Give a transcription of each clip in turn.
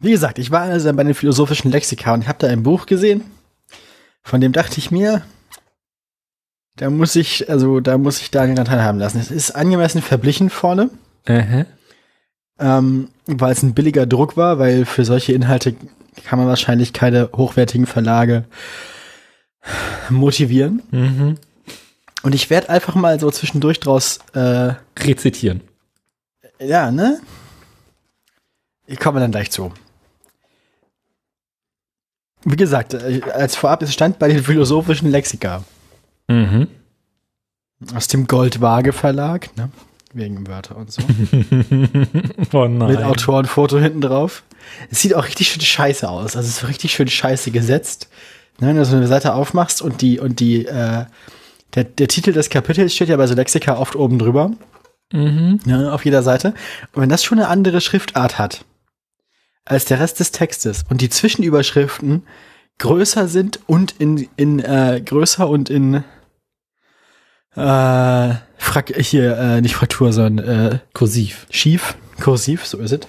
Wie gesagt, ich war also bei den philosophischen Lexika und habe da ein Buch gesehen, von dem dachte ich mir, da muss ich, also da muss ich Daniel dann teilhaben lassen. Es ist angemessen verblichen vorne, Äh, ähm, weil es ein billiger Druck war, weil für solche Inhalte kann man wahrscheinlich keine hochwertigen Verlage motivieren. mhm. Und ich werde einfach mal so zwischendurch draus, äh, Rezitieren. ja, ne? Ich komme dann gleich zu. Wie gesagt, äh, als vorab, es stand bei den philosophischen Lexika Mhm. aus dem Goldwaage Verlag, ne? Wegen Wörter und so. oh nein. Mit Autorenfoto hinten drauf. Es sieht auch richtig schön scheiße aus. Also es ist richtig schön scheiße gesetzt. Ne, wenn du so eine Seite aufmachst und die, und die, äh, der, der Titel des Kapitels steht ja bei so Lexika oft oben drüber. Mhm. ne, auf jeder Seite. Und wenn das schon eine andere Schriftart hat als der Rest des Textes und die Zwischenüberschriften größer sind und in, in äh, größer und in äh, Frak hier, äh, nicht Fraktur, sondern äh, Kursiv. schief, kursiv, so ist es.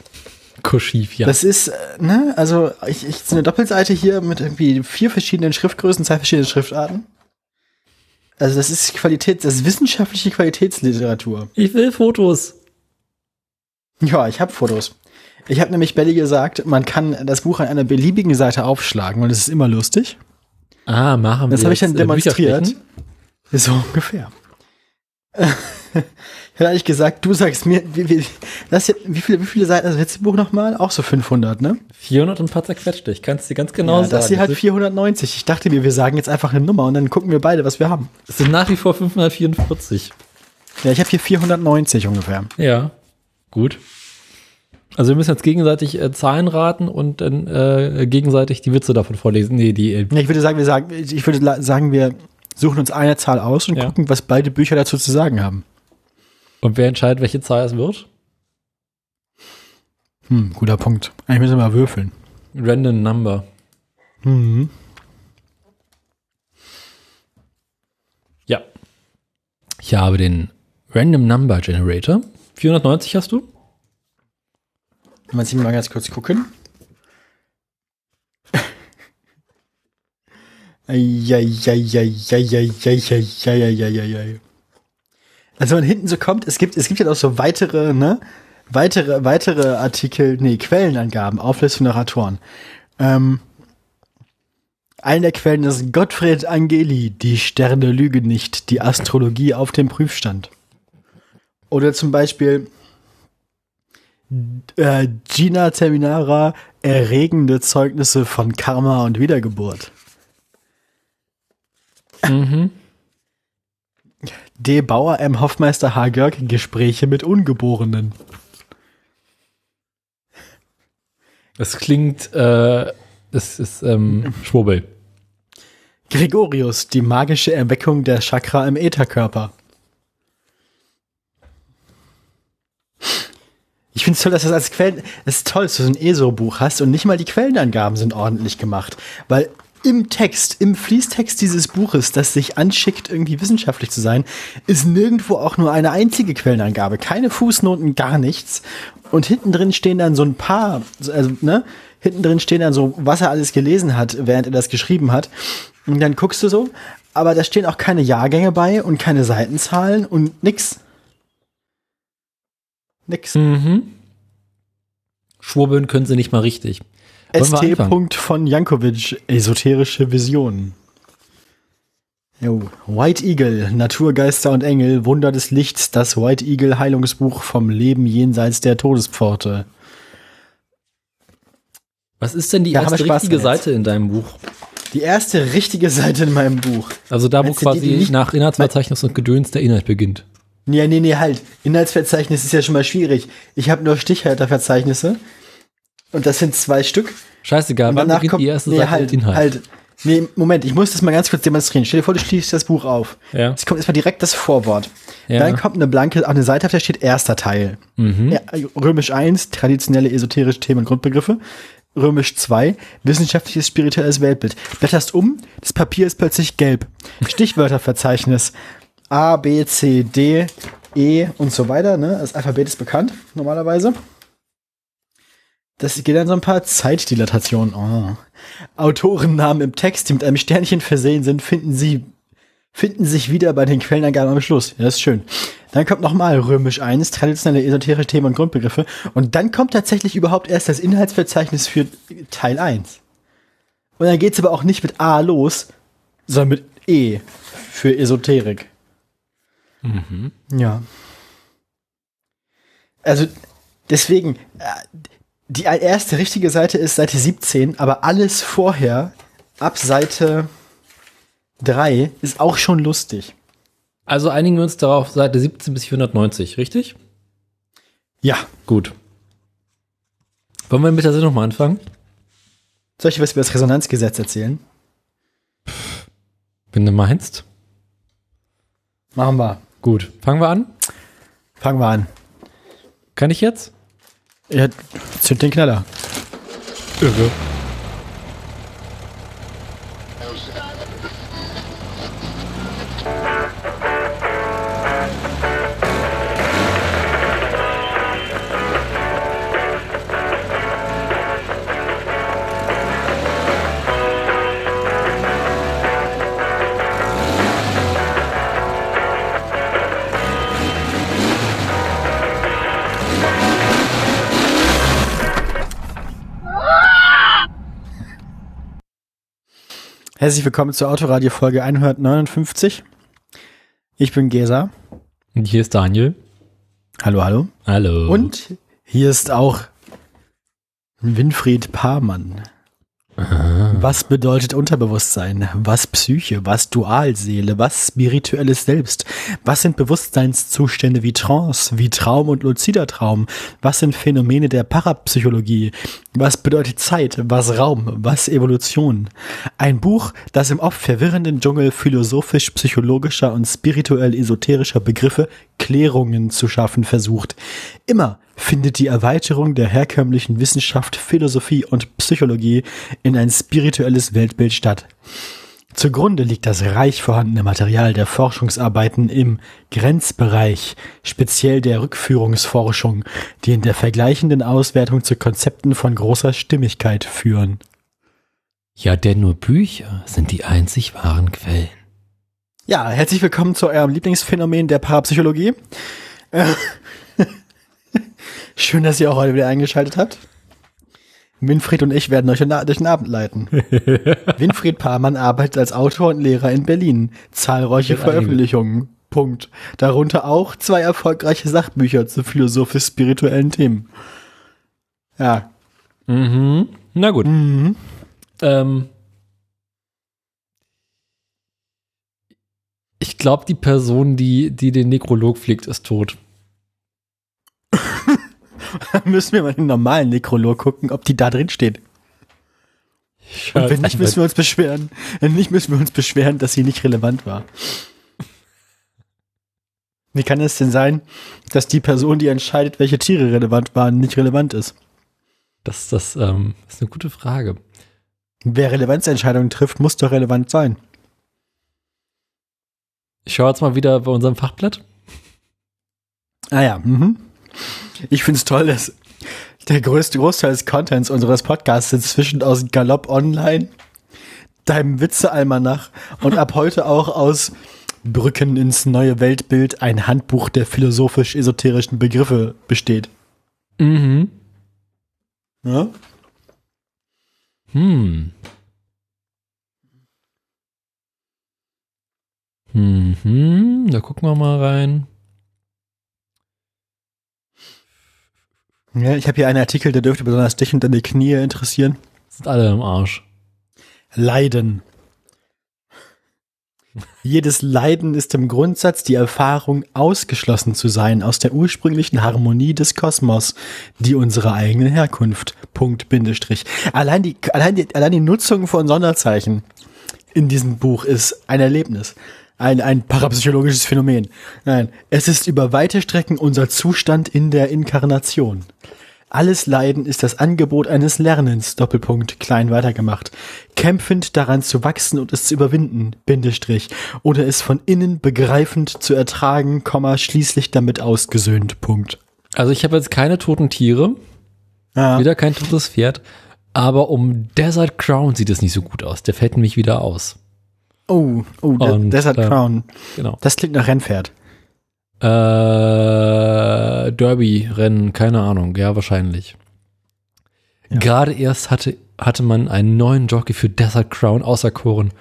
Kursiv, ja. Das ist, äh, ne, also ich, ich so eine Doppelseite hier mit irgendwie vier verschiedenen Schriftgrößen, zwei verschiedenen Schriftarten. Also das ist Qualität, das ist wissenschaftliche Qualitätsliteratur. ich will Fotos. Ja, ich habe Fotos. Ich habe nämlich Belly gesagt, man kann das Buch an einer beliebigen Seite aufschlagen und es ist immer lustig. Ah, machen wir Das habe ich dann äh, demonstriert. So ungefähr. Ich hätte eigentlich gesagt, du sagst mir, wie, wie, das hier, wie, viele, wie viele Seiten das letzte Buch nochmal? Auch so 500, ne? 400 und ein paar zerquetschte. Ich kann es dir ganz genau ja, sagen. das hier halt Es 490. Ich dachte mir, wir sagen jetzt einfach eine Nummer und dann gucken wir beide, was wir haben. es sind nach wie vor 544. Ja, ich habe hier 490 ungefähr. Ja, gut. Also wir müssen jetzt gegenseitig äh, Zahlen raten und dann äh, gegenseitig die Witze davon vorlesen. Nee, die äh, Ich würde sagen, wir sagen, ich würde sagen, wir suchen uns eine Zahl aus und Ja. gucken, was beide Bücher dazu zu sagen haben. und wer entscheidet, welche Zahl es wird? Hm, guter Punkt. Eigentlich müssen wir mal würfeln. Random Number. Mhm. Ja. Ich habe den Random Number Generator. 490 hast du? Mal Sie mal ganz kurz gucken. Also wenn hinten so kommt, es gibt, es gibt ja auch so weitere, ne, weitere, weitere Artikel, nee, Quellenangaben, Auflistung nach Autoren. Ähm, eine der Quellen ist Gottfried Angeli, die Sterne lügen nicht, die Astrologie auf dem Prüfstand. Oder zum Beispiel äh, Gina Terminara, erregende Zeugnisse von Karma und Wiedergeburt. Mhm. D. Bauer, M. Hoffmeister, H. Görg, Gespräche mit Ungeborenen. Das klingt, äh, das ist ähm, Schwurbel. Gregorius, die magische Erweckung der Chakra im Ätherkörper. Ich finde es toll, dass das als Quellen, es ist toll, dass du so ein ESO-Buch hast und nicht mal die Quellenangaben sind ordentlich gemacht. Weil im Text, im Fließtext dieses Buches, das sich anschickt, irgendwie wissenschaftlich zu sein, ist nirgendwo auch nur eine einzige Quellenangabe. Keine Fußnoten, gar nichts. Und hinten drin stehen dann so ein paar, also, ne, hinten drin stehen dann so, was er alles gelesen hat, während er das geschrieben hat. Und dann guckst du so, aber da stehen auch keine Jahrgänge bei und keine Seitenzahlen und nix. Nix. Mhm. Schwurbeln können sie nicht mal richtig. ST. von Jankovic, esoterische Visionen. White Eagle, Naturgeister und Engel, Wunder des Lichts, das White Eagle Heilungsbuch vom Leben jenseits der Todespforte. Was ist denn die haben erste richtige Seite in deinem Buch? Die erste richtige Seite in meinem Buch. Also da, wo Meinst die, quasi die nicht- nach Inhaltsverzeichnis und Gedöns der Inhalt beginnt. Nee, nee, nee, halt. Inhaltsverzeichnis ist ja schon mal schwierig. Ich habe nur Stichhalterverzeichnisse. Und das sind zwei Stück. Scheißegal, Und wann danach beginnt kommt, die erste nee, Seite halt, Inhalt? halt. Nee, Moment, ich muss das mal ganz kurz demonstrieren. Stell dir vor, du schließt das Buch auf. Ja. Es kommt erstmal direkt das Vorwort. Ja. Dann kommt eine blanke, eine Seite, auf der steht erster Teil. Mhm. Ja, Römisch 1, traditionelle esoterische Themen und Grundbegriffe. Römisch 2, wissenschaftliches spirituelles Weltbild. Blätterst um, das Papier ist plötzlich gelb. Stichwörterverzeichnis A, B, C, D, E und so weiter. Ne? Das Alphabet ist bekannt, normalerweise. Das geht dann so ein paar Zeitdilatationen. Oh. Autorennamen im Text, die mit einem Sternchen versehen sind, finden sie finden sich wieder bei den Quellenangaben am Schluss. Ja, das ist schön. Dann kommt nochmal römisch 1, traditionelle esoterische Themen und Grundbegriffe. Und dann kommt tatsächlich überhaupt erst das Inhaltsverzeichnis für Teil 1. Und dann geht's aber auch nicht mit A los, sondern mit E für Esoterik. Mhm. Ja. Also deswegen, äh, die erste richtige Seite ist Seite 17, aber alles vorher ab Seite 3 ist auch schon lustig. Also einigen wir uns darauf, Seite 17 bis 490, richtig? Ja. Gut. Wollen wir mit der Sendung mal anfangen? Soll ich was über das Resonanzgesetz erzählen? Wenn du meinst. Machen wir. Gut. Fangen wir an? Fangen wir an. Kann ich jetzt? Ja, zünd den Knaller. Irre. Herzlich willkommen zur Autoradio Folge 159. Ich bin Gesa. Und hier ist Daniel. Hallo, hallo. Hallo. Und hier ist auch Winfried Paarmann. Aha. Was bedeutet Unterbewusstsein? Was Psyche? Was Dualseele? Was spirituelles Selbst? Was sind Bewusstseinszustände wie Trance, wie Traum und luzider Traum? Was sind Phänomene der Parapsychologie? Was bedeutet Zeit? Was Raum? Was Evolution? Ein Buch, das im oft verwirrenden Dschungel philosophisch-psychologischer und spirituell-esoterischer Begriffe Klärungen zu schaffen versucht. Immer findet die Erweiterung der herkömmlichen Wissenschaft, Philosophie und Psychologie in ein spirituelles Weltbild statt. Zugrunde liegt das reich vorhandene Material der Forschungsarbeiten im Grenzbereich, speziell der Rückführungsforschung, die in der vergleichenden Auswertung zu Konzepten von großer Stimmigkeit führen. Ja, denn nur Bücher sind die einzig wahren Quellen. Ja, herzlich willkommen zu eurem Lieblingsphänomen der Parapsychologie. Äh, Schön, dass ihr auch heute wieder eingeschaltet habt. Winfried und ich werden euch durch den Abend leiten. Winfried Paarmann arbeitet als Autor und Lehrer in Berlin. Zahlreiche Veröffentlichungen. Punkt. Darunter auch zwei erfolgreiche Sachbücher zu philosophisch-spirituellen Themen. Ja. Mhm. Na gut. Mhm. Ähm, ich glaube, die Person, die, die den Nekrolog pflegt, ist tot. müssen wir mal den normalen Nekrolog gucken, ob die da drin steht. Und wenn nicht, müssen wir uns beschweren. Wenn nicht, müssen wir uns beschweren, dass sie nicht relevant war. Wie kann es denn sein, dass die Person, die entscheidet, welche Tiere relevant waren, nicht relevant ist? Das, das ähm, ist eine gute Frage. Wer Relevanzentscheidungen trifft, muss doch relevant sein. Ich schaue jetzt mal wieder bei unserem Fachblatt. Ah ja, mhm. Ich finde es toll, dass der größte Großteil des Contents unseres Podcasts inzwischen aus Galopp Online, deinem Witzealmanach und ab heute auch aus Brücken ins neue Weltbild, ein Handbuch der philosophisch-esoterischen Begriffe besteht. Mhm. Ja? Hm. Mhm, da gucken wir mal rein. Ja, ich habe hier einen Artikel, der dürfte besonders dich und deine Knie interessieren. Sind alle im Arsch. Leiden. Jedes Leiden ist im Grundsatz die Erfahrung, ausgeschlossen zu sein aus der ursprünglichen Harmonie des Kosmos, die unsere eigene Herkunft. Punkt, Bindestrich. Allein die, allein die, allein die Nutzung von Sonderzeichen in diesem Buch ist ein Erlebnis ein, ein parapsychologisches Phänomen. Nein, es ist über weite Strecken unser Zustand in der Inkarnation. Alles Leiden ist das Angebot eines Lernens, Doppelpunkt, klein weitergemacht. Kämpfend daran zu wachsen und es zu überwinden, Bindestrich, oder es von innen begreifend zu ertragen, Komma, schließlich damit ausgesöhnt, Punkt. Also ich habe jetzt keine toten Tiere. Ja. Wieder kein drittes Pferd. Aber um Desert Crown sieht es nicht so gut aus. Der fällt nämlich wieder aus. Oh, oh, Und, Desert äh, Crown. Genau. Das klingt nach Rennpferd. Äh, Derby-Rennen, keine Ahnung. Ja, wahrscheinlich. Ja. Gerade erst hatte, hatte man einen neuen Jockey für Desert Crown auserkoren.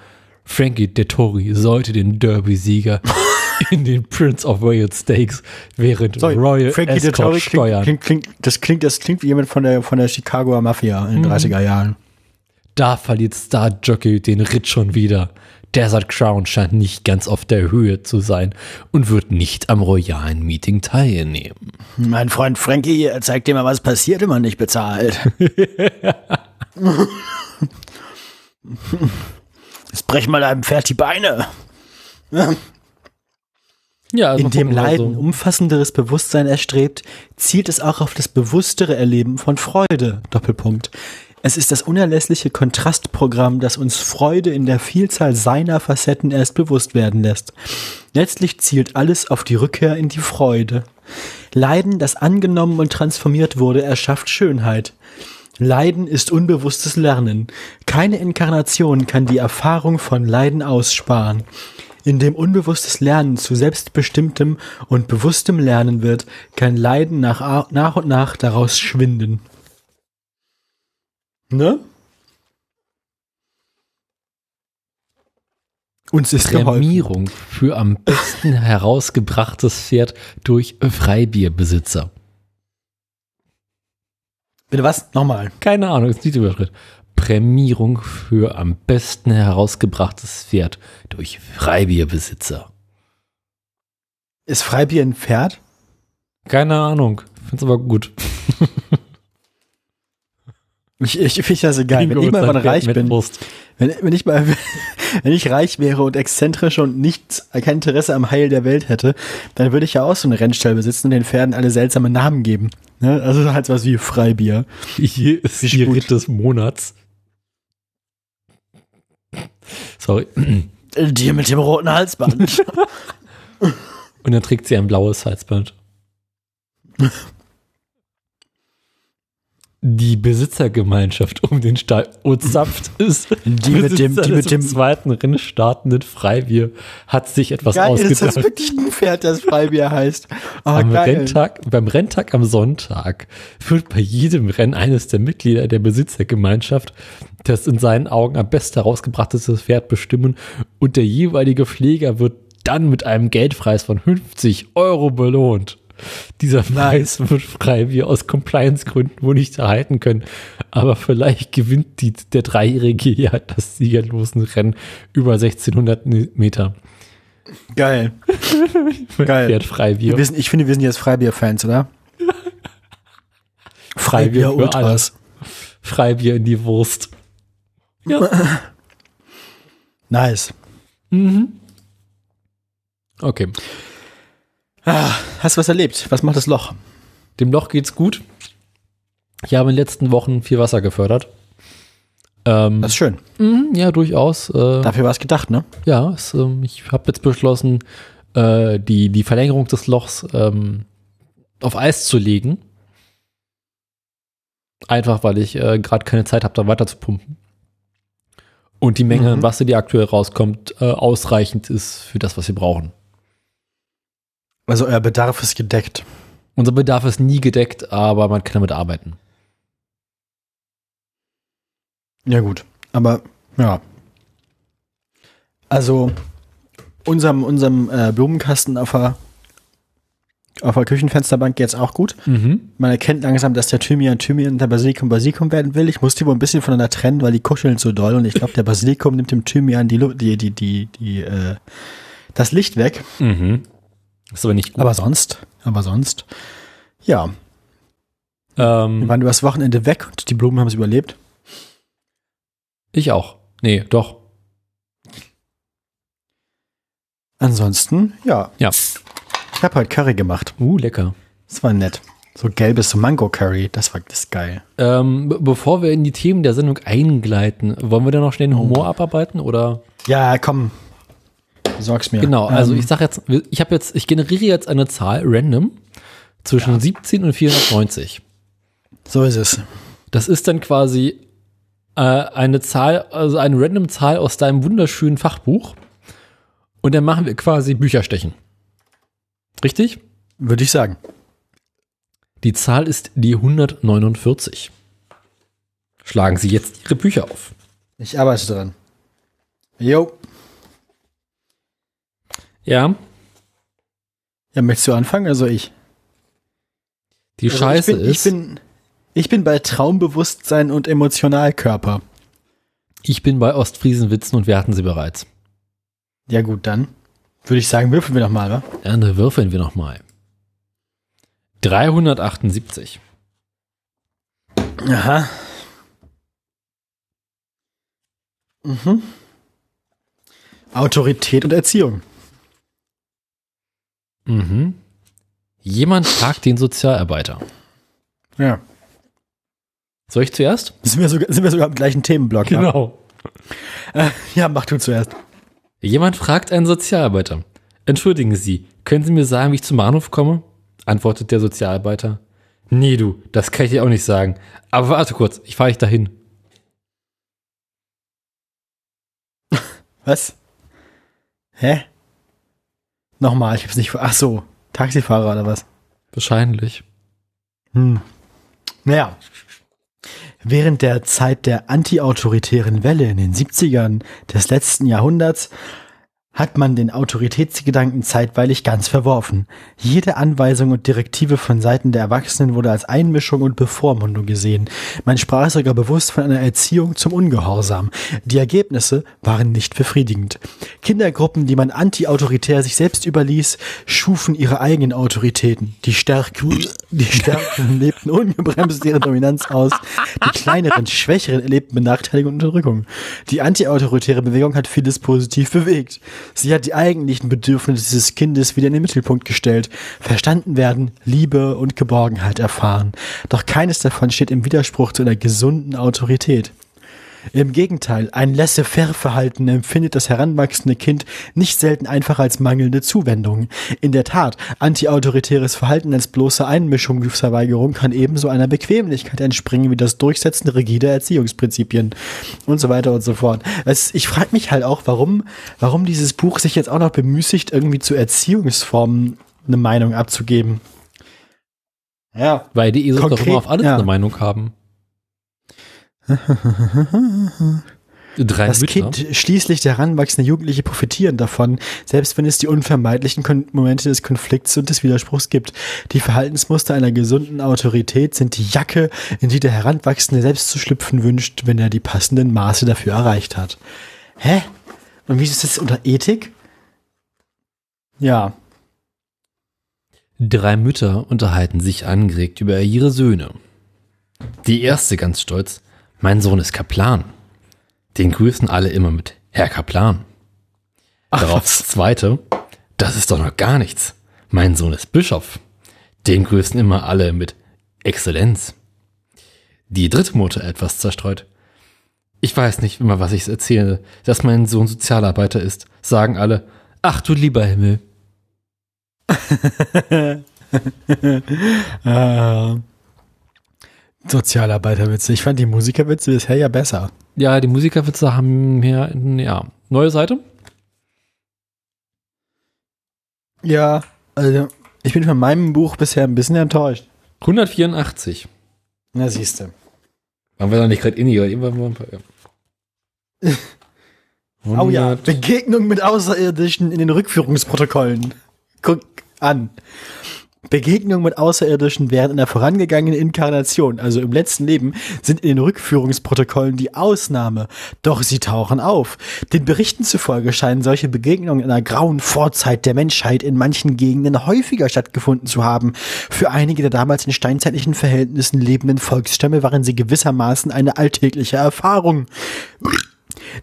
Frankie Dettori sollte den Derby-Sieger in den Prince of Wales Stakes während Royal Frankie Escort steuern. klingt, klingt, das klingt, das klingt wie jemand von der, von der Chicagoer Mafia in den 30er Jahren. Da verliert Star Jockey den Ritt schon wieder. Desert Crown scheint nicht ganz auf der Höhe zu sein und wird nicht am royalen Meeting teilnehmen. Mein Freund Frankie zeigt dir mal, was passiert, wenn man nicht bezahlt. Jetzt brech mal deinem Pferd die Beine. Ja, also In dem Leiden so. umfassenderes Bewusstsein erstrebt, zielt es auch auf das bewusstere Erleben von Freude. Doppelpunkt. Es ist das unerlässliche Kontrastprogramm, das uns Freude in der Vielzahl seiner Facetten erst bewusst werden lässt. Letztlich zielt alles auf die Rückkehr in die Freude. Leiden, das angenommen und transformiert wurde, erschafft Schönheit. Leiden ist unbewusstes Lernen. Keine Inkarnation kann die Erfahrung von Leiden aussparen. Indem unbewusstes Lernen zu selbstbestimmtem und bewusstem Lernen wird, kann Leiden nach, nach und nach daraus schwinden. Ne? Uns ist geholfen. Prämierung für am besten herausgebrachtes Pferd durch Freibierbesitzer. Bitte was? Nochmal. Keine Ahnung, ist nicht Überschritt. Prämierung für am besten herausgebrachtes Pferd durch Freibierbesitzer. Ist Freibier ein Pferd? Keine Ahnung, find's aber gut. Ich, ich finde das geil. Wenn ich mal Pferd reich bin, wenn, wenn ich mal, wenn ich reich wäre und exzentrisch und nichts, kein Interesse am Heil der Welt hätte, dann würde ich ja auch so eine Rennstall besitzen und den Pferden alle seltsame Namen geben. Ne? Also halt was wie Freibier. Hier ist Wie die. Ritt des Monats. Sorry. Die mit dem roten Halsband. Und dann trägt sie ein blaues Halsband. Die Besitzergemeinschaft um den Stall uzapft ist. Die mit dem- die mit dem- zweiten Rennen startenden Freibier hat sich etwas geil, ist das ausgedacht. wirklich ein Pferd, das Freibier heißt? Oh, Am geil. Renntag, beim Renntag am Sonntag wird bei jedem Rennen eines der Mitglieder der Besitzergemeinschaft das in seinen Augen am besten herausgebrachteste Pferd bestimmen und der jeweilige Pfleger wird dann mit einem Geldpreis von 50 Euro belohnt. Dieser Preis wird Freibier aus Compliance-Gründen wohl nicht erhalten können, aber vielleicht gewinnt die, der Dreijährige ja das siegerlosen Rennen über 1600 Meter. Geil. Geil. Freibier. Wir sind, ich finde, wir sind jetzt Freibier-Fans, oder? Freibier für Ultras. alles. Freibier in die Wurst. Ja. Nice. Okay. Hast du was erlebt? Was macht das Loch? Dem Loch geht's gut. Ich habe in den letzten Wochen viel Wasser gefördert. Ähm, Das ist schön. mhm, ja, durchaus. Äh, Dafür war es gedacht, ne? ja, es, ähm, ich habe jetzt beschlossen, äh, die, die Verlängerung des Lochs ähm, auf Eis zu legen. Einfach, weil ich äh, gerade keine Zeit habe, da weiter zu pumpen. Und die Menge an Mhm. Wasser, die aktuell rauskommt, äh, ausreichend ist für das, was wir brauchen. Also euer Bedarf ist gedeckt. Unser Bedarf ist nie gedeckt, aber man kann damit arbeiten. Ja, gut. Aber, ja. Also, unserem, unserem äh, Blumenkasten auf der, auf der Küchenfensterbank geht's auch gut. Mhm. Man erkennt langsam, dass der Thymian Thymian der Basilikum Basilikum werden will. Ich muss die wohl ein bisschen voneinander trennen, weil die kuscheln so doll. Und ich glaube, der Basilikum nimmt dem Thymian die, die, die, die, die, äh, das Licht weg. Mhm. Ist aber nicht gut. Aber sonst, aber sonst, ja. ähm, Wir waren übers Wochenende weg und die Blumen haben es überlebt. ich auch. Nee, doch. Ansonsten, ja. Ja. Ich habe heute Curry gemacht. Uh, lecker. Das war nett. So gelbes Mango-Curry, das war das geil. Ähm, be- bevor wir in die Themen der Sendung eingleiten, wollen wir da noch schnell den Humor abarbeiten oder? Ja, komm. Sorg's mir. Genau, also Ähm, ich sag jetzt, ich habe jetzt, ich generiere jetzt eine Zahl random zwischen 17 und 490. So ist es. Das ist dann quasi äh, eine Zahl, also eine random Zahl aus deinem wunderschönen Fachbuch. Und dann machen wir quasi Bücherstechen. Richtig? Würde ich sagen. Die Zahl ist die 149. Schlagen Sie jetzt Ihre Bücher auf. Ich arbeite dran. Jo. Ja, Ja, möchtest du anfangen? Also ich. die Also Scheiße ich bin, ist, Ich bin, ich bin bei Traumbewusstsein und Emotionalkörper. ich bin bei Ostfriesenwitzen und wir hatten sie bereits. Ja gut, dann würde ich sagen, würfeln wir doch mal, wa? Dann würfeln wir nochmal. 378. Aha. Mhm. Autorität und Erziehung. Mhm. Jemand fragt den Sozialarbeiter. Ja. Soll ich zuerst? Sind wir sogar, sind wir sogar im gleichen Themenblock? Genau. Ja, mach du zuerst. Jemand fragt einen Sozialarbeiter. Entschuldigen Sie, können Sie mir sagen, wie ich zum Bahnhof komme? Antwortet der Sozialarbeiter. Nee, du, das kann ich dir auch nicht sagen. Aber warte kurz, ich fahre dich dahin. Was? Hä? Nochmal, ich hab's nicht. Ach so, Taxifahrer oder was? Wahrscheinlich. Hm. Naja. Während der Zeit der antiautoritären Welle in den 70ern des letzten Jahrhunderts hat man den Autoritätsgedanken zeitweilig ganz verworfen. Jede Anweisung und Direktive von Seiten der Erwachsenen wurde als Einmischung und Bevormundung gesehen. Man sprach sogar bewusst von einer Erziehung zum Ungehorsam. Die Ergebnisse waren nicht befriedigend. Kindergruppen, die man antiautoritär sich selbst überließ, schufen ihre eigenen Autoritäten. Die Stärkeren, die Stärkeren lebten ungebremst ihre Dominanz aus. Die kleineren, schwächeren erlebten Benachteiligung und Unterdrückung. Die antiautoritäre Bewegung hat vieles positiv bewegt. Sie hat die eigentlichen Bedürfnisse dieses Kindes wieder in den Mittelpunkt gestellt, verstanden werden, Liebe und Geborgenheit erfahren. Doch keines davon steht im Widerspruch zu einer gesunden Autorität. Im Gegenteil, ein Laissez-faire-Verhalten empfindet das heranwachsende Kind nicht selten einfach als mangelnde Zuwendung. In der Tat, antiautoritäres Verhalten als bloße Einmischungsverweigerung kann ebenso einer Bequemlichkeit entspringen wie das Durchsetzen rigider Erziehungsprinzipien und so weiter und so fort. Es, ich frage mich halt auch, warum, warum dieses Buch sich jetzt auch noch bemüßigt, irgendwie zu Erziehungsformen eine Meinung abzugeben. Ja. Weil die ESOs doch immer auf alles ja. eine Meinung haben. Drei Das Mütter. Kind, schließlich der heranwachsende Jugendliche profitieren davon, selbst wenn es die unvermeidlichen Kon Momente des Konflikts und des Widerspruchs gibt. Die Verhaltensmuster einer gesunden Autorität sind die Jacke, in die der Heranwachsende selbst zu schlüpfen wünscht, wenn er die passenden Maße dafür erreicht hat. Hä? Und wie ist das unter Ethik? Ja. Drei Mütter unterhalten sich angeregt über ihre Söhne. Die erste ganz stolz, mein Sohn ist Kaplan. Den grüßen alle immer mit Herr Kaplan. Darauf das zweite, das ist doch noch gar nichts. Mein Sohn ist Bischof. Den grüßen immer alle mit Exzellenz. Die dritte Mutter etwas zerstreut. Ich weiß nicht immer, was ich erzähle, dass mein Sohn Sozialarbeiter ist, sagen alle, ach du lieber Himmel. Äh, Sozialarbeiterwitze. Ich fand die Musikerwitze bisher ja besser. Ja, die Musikerwitze haben hier, ja, neue Seite. Ja, also ich bin von meinem Buch bisher ein bisschen enttäuscht. 184. Na, siehste. Waren wir da nicht gerade in irgendwann ja. Oh ja, 100. Begegnung mit Außerirdischen in den Rückführungsprotokollen. Guck an. Begegnung mit Außerirdischen während einer vorangegangenen Inkarnation, also im letzten Leben, sind in den Rückführungsprotokollen die Ausnahme. Doch sie tauchen auf. Den Berichten zufolge scheinen solche Begegnungen in einer grauen Vorzeit der Menschheit in manchen Gegenden häufiger stattgefunden zu haben. Für einige der damals in steinzeitlichen Verhältnissen lebenden Volksstämme waren sie gewissermaßen eine alltägliche Erfahrung.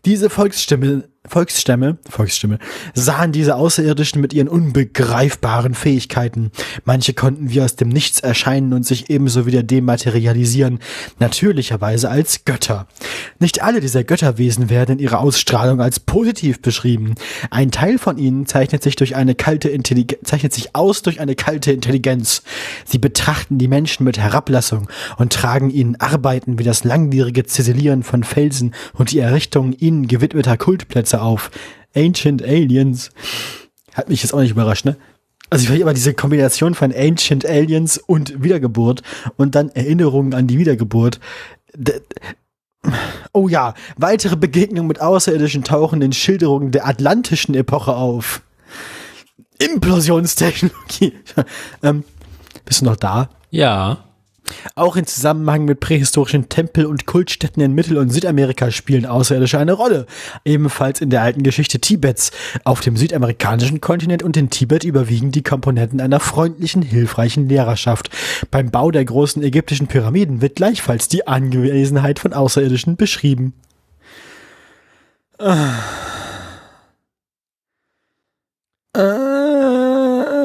Diese Volksstämme Volksstämme, Volksstimme, sahen diese Außerirdischen mit ihren unbegreifbaren Fähigkeiten. Manche konnten wie aus dem Nichts erscheinen und sich ebenso wieder dematerialisieren, natürlicherweise als Götter. Nicht alle dieser Götterwesen werden in ihrer Ausstrahlung als positiv beschrieben. Ein Teil von ihnen zeichnet sich durch eine kalte Intelligenz, zeichnet sich aus durch eine kalte Intelligenz. Sie betrachten die Menschen mit Herablassung und tragen ihnen Arbeiten wie das langwierige Ziselieren von Felsen und die Errichtung ihnen gewidmeter Kultplätze auf. Ancient Aliens. Hat mich jetzt auch nicht überrascht, ne? Also ich finde aber diese Kombination von Ancient Aliens und Wiedergeburt und dann Erinnerungen an die Wiedergeburt. Oh ja, weitere Begegnungen mit Außerirdischen tauchen in Schilderungen der atlantischen Epoche auf. Implosionstechnologie. ähm, bist du noch da? Ja. Auch in Zusammenhang mit prähistorischen Tempel- und Kultstätten in Mittel- und Südamerika spielen Außerirdische eine Rolle. Ebenfalls in der alten Geschichte Tibets. Auf dem südamerikanischen Kontinent und in Tibet überwiegen die Komponenten einer freundlichen, hilfreichen Lehrerschaft. Beim Bau der großen ägyptischen Pyramiden wird gleichfalls die Anwesenheit von Außerirdischen beschrieben. Ah.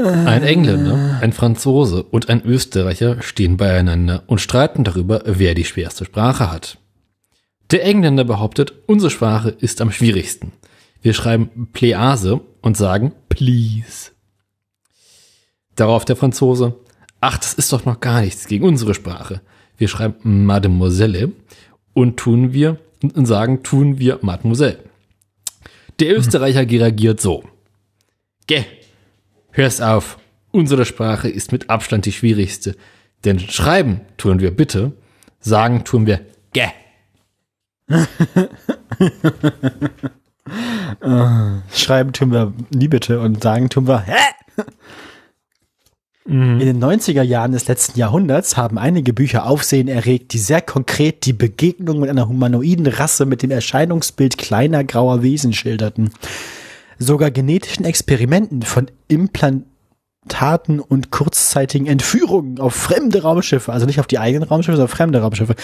Ein Engländer, ein Franzose und ein Österreicher stehen beieinander und streiten darüber, wer die schwerste Sprache hat. Der Engländer behauptet, unsere Sprache ist am schwierigsten. Wir schreiben Please und sagen please. Darauf der Franzose, ach, das ist doch noch gar nichts gegen unsere Sprache. Wir schreiben Mademoiselle und tun wir und sagen tun wir Mademoiselle. Der Österreicher reagiert so. Geh, hör's auf. Unsere Sprache ist mit Abstand die schwierigste. Denn schreiben tun wir bitte, sagen tun wir gä. schreiben tun wir nie bitte und sagen tun wir hä. In den 90er Jahren des letzten Jahrhunderts haben einige Bücher Aufsehen erregt, die sehr konkret die Begegnung mit einer humanoiden Rasse mit dem Erscheinungsbild kleiner grauer Wesen schilderten. Sogar genetischen Experimenten von Implantaten und kurzzeitigen Entführungen auf fremde Raumschiffe, also nicht auf die eigenen Raumschiffe, sondern auf fremde Raumschiffe,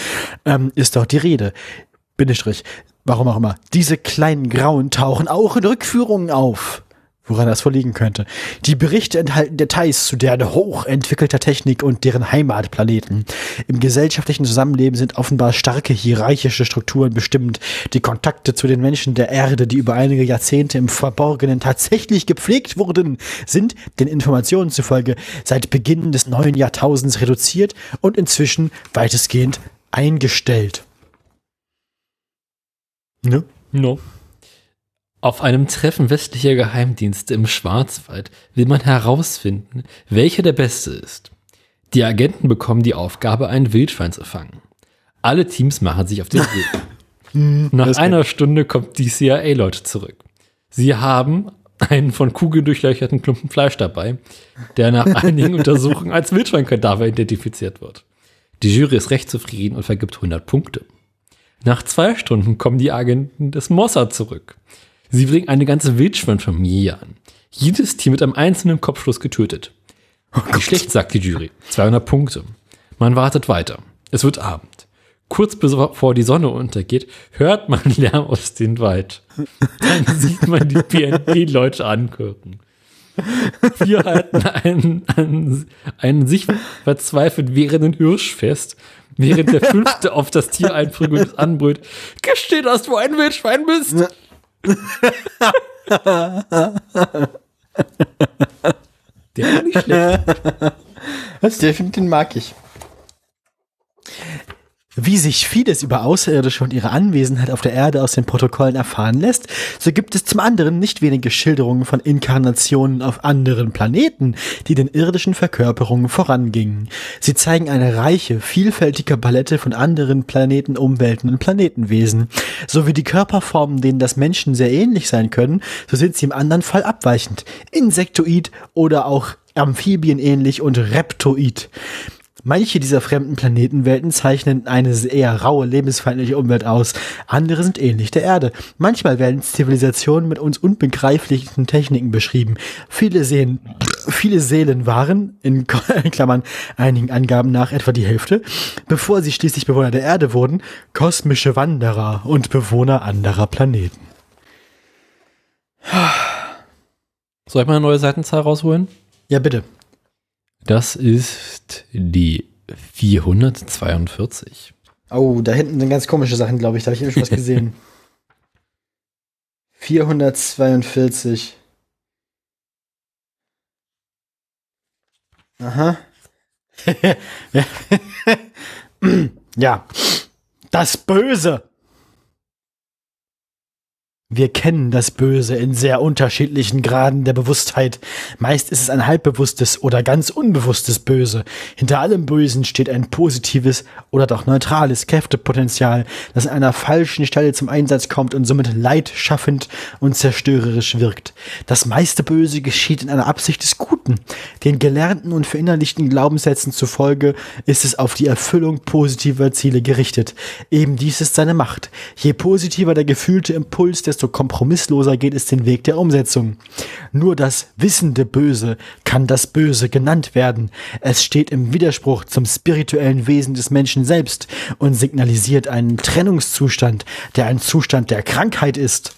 ähm, ist doch die Rede. Bindestrich. Warum auch immer. Diese kleinen Grauen tauchen auch in Rückführungen auf woran das vorliegen könnte. Die Berichte enthalten Details zu deren hochentwickelter Technik und deren Heimatplaneten. Im gesellschaftlichen Zusammenleben sind offenbar starke hierarchische Strukturen bestimmend. Die Kontakte zu den Menschen der Erde, die über einige Jahrzehnte im Verborgenen tatsächlich gepflegt wurden, sind den Informationen zufolge seit Beginn des neuen Jahrtausends reduziert und inzwischen weitestgehend eingestellt. Ne? No. Auf einem Treffen westlicher Geheimdienste im Schwarzwald will man herausfinden, welcher der beste ist. Die Agenten bekommen die Aufgabe, ein Wildschwein zu fangen. Alle Teams machen sich auf den Weg. Nach einer Stunde kommt die CIA-Leute zurück. Sie haben einen von Kugeln durchlöcherten Klumpen Fleisch dabei, der nach einigen Untersuchungen als Wildschweinkadaver identifiziert wird. Die Jury ist recht zufrieden und vergibt 100 Punkte. Nach zwei Stunden kommen die Agenten des Mossad zurück. Sie bringen eine ganze Wildschweinfamilie an. Jedes Tier mit einem einzelnen Kopfschuss getötet. Oh Wie schlecht, sagt die Jury. 200 Punkte. Man wartet weiter. Es wird Abend. Kurz bevor die Sonne untergeht, hört man Lärm aus dem Wald. Dann sieht man die BND-Leute angucken. Wir halten einen, einen, einen sich verzweifelt währenden Hirsch fest, während der fünfte auf das Tier einprügelt und anbrüllt. Gesteh, dass du ein Wildschwein bist! Der war nicht schlecht. Das, der, den mag ich. Wie sich vieles über Außerirdische und ihre Anwesenheit auf der Erde aus den Protokollen erfahren lässt, so gibt es zum anderen nicht wenige Schilderungen von Inkarnationen auf anderen Planeten, die den irdischen Verkörperungen vorangingen. Sie zeigen eine reiche, vielfältige Palette von anderen Planeten, Umwelten und Planetenwesen. So wie die Körperformen, denen das Menschen sehr ähnlich sein können, so sind sie im anderen Fall abweichend, insektoid oder auch amphibienähnlich und reptoid. Manche dieser fremden Planetenwelten zeichnen eine eher raue, lebensfeindliche Umwelt aus. Andere sind ähnlich der Erde. Manchmal werden Zivilisationen mit uns unbegreiflichen Techniken beschrieben. Viele sehen, viele Seelen waren, in Klammern einigen Angaben nach etwa die Hälfte, bevor sie schließlich Bewohner der Erde wurden, kosmische Wanderer und Bewohner anderer Planeten. Soll ich mal eine neue Seitenzahl rausholen? Ja, bitte. Das ist die 442. Oh, da hinten sind ganz komische Sachen, glaube ich. Da habe ich eben schon was gesehen. 442. Aha. ja. Das Böse. Wir kennen das Böse in sehr unterschiedlichen Graden der Bewusstheit. Meist ist es ein halbbewusstes oder ganz unbewusstes Böse. Hinter allem Bösen steht ein positives oder doch neutrales Kräftepotenzial, das an einer falschen Stelle zum Einsatz kommt und somit leidschaffend und zerstörerisch wirkt. Das meiste Böse geschieht in einer Absicht des Guten. Den gelernten und verinnerlichten Glaubenssätzen zufolge ist es auf die Erfüllung positiver Ziele gerichtet. Eben dies ist seine Macht. Je positiver der gefühlte Impuls, desto kompromissloser geht es den Weg der Umsetzung. Nur das wissende Böse kann das Böse genannt werden. Es steht im Widerspruch zum spirituellen Wesen des Menschen selbst und signalisiert einen Trennungszustand, der ein Zustand der Krankheit ist.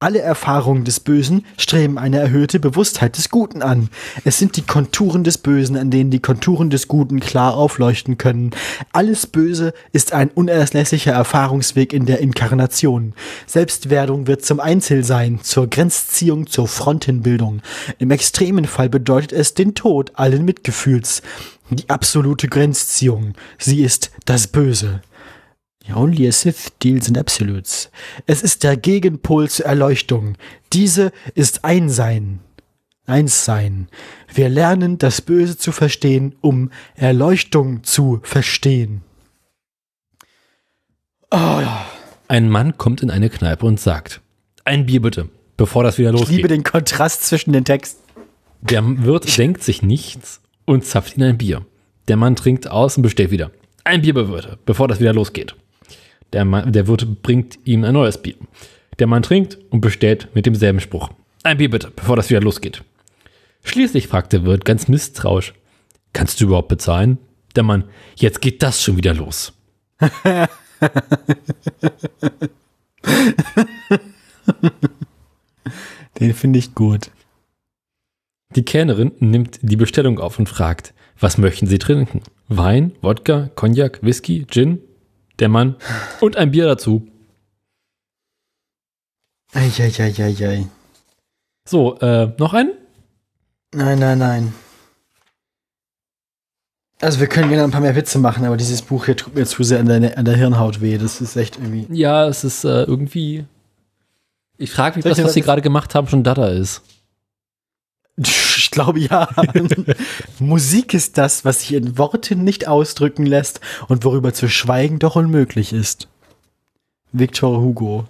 Alle Erfahrungen des Bösen streben eine erhöhte Bewusstheit des Guten an. Es sind die Konturen des Bösen, an denen die Konturen des Guten klar aufleuchten können. Alles Böse ist ein unerlässlicher Erfahrungsweg in der Inkarnation. Selbstwerdung wird zum Einzelsein, zur Grenzziehung, zur Frontenbildung. Im extremen Fall bedeutet es den Tod allen Mitgefühls. Die absolute Grenzziehung. Sie ist das Böse. Only a Sith deals in absolutes. Es ist der Gegenpol zur Erleuchtung. Diese ist Einsein. Einssein. Wir lernen, das Böse zu verstehen, um Erleuchtung zu verstehen. Oh, ja. Ein Mann kommt in eine Kneipe und sagt, ein Bier bitte, bevor das wieder losgeht. Ich liebe den Kontrast zwischen den Texten. Der Wirt denkt sich nichts und zapft ihn ein Bier. Der Mann trinkt aus und bestellt wieder. Ein Bier bitte, bevor das wieder losgeht. Der, Mann, der Wirt bringt ihm ein neues Bier. Der Mann trinkt und bestellt mit demselben Spruch. Ein Bier bitte, bevor das wieder losgeht. Schließlich fragt der Wirt ganz misstrauisch. Kannst du überhaupt bezahlen? Der Mann, jetzt geht das schon wieder los. Den finde ich gut. Die Kellnerin nimmt die Bestellung auf und fragt, was möchten Sie trinken? Wein, Wodka, Cognac, Whisky, Gin? Der Mann und ein Bier dazu. Eieieiei. So, äh, noch einen? Nein, nein, nein. Also wir können gerne ein paar mehr Witze machen, aber dieses Buch hier tut mir zu sehr an der, an der Hirnhaut weh. Das ist echt irgendwie. Ja, es ist äh, irgendwie. Ich frage mich, was, was sie gerade gemacht haben, schon Dada ist. Ich glaube ja. Musik ist das, was sich in Worten nicht ausdrücken lässt und worüber zu schweigen doch unmöglich ist. Victor Hugo.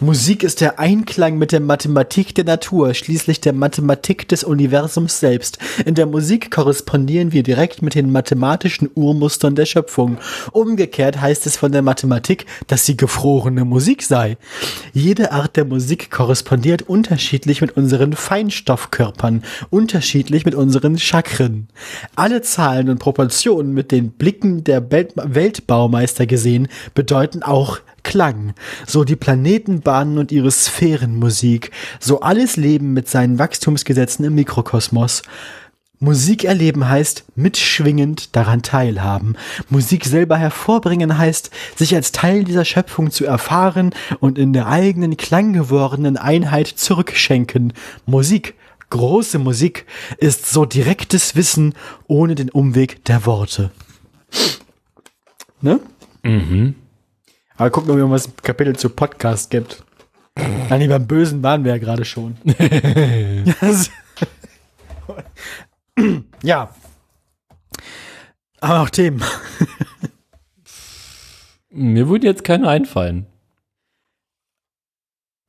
Musik ist der Einklang mit der Mathematik der Natur, schließlich der Mathematik des Universums selbst. In der Musik korrespondieren wir direkt mit den mathematischen Urmustern der Schöpfung. Umgekehrt heißt es von der Mathematik, dass sie gefrorene Musik sei. Jede Art der Musik korrespondiert unterschiedlich mit unseren Feinstoffkörpern, unterschiedlich mit unseren Chakren. Alle Zahlen und Proportionen mit den Blicken der Weltbaumeister gesehen bedeuten auch Klang, so die Planetenbahnen und ihre Sphärenmusik, so alles Leben mit seinen Wachstumsgesetzen im Mikrokosmos. Musik erleben heißt mitschwingend daran teilhaben. Musik selber hervorbringen heißt, sich als Teil dieser Schöpfung zu erfahren und in der eigenen klanggewordenen Einheit zurückschenken. Musik, große Musik, ist so direktes Wissen ohne den Umweg der Worte. Ne? Mhm. Aber gucken, ob es ein Kapitel zu Podcast gibt. Nein, nee, beim Bösen waren wir ja gerade schon. ja. Aber auch Themen. Mir würden jetzt keine einfallen.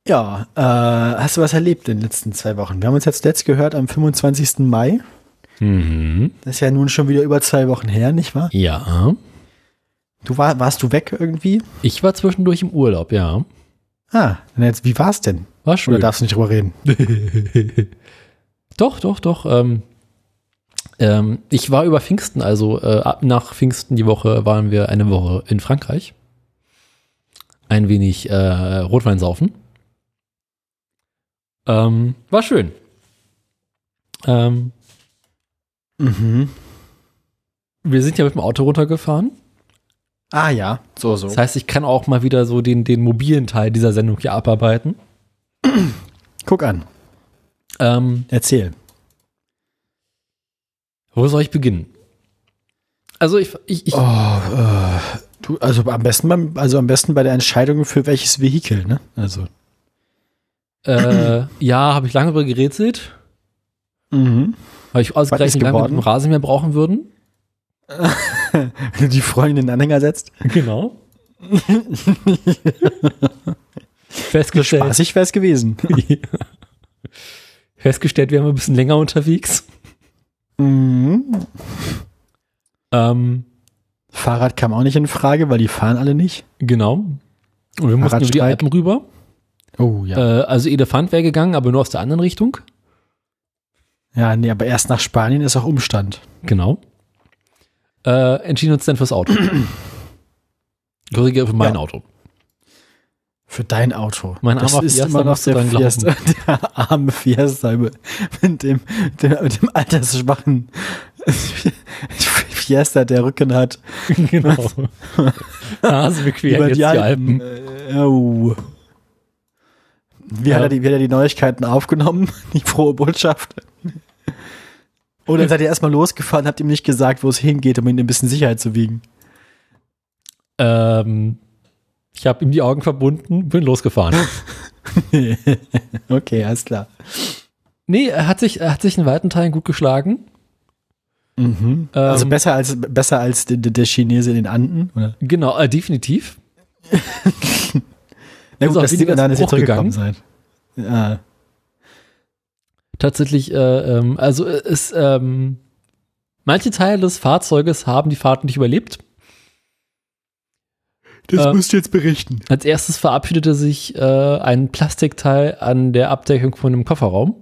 Ja, äh, hast du was erlebt in den letzten zwei Wochen? Wir haben uns jetzt letzt gehört am 25. Mai. Mhm. Das ist ja nun schon wieder über zwei Wochen her, nicht wahr? Ja. Du war, warst du weg irgendwie? Ich war zwischendurch im Urlaub, ja. Ah, jetzt, wie war's denn? War schön. Oder darfst du nicht drüber reden? doch, doch, doch. Ähm, ähm, ich war über Pfingsten, also äh, nach Pfingsten die Woche waren wir eine Woche in Frankreich. Ein wenig äh, Rotwein saufen. Ähm, war schön. Ähm, Mhm. wir sind ja mit dem Auto runtergefahren. Ah ja, so, so. Das heißt, ich kann auch mal wieder so den, den mobilen Teil dieser Sendung hier abarbeiten. Guck an, Ähm, erzähl. wo soll ich beginnen? Also ich, ich, ich Oh, äh, du, also am besten beim, also am besten bei der Entscheidung für welches Vehikel, ne? Also. äh, ja, habe ich lange darüber gerätselt, Mhm. weil ich ausgerechnet lange mit dem Rasenmäher brauchen würden. Wenn du die Freundin in den Anhänger setzt. Genau. Festgestellt, Spaßig wäre es gewesen. festgestellt, wir haben ein bisschen länger unterwegs. Mhm. Ähm, Fahrrad kam auch nicht in Frage, weil die fahren alle nicht. genau. Und wir mussten über die. Alpen rüber. Oh ja. Äh, also Elefant wäre gegangen, aber nur aus der anderen Richtung. Ja, nee, aber erst nach Spanien ist auch Umstand. Genau. Äh, entschieden uns dann fürs Auto. Korrigiere für mein Ja. Auto. Für dein Auto. Mein das armer ist Fiesta immer noch der. Fiesta, der arme Fiesta mit dem, der, mit dem altersschwachen Fiesta, der Rücken hat. genau. Über jetzt die Alpen. Äh, oh. Wie, hat Ja. er die, wie hat er die Neuigkeiten aufgenommen? Die frohe Botschaft? Oder seid ihr erstmal losgefahren, habt ihm nicht gesagt, wo es hingeht, um ihn ein bisschen Sicherheit zu wiegen? Ähm, ich habe ihm die Augen verbunden, bin losgefahren. okay, alles klar. nee, er hat sich, er hat sich in weiten Teilen gut geschlagen. Mhm. Ähm, also besser als, besser als der, der Chinese in den Anden? Oder? Genau, äh, definitiv. Na liegt daran, dass ihr Bruch gegangen. zurückgekommen seid. Ja. Tatsächlich, äh, ähm, also äh, es, ähm, manche Teile des Fahrzeuges haben die Fahrt nicht überlebt. Das Äh, musst du jetzt berichten. Als erstes verabschiedete sich äh, ein Plastikteil an der Abdeckung von dem Kofferraum.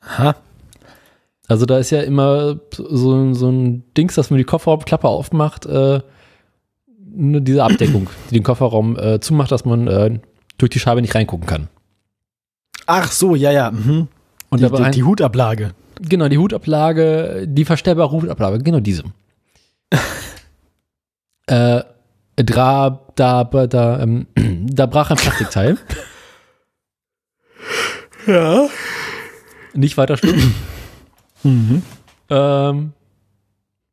Aha. Also da ist ja immer so, so ein Dings, dass man die Kofferraumklappe aufmacht, äh, nur diese Abdeckung, die den Kofferraum äh, zumacht, dass man äh, durch die Scheibe nicht reingucken kann. Ach so, ja, ja. Mhm. Und Die, da war die, die Hutablage. genau, die Hutablage, die verstellbare Hutablage, genau diese. äh, da, da, da, ähm, da brach ein Plastikteil. Ja. Nicht weiter schlimm. Mhm. Ähm,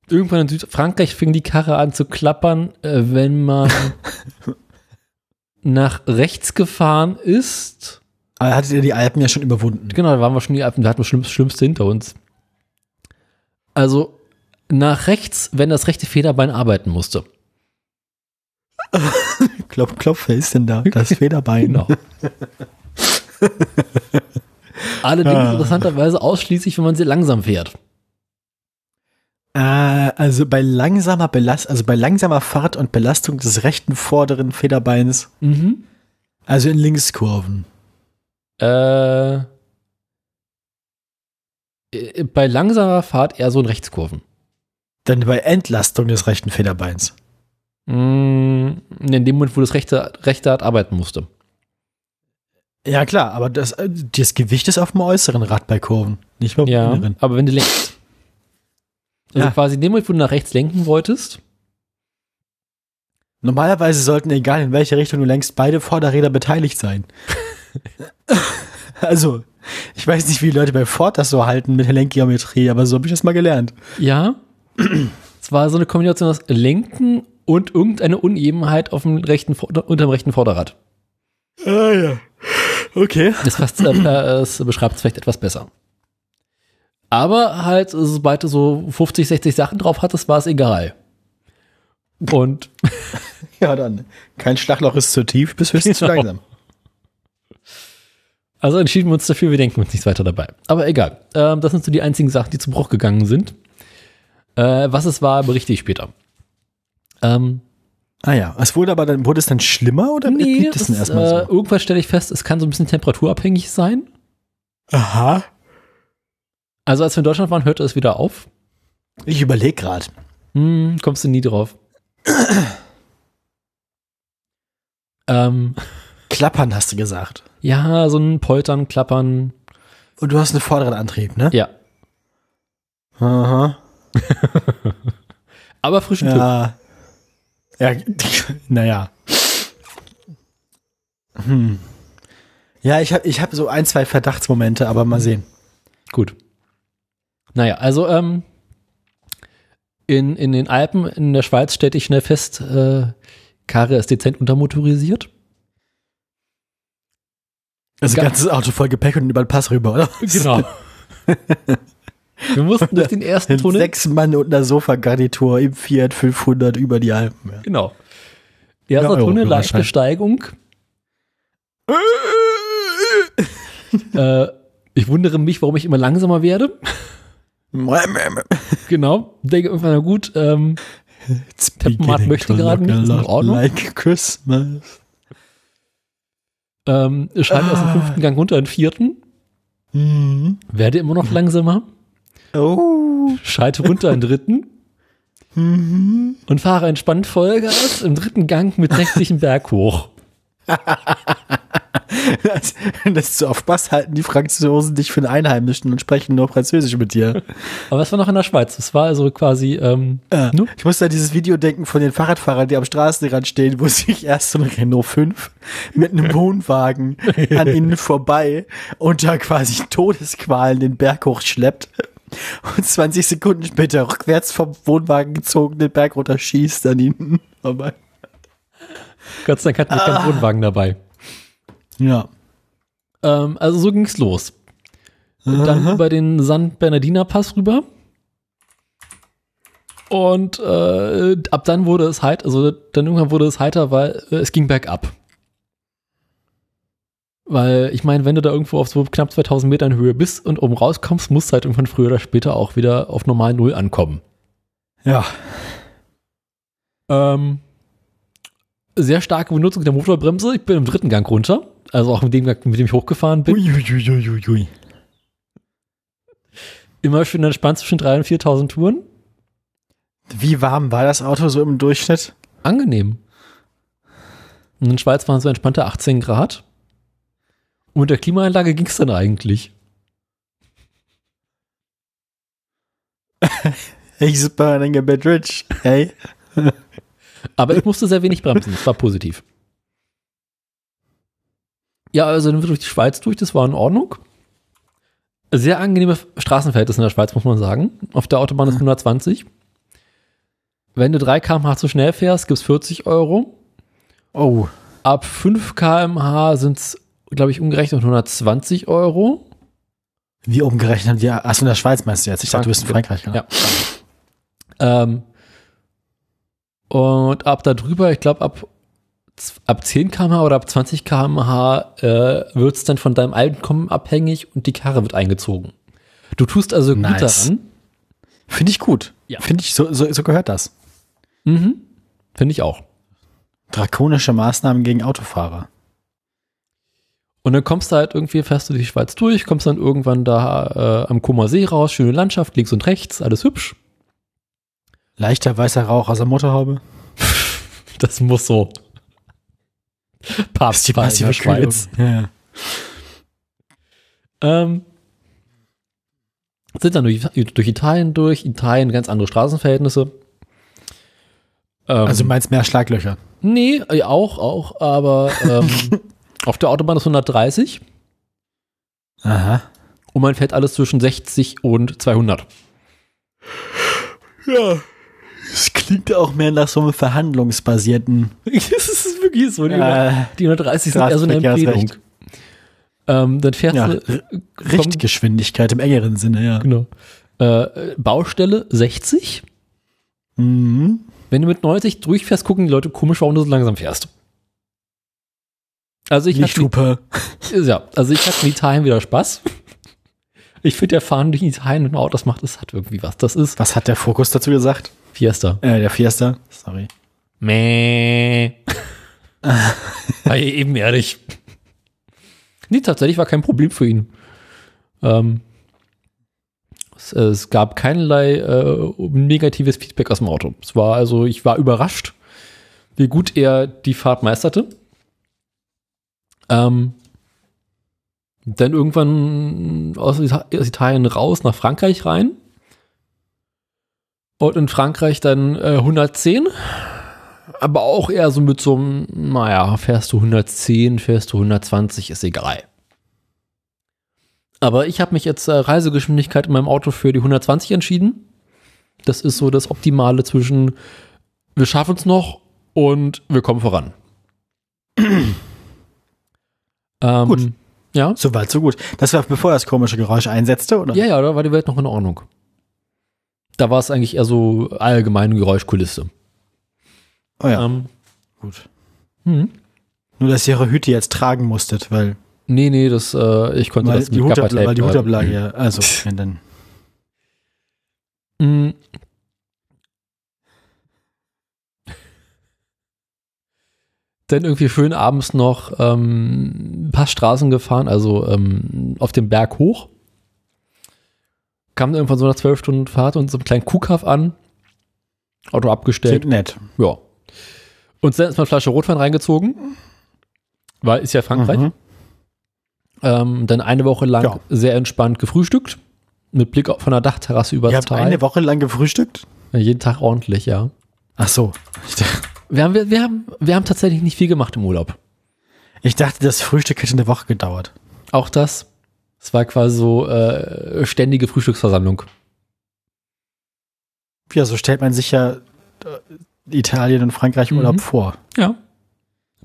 irgendwann in Südfrankreich fing die Karre an zu klappern, äh, wenn man nach rechts gefahren ist. Aber hattet ihr die Alpen ja schon überwunden? Genau, da waren wir schon die Alpen, da hatten wir das Schlimmste hinter uns. Also nach rechts, wenn das rechte Federbein arbeiten musste. Klopf, Klopf, wer ist denn da? Das Federbein. Genau. Allerdings Ah. interessanterweise ausschließlich, wenn man sehr langsam fährt. Äh, also bei langsamer Belast also bei langsamer Fahrt und Belastung des rechten vorderen Federbeins, Mhm. also in Linkskurven. Äh, äh, bei langsamer Fahrt eher so in Rechtskurven. Dann bei Entlastung des rechten Federbeins. Mm, In dem Moment, wo das rechte, rechte Rad arbeiten musste. Ja, klar, aber das, äh, das Gewicht ist auf dem äußeren Rad bei Kurven, nicht beim Ja, inneren. aber wenn du lenkst. Also Ja. quasi in dem Moment, wo du nach rechts lenken wolltest, Normalerweise sollten, egal in welche Richtung du lenkst, beide Vorderräder beteiligt sein. also, ich weiß nicht, wie die Leute bei Ford das so halten mit der Lenkgeometrie, aber so habe ich das mal gelernt. ja, es war so eine Kombination aus Lenken und irgendeine Unebenheit auf dem rechten, Vorder- unter dem rechten Vorderrad. Ah ja. Okay. Das, fasst, äh, es beschreibt es vielleicht etwas besser. Aber halt, sobald du so 50, 60 Sachen drauf hattest, war es egal. Und Ja, dann. Kein Schlagloch ist zu tief, bis höchstens zu Genau. langsam. Also entschieden wir uns dafür, wir denken uns nichts weiter dabei. Aber egal. Ähm, das sind so die einzigen Sachen, die zu Bruch gegangen sind. Äh, was es war, berichte ich später. Ähm, Ah ja. Es wurde aber dann, wurde es dann schlimmer oder nee, blieb das denn erstmal äh, so? irgendwann stelle ich fest, es kann so ein bisschen temperaturabhängig sein. Aha. Also als wir in Deutschland waren, hörte es wieder auf. Ich überlege gerade. Hm, kommst du nie drauf. ähm, Klappern hast du gesagt. Ja, so ein Poltern, Klappern. Und du hast einen vorderen Antrieb, ne? Ja. Aha. Aber frischen. Ja. Ja, naja. Hm. Ja, ich habe ich hab so ein, zwei Verdachtsmomente, aber mal sehen. Gut. Naja, also ähm, in, in den Alpen in der Schweiz stellte ich schnell fest, äh, Karre ist dezent untermotorisiert. Also Ga- ganzes Auto voll Gepäck und über den Pass rüber, oder? Genau. Wir mussten durch den ersten Tunnel. Sechs Mann und einer Sofagarnitur im Fiat 500 über die Alpen. Ja. Genau. Erster Ja, Tunnel, leichte Führerschein. Steigung. äh, ich wundere mich, warum ich immer langsamer werde. Genau. Denke irgendwann, na gut, ähm, Tempomat möchte gerade nicht, ist in Ordnung. Like Christmas. Ähm, schalte aus dem Ah. fünften Gang runter in den vierten, Mhm. werde immer noch langsamer, Oh. schalte runter in den dritten Mhm. und fahre entspannt Vollgas im dritten Gang mit 60 einen Berg hoch. Das, das ist so auf Spaß halten die Franzosen dich für einen Einheimischen und sprechen nur Französisch mit dir. Aber es war noch in der Schweiz. Das war also quasi, ähm, Äh? Ich muss an dieses Video denken von den Fahrradfahrern, die am Straßenrand stehen, wo sich erst so ein Renault 5 mit einem Wohnwagen an ihnen vorbei und da quasi Todesqualen den Berg hochschleppt und 20 Sekunden später rückwärts vom Wohnwagen gezogen den Berg runterschießt an ihnen vorbei. Gott sei Dank hatten wir keinen Wohnwagen dabei. Ja. Ähm, also so ging's los. Dann über den San Bernardiner Pass rüber. Und äh, ab dann wurde es heiter, also dann irgendwann wurde es heiter, weil äh, es ging bergab. Weil ich meine, wenn du da irgendwo auf so knapp 2000 Metern Höhe bist und oben rauskommst, musst du halt irgendwann früher oder später auch wieder auf normal Null ankommen. Ja. Ähm, sehr starke Benutzung der Motorbremse. Ich bin im dritten Gang runter. Also auch mit dem Gang, mit dem ich hochgefahren bin. Uiuiuiui. Immer schön entspannt zwischen 3.000 und 4.000 Touren. Wie warm war das Auto so im Durchschnitt? Angenehm. Und in der Schweiz waren es so entspannte 18 Grad. Und mit der Klimaanlage ging es dann eigentlich. Hey, super, dann get rich. Hey. Aber ich musste sehr wenig bremsen. Das war positiv. Ja, also dann sind wir durch die Schweiz durch. Das war in Ordnung. Sehr angenehme Straßenverhältnisse in der Schweiz, muss man sagen. Auf der Autobahn ist 120. Wenn du 3 km/h zu schnell fährst, gibt es 40 Euro. Oh. Ab 5 km/h sind es, glaube ich, umgerechnet 120 Euro. Wie umgerechnet? Ja, achso, in der Schweiz meinst du jetzt. Ich dachte, du bist in Frankreich. genau. Ja. Ähm, und ab da drüber, ich glaube, ab, ab 10 km/h oder ab 20 km/h äh, wird es dann von deinem Einkommen abhängig und die Karre wird eingezogen. Du tust also gut Nice. daran. Finde ich gut. Ja. Finde ich, so, so, so gehört das. Mhm. Finde ich auch. Drakonische Maßnahmen gegen Autofahrer. Und dann kommst du halt irgendwie, fährst du die Schweiz durch, kommst dann irgendwann da äh, am Comer See raus, schöne Landschaft, links und rechts, alles hübsch. Leichter weißer Rauch aus der Motorhaube. Das muss so. Papst in der Schweiz. Ja. Ähm, sind dann durch, durch Italien durch. Italien ganz andere Straßenverhältnisse. Ähm, Also du meinst mehr Schlaglöcher. nee, äh, auch, auch, aber ähm, auf der Autobahn ist 130 Aha. und man fährt alles zwischen 60 und 200. Ja. Es klingt auch mehr nach so einem verhandlungsbasierten. das ist wirklich so. Die, Äh, die 130 sind eher so eine. Empfehlung. Ähm, dann fährst Ja, du. Richtgeschwindigkeit im engeren Sinne, ja. Genau. Äh, Baustelle 60. Mhm. Wenn du mit 90 durchfährst, gucken die Leute komisch, warum du so langsam fährst. Also ich hatte, Lichthupe. ja, also ich hatte in Italien wieder Spaß. Ich finde, der Fahren durch Italien mit dem Auto, das macht, das hat irgendwie was. Das ist Was hat der Fokus dazu gesagt? Fiesta. Äh, der Fiesta. Sorry. Mäh. hey, eben ehrlich. Nee, tatsächlich war kein Problem für ihn. Ähm, es, es gab keinerlei äh, negatives Feedback aus dem Auto. Es war also, ich war überrascht, wie gut er die Fahrt meisterte. Ähm, dann irgendwann aus Italien raus nach Frankreich rein. Und in Frankreich dann äh, 110. Aber auch eher so mit so einem, naja, fährst du 110, fährst du 120, ist egal. Aber ich habe mich jetzt äh, Reisegeschwindigkeit in meinem Auto für die 120 entschieden. Das ist so das Optimale zwischen wir schaffen es noch und wir kommen voran. ähm, Gut. Ja, So weit, so gut. Das war bevor das komische Geräusch einsetzte, oder? ja, ja, da war die Welt noch in Ordnung. Da war es eigentlich eher so allgemeine Geräuschkulisse. Oh ja, Ähm, gut. hm. Nur, dass ihr eure Hüte jetzt tragen musstet, weil, Nee, nee, das, äh, ich konnte weil, das die, mit Hutabla weil die Hutablage ja, also, ja, dann. Mm. Dann irgendwie schön abends noch ähm, ein paar Straßen gefahren, also ähm, auf dem Berg hoch. Kam dann irgendwann so nach zwölf Stunden Fahrt und so einen kleinen Kuhkaff an. Auto abgestellt. Klingt nett. Ja. Und dann ist mal eine Flasche Rotwein reingezogen. Weil ist ja Frankreich. Mhm. Ähm, dann eine Woche lang Ja. sehr entspannt gefrühstückt. Mit Blick auf- von der Dachterrasse über Ihr das habt Tal. eine Woche lang gefrühstückt? Ja, jeden Tag ordentlich, ja. Ach so. Wir haben, wir, wir, haben, wir haben tatsächlich nicht viel gemacht im Urlaub. ich dachte, das Frühstück hätte eine Woche gedauert. Auch das. Es war quasi so äh, ständige Frühstücksversammlung. Ja, so stellt man sich ja äh, Italien und Frankreich Mhm. Urlaub vor. Ja.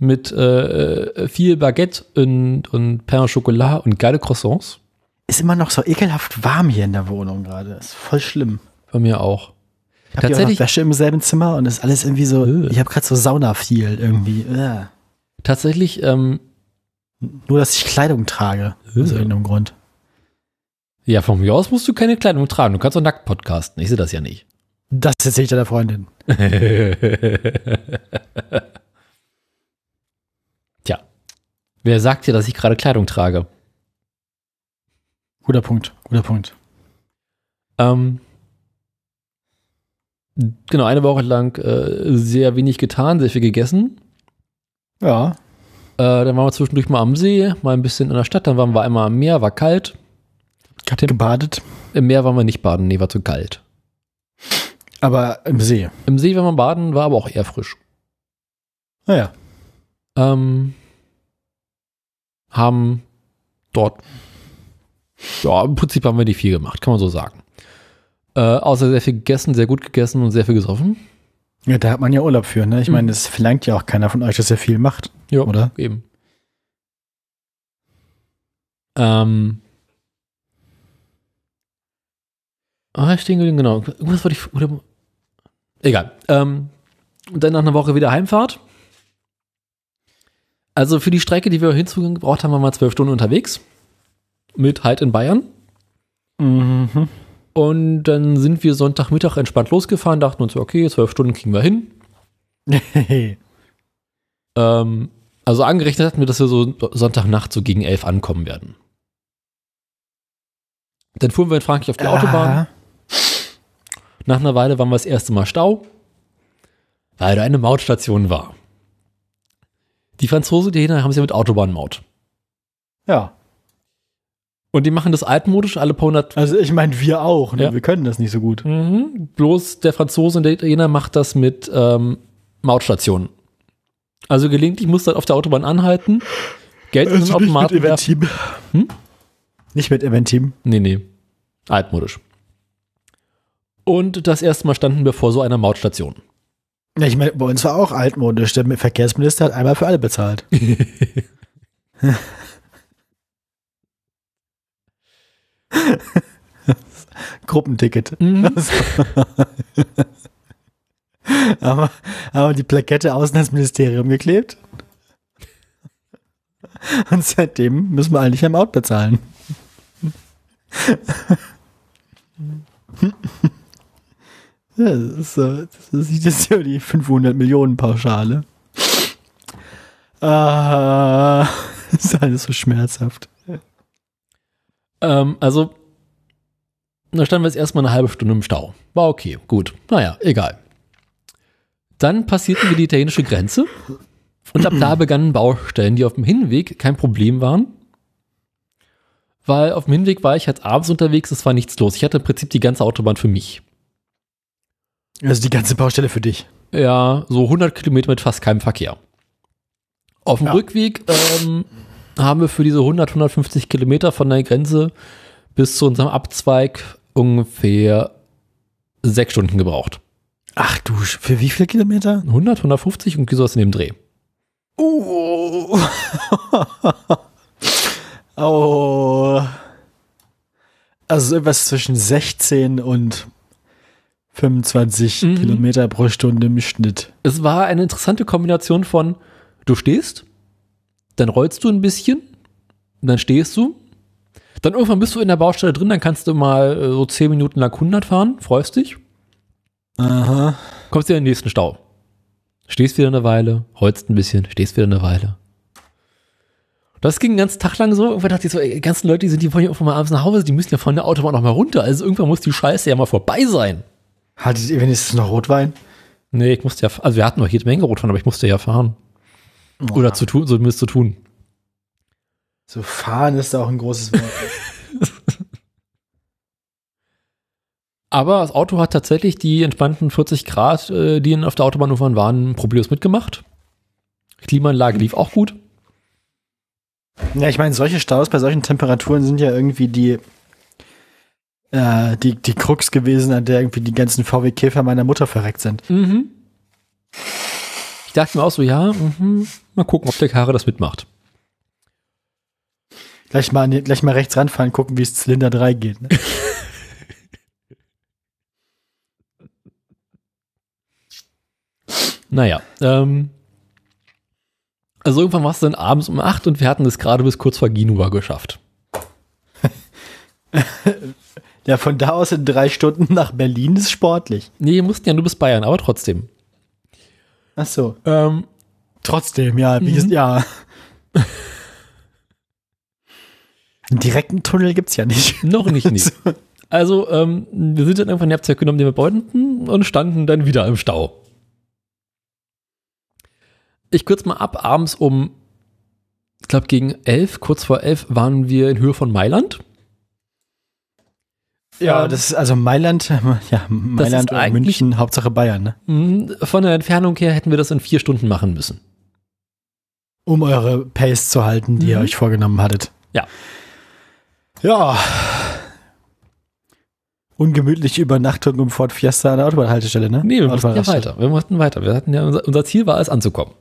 Mit äh, viel Baguette und, und Pain au Chocolat und geile Croissants. Ist immer noch so ekelhaft warm hier in der Wohnung gerade. Ist voll schlimm. Bei mir auch. Habt ihr auch noch Wäsche im selben Zimmer und ist alles irgendwie so, Äh. ich habe gerade so Sauna-Feel irgendwie. Äh. tatsächlich, ähm, Nur, dass ich Kleidung trage. Aus Äh. irgendeinem Grund. ja, von mir aus musst du keine Kleidung tragen. Du kannst auch nackt podcasten. Ich sehe das ja nicht. Das erzähle ich deiner Freundin. Tja. Wer sagt dir, dass ich gerade Kleidung trage? Guter Punkt, guter Punkt. Ähm, genau, eine Woche lang äh, sehr wenig getan, sehr viel gegessen. Ja. Äh, dann waren wir zwischendurch mal am See, mal ein bisschen in der Stadt, dann waren wir einmal am Meer, war kalt. Ich habe gebadet, Im Meer waren wir nicht baden, nee, war zu kalt. aber im See. Im See waren wir baden, war aber auch eher frisch. Naja. Ähm, haben dort, ja, im Prinzip haben wir nicht viel gemacht, kann man so sagen. Äh, außer sehr viel gegessen, sehr gut gegessen und sehr viel gesoffen. Ja, da hat man ja Urlaub für, ne? Ich Mhm. meine, es verlangt ja auch keiner von euch, dass er viel macht, Ja, oder? eben. Ähm. Ah, ich stehe genau. Irgendwas wollte ich. Oder, egal. Ähm, und dann nach einer Woche wieder Heimfahrt. Also für die Strecke, die wir hinzugegangen gebraucht haben, waren wir zwölf Stunden unterwegs. Mit halt in Bayern. Mhm. Und dann sind wir Sonntagmittag entspannt losgefahren, dachten uns, okay, zwölf Stunden kriegen wir hin. Ähm, also angerechnet hatten wir, dass wir so Sonntagnacht so gegen elf ankommen werden. Dann fuhren wir in Frankreich auf die Autobahn. Ah, Nach einer Weile waren wir das erste Mal Stau, weil da eine Mautstation war. Die Franzosen, die Italiener haben ja mit Autobahnmaut. Ja. Und die machen das altmodisch alle paar hundert. Also ich meine, wir auch, ne? Ja. Wir können das nicht so gut. Mhm. Bloß der Franzose und der Italiener macht das mit ähm, Mautstationen. Also gelegentlich muss dann auf der Autobahn anhalten, Geld in den Also nicht mit Automaten. Eventim. Hm? Nicht mit Eventim. Nee, nee. Altmodisch. Und das erste Mal standen wir vor so einer Mautstation. Ja, ich meine, bei uns war auch altmodisch. Der Verkehrsminister hat einmal für alle bezahlt. Gruppenticket. Mhm. aber, aber die Plakette außen ans Ministerium geklebt. Und seitdem müssen wir eigentlich am Out bezahlen. Ja, das ist, das ist, das ist ja die 500 Millionen Pauschale. Ah, das ist alles so schmerzhaft. Ähm, also, da standen wir jetzt erstmal eine halbe Stunde im Stau. War okay, gut. Naja, egal. Dann passierten wir die italienische Grenze. Und ab da begannen Baustellen, die auf dem Hinweg kein Problem waren. Weil auf dem Hinweg war ich halt abends unterwegs, es war nichts los. Ich hatte im Prinzip die ganze Autobahn für mich. Also die ganze Baustelle für dich. Ja, so 100 Kilometer mit fast keinem Verkehr. Auf dem Ja. Rückweg ähm, haben wir für diese 100, 150 Kilometer von der Grenze bis zu unserem Abzweig ungefähr sechs Stunden gebraucht. Ach du, für wie viele Kilometer? 100, 150 und sowas in dem Dreh. Oh. oh. Also irgendwas zwischen 16 und 25 Mhm. Kilometer pro Stunde im Schnitt. Es war eine interessante Kombination von, du stehst, dann rollst du ein bisschen, dann stehst du, dann irgendwann bist du in der Baustelle drin, dann kannst du mal äh, so 10 Minuten lang 100 fahren, freust dich, Aha. kommst wieder in den nächsten Stau. Stehst wieder eine Weile, rollst ein bisschen, stehst wieder eine Weile. Das ging den ganzen Tag lang so. Irgendwann dachte ich so, ey, die ganzen Leute, die sind, die wollen ja irgendwann mal abends nach Hause, die müssen ja von der Autobahn noch mal runter. Also irgendwann muss die Scheiße ja mal vorbei sein. Hattet ihr wenigstens noch Rotwein? Nee, ich musste ja, also wir hatten noch jede Menge Rotwein, aber ich musste ja fahren. Oder zu tun, so zumindest zu tun. So fahren ist auch ein großes Wort. Aber das Auto hat tatsächlich die entspannten 40 Grad, äh, die auf der Autobahn gefahren waren, problemlos mitgemacht. Klimaanlage lief auch gut. ja, ich meine, solche Staus bei solchen Temperaturen sind ja irgendwie die, äh, die, die Krux gewesen, an der irgendwie die ganzen VW-Käfer meiner Mutter verreckt sind. Mhm. Ich dachte mir auch so, ja, mhm, mal gucken, ob der Karre das mitmacht. Gleich mal, den- gleich mal rechts ranfahren, gucken, wie es Zylinder 3 geht. Ne? Naja, ähm, also irgendwann war es dann abends um 8 und wir hatten es gerade bis kurz vor Genua geschafft. Ja, von da aus in drei Stunden nach Berlin ist sportlich. Nee, wir mussten ja nur bis Bayern, aber trotzdem. Ach so. Ähm, Trotzdem, ja, wie Mhm. ist, ja. Einen direkten Tunnel gibt's ja nicht. noch nicht, nicht. Also, ähm, wir sind dann irgendwann in Abzweig genommen, den wir wollten und standen dann wieder im Stau. Ich kürze mal ab, abends um, ich glaube gegen elf, kurz vor elf, waren wir in Höhe von Mailand. Ja, Ähm, das ist also Mailand, ja, Mailand oder eigentlich- München, Hauptsache Bayern, ne? Mhm, Von der Entfernung her hätten wir das in vier Stunden machen müssen. Um eure Pace zu halten, die ihr Mhm. euch vorgenommen hattet. Ja. Ja. Ungemütliche Übernachtung im Ford Fiesta an der Autobahnhaltestelle, ne? Nee, wir mussten ja weiter. Wir mussten weiter. Wir hatten ja, unser, unser Ziel war es anzukommen.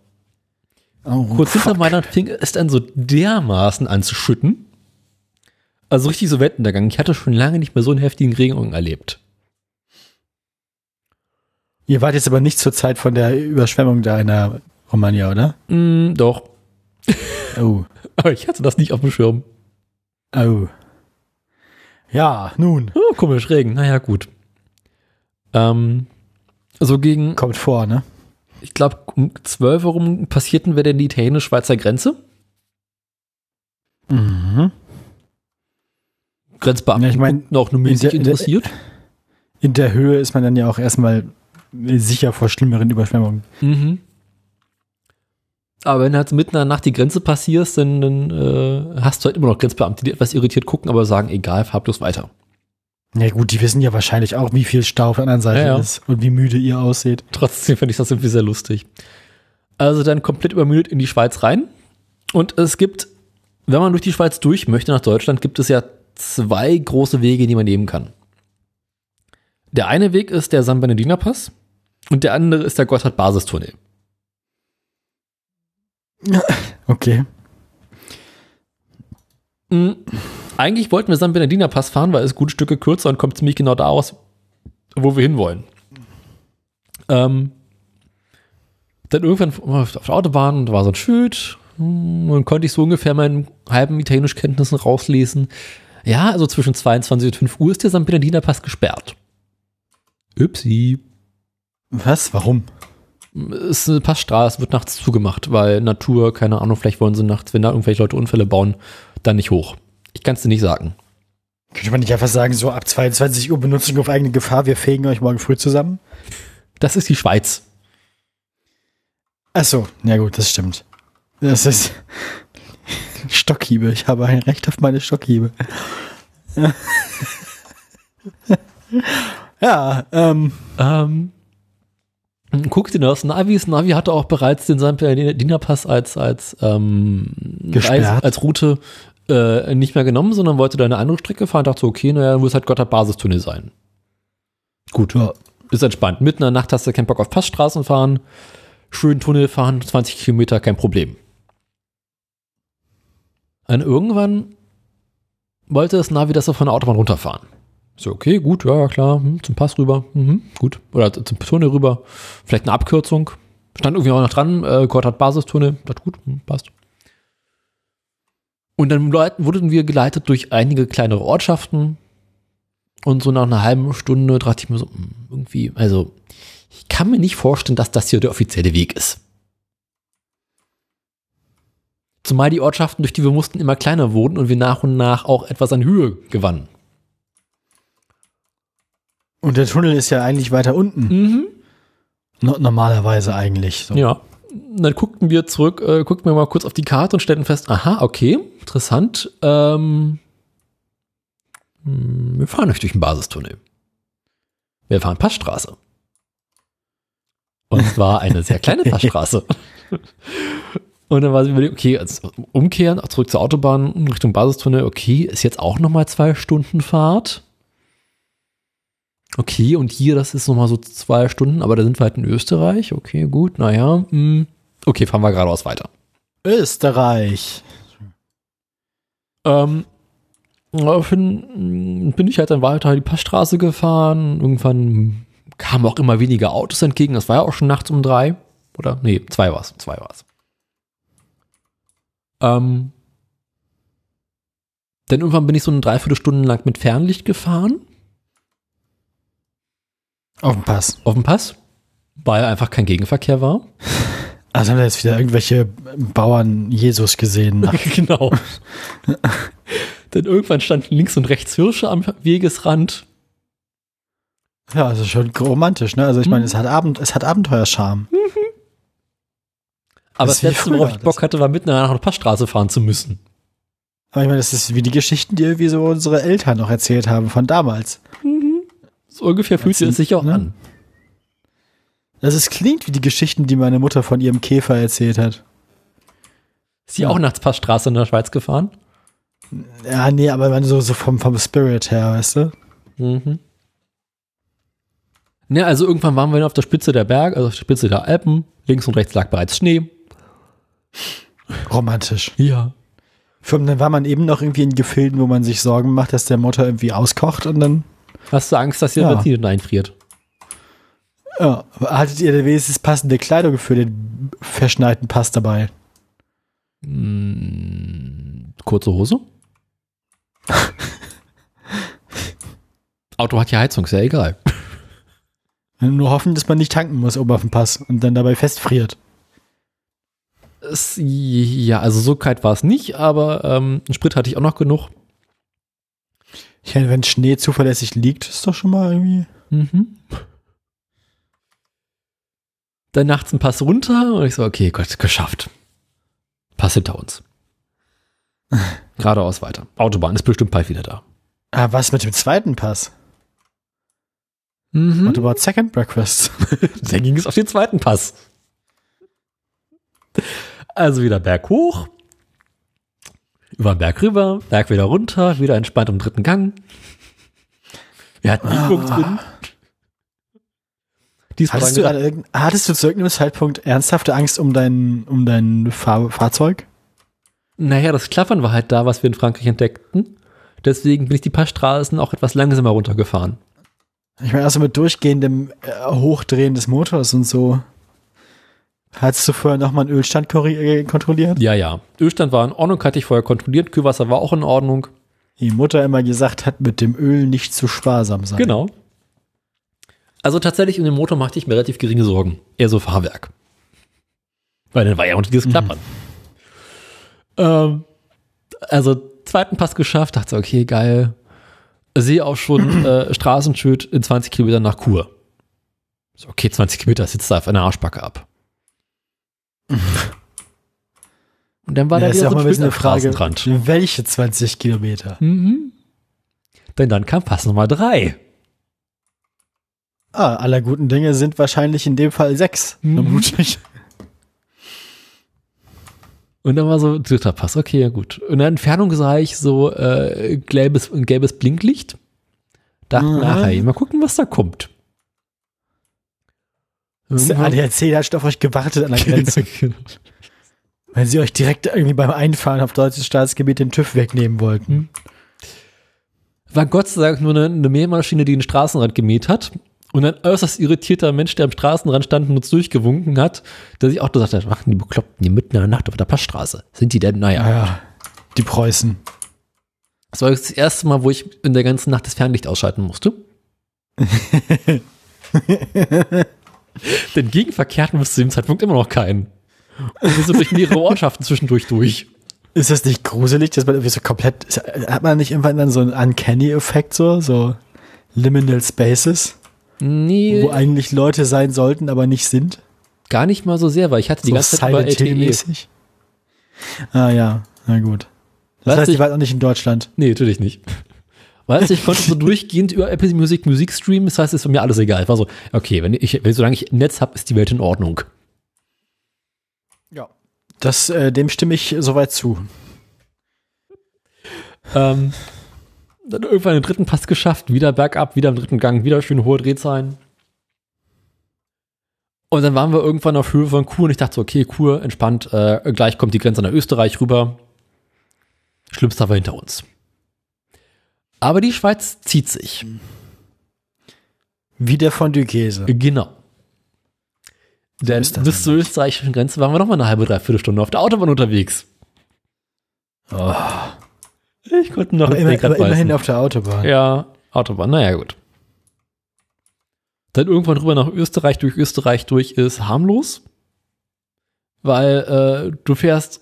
Oh, Kurz hinter fuck. Mailand fing es dann so dermaßen an zu schütten. Also richtig so Wettenuntergang. Ich hatte schon lange nicht mehr so einen heftigen Regenung erlebt. Ihr wart jetzt aber nicht zur Zeit von der Überschwemmung da in der Romagna, oder? Mm, doch. Oh. Aber ich hatte das nicht auf dem Schirm. Oh. Ja, nun. Oh, komisch, Regen. Naja, gut. Ähm, so gegen, Kommt vor, ne? ich glaube, um 12 Uhr rum passierten wir denn die italienisch-schweizer Grenze. Mhm. Grenzbeamten Ja, ich mein, auch nur in mäßig in der- interessiert. In der Höhe ist man dann ja auch erstmal sicher vor schlimmeren Überschwemmungen. Mhm. Aber wenn du halt mitten in der Nacht die Grenze passierst, dann, dann äh, hast du halt immer noch Grenzbeamte, die etwas irritiert gucken, aber sagen, egal, fahr bloß weiter. Ja gut, die wissen ja wahrscheinlich auch, wie viel Stau auf der anderen Seite Ja, ja. ist und wie müde ihr ausseht. Trotzdem finde ich das irgendwie sehr lustig. Also dann komplett übermüdet in die Schweiz rein. Und es gibt, wenn man durch die Schweiz durch möchte nach Deutschland, gibt es ja zwei große Wege, die man nehmen kann. Der eine Weg ist der San Bernardiner Pass und der andere ist der Gotthard-Basistunnel. Okay. Mhm. Eigentlich wollten wir San Bernardiner Pass fahren, weil es gute Stücke kürzer und kommt ziemlich genau da aus, wo wir hinwollen. Ähm, dann irgendwann auf der Autobahn, da war so ein Schild, hm, und konnte ich so ungefähr meinen halben Italienischkenntnissen rauslesen. Ja, also zwischen 22 und 5 Uhr ist der San Bernardiner Pass gesperrt. Upsi. Was? Warum? Es ist eine Passstraße, wird nachts zugemacht, weil Natur, keine Ahnung, vielleicht wollen sie nachts, wenn da irgendwelche Leute Unfälle bauen, dann nicht hoch. Ich kann es dir nicht sagen. Könnte man nicht einfach sagen, so ab 22 Uhr Benutzung auf eigene Gefahr, wir fegen euch morgen früh zusammen? Das ist die Schweiz. Ach so, ja gut, das stimmt. Das ist Stockhiebe. Ich habe ein Recht auf meine Stockhiebe. ja, ähm. Ähm, guck dir das Navi. Das Navi hatte auch bereits den St. Bernardiner-Pass als, als, ähm, als, als Route äh, nicht mehr genommen, sondern wollte da eine andere Strecke fahren. Dachte so, okay, naja, muss halt Gotthard-Basistunnel sein. Gut, Ja. ist entspannt. Mitten in der Nacht hast du keinen Bock auf Passstraßen fahren. Schön Tunnel fahren, 20 Kilometer, kein Problem. Und irgendwann wollte das Navi, dass wir von der Autobahn runterfahren. So, okay, gut, ja, klar, hm, zum Pass rüber, mhm, gut. Oder zum Tunnel rüber, vielleicht eine Abkürzung. Stand irgendwie auch noch dran, äh, Gotthard Basistunnel, das gut, hm, passt. Und dann wurden wir geleitet durch einige kleinere Ortschaften. Und so nach einer halben Stunde dachte ich mir so, hm, irgendwie, also, ich kann mir nicht vorstellen, dass das hier der offizielle Weg ist. Zumal die Ortschaften, durch die wir mussten, immer kleiner wurden und wir nach und nach auch etwas an Höhe gewannen. Und der Tunnel ist ja eigentlich weiter unten. Mhm. No normalerweise eigentlich. So. Ja. Dann guckten wir zurück, äh, guckten wir mal kurz auf die Karte und stellten fest, aha, okay, interessant. Ähm, hm, wir fahren nicht durch den Basistunnel. Wir fahren Passstraße. Und zwar eine sehr kleine Passstraße. Und dann war sie überlegt, okay, also umkehren, auch zurück zur Autobahn Richtung Basistunnel, okay, ist jetzt auch nochmal zwei Stunden Fahrt. Okay, und hier, das ist nochmal so zwei Stunden, aber da sind wir halt in Österreich. Okay, gut, naja. Hm. Okay, fahren wir geradeaus weiter. Österreich. Ähm, daraufhin bin ich halt dann weiter die Passstraße gefahren. Irgendwann kamen auch immer weniger Autos entgegen. Das war ja auch schon nachts um drei. Oder? Nee, zwei war's. Zwei war's. Ähm, dann irgendwann bin ich so eine Dreiviertelstunde lang mit Fernlicht gefahren. Auf dem Pass. Auf dem Pass. Weil einfach kein Gegenverkehr war. Also haben wir jetzt wieder irgendwelche Bauern Jesus gesehen. Ach, genau. Dann irgendwann standen links und rechts Hirsche am Wegesrand. ja, also schon romantisch, ne? Also ich meine, es hat Abend, es hat Abenteuerscharme. Aber Das das, letzte, worauf ich Bock hatte, war mitten in einer Passstraße fahren zu müssen. Aber ich meine, das ist wie die Geschichten, die irgendwie so unsere Eltern noch erzählt haben von damals. So ungefähr fühlt sich das sich auch ne? an. Das ist, klingt wie die Geschichten, die meine Mutter von ihrem Käfer erzählt hat. Ist sie Ja. auch nachts Passstraße in der Schweiz gefahren? Ja, nee, aber wenn so, so vom, vom Spirit her, weißt du? Mhm. Ne, also irgendwann waren wir auf der Spitze der Berge, also auf der Spitze der Alpen. Links und rechts lag bereits Schnee. Romantisch. Ja. Dann war man eben noch irgendwie in Gefilden, wo man sich Sorgen macht, dass der Motor irgendwie auskocht und dann, Hast du Angst, dass hier Ja. Benzin einfriert? ja, aber hattet ihr wenigstens passende Kleidung für den verschneiten Pass dabei? Hm, kurze Hose? Auto hat ja Heizung, ist ja egal. Nur hoffen, dass man nicht tanken muss oben auf dem Pass und dann dabei festfriert. Es, ja, also so kalt war es nicht, aber ähm, Sprit hatte ich auch noch genug. Ich meine, wenn Schnee zuverlässig liegt, ist doch schon mal irgendwie. Mhm. Dann nachts ein Pass runter und ich so, okay, Gott, geschafft. Pass hinter uns. Geradeaus weiter. Autobahn ist bestimmt bald wieder da. Ah, was mit dem zweiten Pass? Mhm. What about second breakfast? Dann ging es auf den zweiten Pass. Also wieder Berg hoch, über den Berg rüber, Berg wieder runter, wieder entspannt im dritten Gang. Wir hatten Übung drin. Diesmal Hattest du, hattest du zu irgendeinem Zeitpunkt ernsthafte Angst um dein, um dein Fahr Fahrzeug? Naja, das Klappern war halt da, was wir in Frankreich entdeckten. Deswegen bin ich die paar Straßen auch etwas langsamer runtergefahren. Ich meine, also mit durchgehendem äh, Hochdrehen des Motors und so. Hattest du vorher nochmal einen Ölstand äh, kontrolliert? Ja, ja. Ölstand war in Ordnung, hatte ich vorher kontrolliert. Kühlwasser war auch in Ordnung. Die Mutter immer gesagt hat, mit dem Öl nicht zu sparsam sein. Genau. Also tatsächlich, um den Motor machte ich mir relativ geringe Sorgen. Eher so Fahrwerk. Weil dann war ja auch nicht dieses Klappern. Ähm, also zweiten Pass geschafft, dachte so, okay, geil. Sehe auch schon äh, Straßenschild in 20 Kilometern nach Chur. So, okay, 20 Kilometer sitzt da auf einer Arschbacke ab. Und dann war Ja, da ist wieder ja auch so mal ein bisschen eine Frage, welche 20 Kilometer? Mhm. Denn dann kam Pass Nummer drei. Ah, aller guten Dinge sind wahrscheinlich in dem Fall sechs. Mhm. Vermutlich. Und dann war so dritter Pass, okay, ja gut. Und in der Entfernung sah ich so äh, gelbes, ein gelbes Blinklicht. Dachte Mhm. nachher, mal gucken, was da kommt. Der ADAC hat schon auf euch gewartet an der Grenze, Genau. weil sie euch direkt irgendwie beim Einfahren auf deutsches Staatsgebiet den TÜV wegnehmen wollten. War Gott sei Dank nur eine, eine Mähmaschine, die den Straßenrand gemäht hat. Und ein äußerst irritierter Mensch, der am Straßenrand stand und uns durchgewunken hat, der sich auch gesagt hat, machen die Bekloppten hier mitten in der Nacht auf der Passstraße. Sind die denn? Naja. Ja, die Preußen. Das war jetzt das erste Mal, wo ich in der ganzen Nacht das Fernlicht ausschalten musste. Den Gegenverkehr hatten wir zu dem Zeitpunkt immer noch keinen. Und wir sind durch mehrere Ortschaften zwischendurch durch. Ist das nicht gruselig, dass man irgendwie so komplett, hat man nicht irgendwann dann so einen Uncanny-Effekt so, so Liminal Spaces, Nee, wo eigentlich Leute sein sollten, aber nicht sind? gar nicht mal so sehr, weil ich hatte die so ganze Zeit über Silent Hill LTE. Ah ja, na gut. Das Weißt heißt, ich ich- war auch nicht in Deutschland. Nee, natürlich nicht. Weißt du, ich konnte so durchgehend über Apple Music Musik streamen, das heißt, es ist mir alles egal. Ich war so, okay, wenn ich, wenn, solange ich Netz habe, ist die Welt in Ordnung. Ja. Das, äh, dem stimme ich soweit zu. Ähm, dann irgendwann den dritten Pass geschafft, wieder bergab, wieder im dritten Gang, wieder schön hohe Drehzahlen. Und dann waren wir irgendwann auf Höhe von Kur und ich dachte so, okay, Kur, entspannt, äh, gleich kommt die Grenze nach Österreich rüber. Schlimmster war hinter uns. Aber die Schweiz zieht sich. Wie der Fondue-Käse. Genau. Denn ist das bis zur österreichischen Grenze waren wir noch mal eine halbe, dreiviertel Stunde auf der Autobahn unterwegs. Oh. Ich konnte noch Aber, immer, aber immerhin beißen. auf der Autobahn. Ja, Autobahn, naja, gut. Dann irgendwann rüber nach Österreich, durch Österreich durch ist harmlos, weil äh, du fährst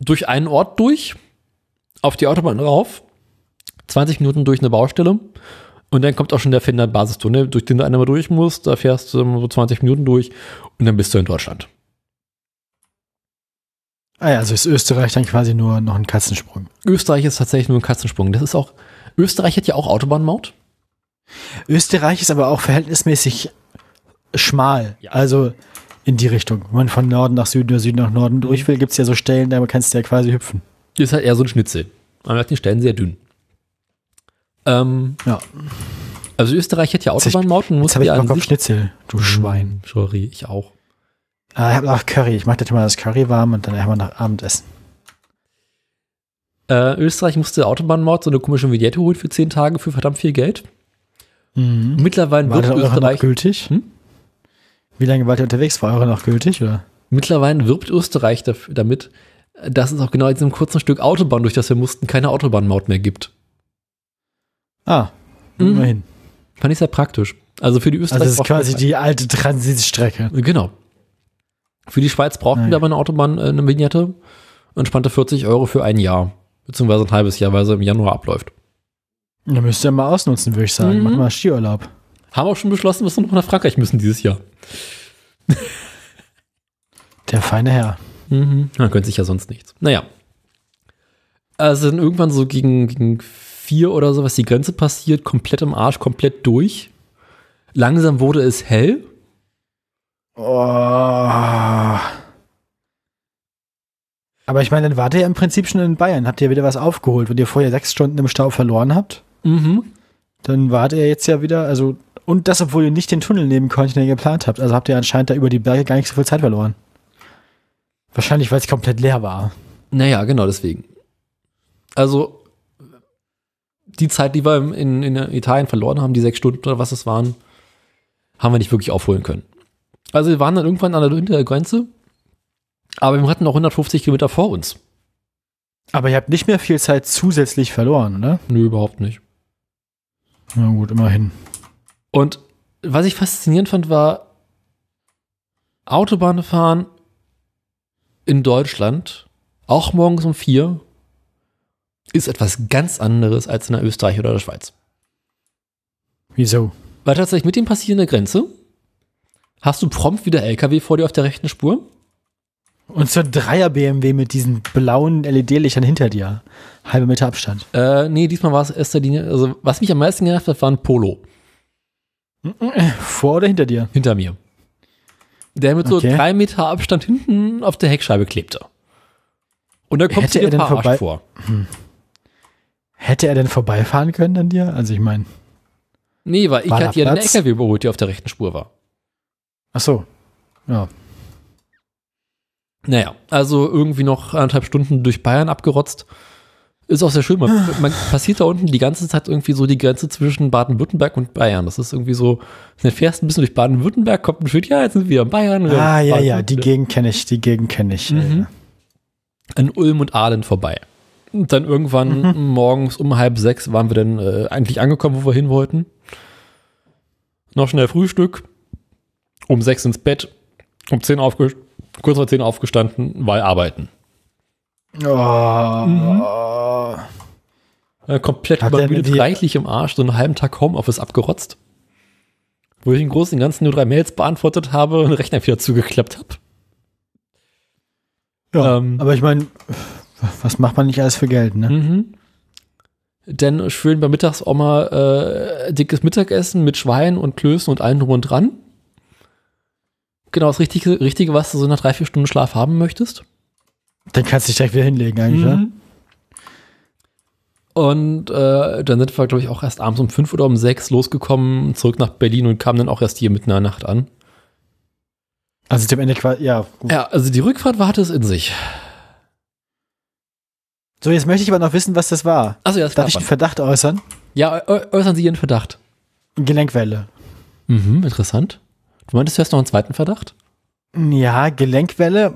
durch einen Ort durch, auf die Autobahn rauf, 20 Minuten durch eine Baustelle und dann kommt auch schon der Finder Basistunnel, durch den du einmal durch musst, da fährst du so 20 Minuten durch und dann bist du in Deutschland. Ah ja, also ist Österreich dann quasi nur noch ein Katzensprung. Österreich ist tatsächlich nur ein Katzensprung. Das ist auch, Österreich hat ja auch Autobahnmaut. Österreich ist aber auch verhältnismäßig schmal. Ja. Also in die Richtung. Wenn man von Norden nach Süden oder Süden nach Norden durch will, gibt es ja so Stellen, da kannst du ja quasi hüpfen. Ist halt eher so ein Schnitzel. Man merkt die Stellen sehr dünn. Ähm, Ja. also Österreich hat ja Jetzt hab ich- Autobahnmaut und Jetzt habe ich ja Bock an auf. Schnitzel, du Schwein. Sorry, ich auch. Ah, ich habe auch Curry. Ich mache das immer das Curry warm und dann haben wir nach Abendessen. Äh, Österreich musste Autobahnmaut so eine komische Vignette holen für 10 Tage für verdammt viel Geld. Mhm. Mittlerweile War der eure noch Österreich, gültig? Hm? Wie lange wart ihr unterwegs? War eure noch gültig? Oder? mittlerweile wirbt Österreich dafür, damit, dass es auch genau in diesem kurzen Stück Autobahn, durch das wir mussten, keine Autobahnmaut mehr gibt. Ah, Mhm. immerhin. Fand ich sehr praktisch. Also für die Österreich Also das ist quasi die alte Transitstrecke. Genau. Für die Schweiz brauchten Nein. wir aber eine Autobahn, äh, eine Vignette. Entspannte 40 Euro für ein Jahr. Beziehungsweise ein halbes Jahr, weil sie im Januar abläuft. Da müsst ihr mal ausnutzen, würde ich sagen. Mhm. Mach mal Skiurlaub. Haben auch schon beschlossen, dass wir noch nach Frankreich müssen dieses Jahr. Der feine Herr. Mhm. Man könnte sich ja sonst nichts. Naja. Also dann irgendwann so gegen, gegen vier oder so, was die Grenze passiert, komplett im Arsch, komplett durch. Langsam wurde es hell. Oh. Aber ich meine, dann wart ihr ja im Prinzip schon in Bayern. Habt ihr wieder was aufgeholt? Wenn ihr vorher sechs Stunden im Stau verloren habt, Mhm. dann wart ihr jetzt ja wieder, also, und das, obwohl ihr nicht den Tunnel nehmen konntet, den ihr geplant habt. Also habt ihr anscheinend da über die Berge gar nicht so viel Zeit verloren. Wahrscheinlich, weil es komplett leer war. Naja, genau deswegen. Also, die Zeit, die wir in, in Italien verloren haben, die sechs Stunden oder was es waren, haben wir nicht wirklich aufholen können. Also, wir waren dann irgendwann an der, hinter der Grenze, aber wir hatten noch 150 Kilometer vor uns. Aber ihr habt nicht mehr viel Zeit zusätzlich verloren, oder? Nö, überhaupt nicht. Na gut, immerhin. Und was ich faszinierend fand, war Autobahn fahren in Deutschland, auch morgens um vier, ist etwas ganz anderes als in der Österreich oder der Schweiz. Wieso? Weil tatsächlich mit dem Passieren der Grenze hast du prompt wieder LKW vor dir auf der rechten Spur. Und so ein Dreier-BMW mit diesen blauen LED-Lichtern hinter dir. Halbe Meter Abstand. Äh, nee, diesmal war es erster Linie, also was mich am meisten genervt hat, war ein Polo Vor oder hinter dir? hinter mir. Der mit so Okay. drei Meter Abstand hinten auf der Heckscheibe klebte. Und da kommt dir er denn verarscht vorbei- vor. Hätte er denn vorbeifahren können an dir? Also ich meine, Nee, weil ich hatte ja den? LKW überholt, der auf der rechten Spur war. ach so. Ja. Naja, also irgendwie noch anderthalb Stunden durch Bayern abgerotzt. Ist auch sehr schön. Man, man passiert da unten die ganze Zeit irgendwie so die Grenze zwischen Baden-Württemberg und Bayern. Das ist irgendwie so, du fährst ein bisschen durch Baden-Württemberg, kommt ein Schild, ja, jetzt sind wir in Bayern. Ah, ja, ja, die Gegend kenne ich, die Gegend kenne ich. Mhm. an Ulm und Aalen vorbei. Und dann irgendwann Mhm. morgens um halb sechs waren wir dann äh, eigentlich angekommen, wo wir hin wollten. Noch schnell Frühstück, um sechs ins Bett, um zehn aufge kurz vor zehn aufgestanden, weil arbeiten. Oh. Äh, komplett Hat der übermüdet, reichlich im Arsch, so einen halben Tag Homeoffice abgerotzt. Wo ich den großen Ganzen nur drei Mails beantwortet habe und den Rechner wieder zugeklappt habe. Ja, Ähm, aber ich meine, was macht man nicht alles für Geld, ne? Mhm. Dann schön bei Mittagsoma äh, dickes Mittagessen mit Schwein und Klößen und allem drum und dran. Genau das Richtige, Richtige, was du so nach drei, vier Stunden Schlaf haben möchtest. Dann kannst du dich direkt wieder hinlegen eigentlich, Mhm. oder? Und äh, dann sind wir, glaube ich, auch erst abends um fünf oder um sechs losgekommen, zurück nach Berlin und kamen dann auch erst hier mitten in der Nacht an. Also dem Ende quasi, ja. Gut. Ja, also die Rückfahrt war es in sich. So, jetzt möchte ich aber noch wissen, was das war. Also ja, das Darf ich einen Verdacht äußern? Ja, äu- äußern Sie Ihren Verdacht. Gelenkwelle. Mhm, interessant. Du meintest, du hast noch einen zweiten Verdacht? Ja, Gelenkwelle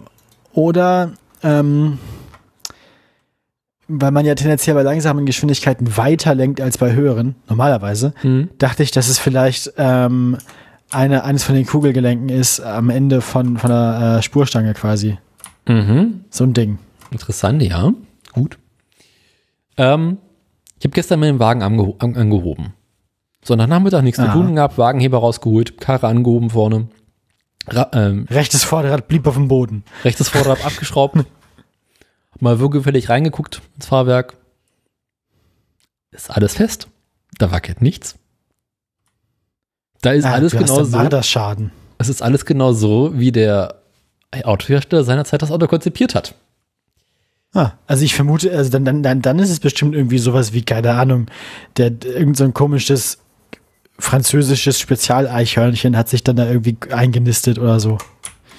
oder ähm, weil man ja tendenziell bei langsamen Geschwindigkeiten weiter lenkt als bei höheren, normalerweise, Mhm. dachte ich, dass es vielleicht ähm, eine, eines von den Kugelgelenken ist am Ende von, von der äh, Spurstange quasi. Mhm. So ein Ding. Interessant, ja. Gut. Ähm, ich habe gestern meinen Wagen angeho an angehoben. So, nach Nachmittag nichts zu Ah. tun gehabt, Wagenheber rausgeholt, Karre angehoben vorne. Ra ähm, Rechtes Vorderrad blieb auf dem Boden. rechtes Vorderrad abgeschraubt. Mal würgefällig reingeguckt ins Fahrwerk. Ist alles fest. Da wackelt nichts. Da ist Ah, alles genau so. Es ist alles genau so, wie der Autohersteller seinerzeit das Auto konzipiert hat. Ah, also ich vermute, also dann, dann, dann, dann ist es bestimmt irgendwie sowas wie, keine Ahnung, der, irgend so ein komisches französisches Spezialeichhörnchen hat sich dann da irgendwie eingenistet oder so.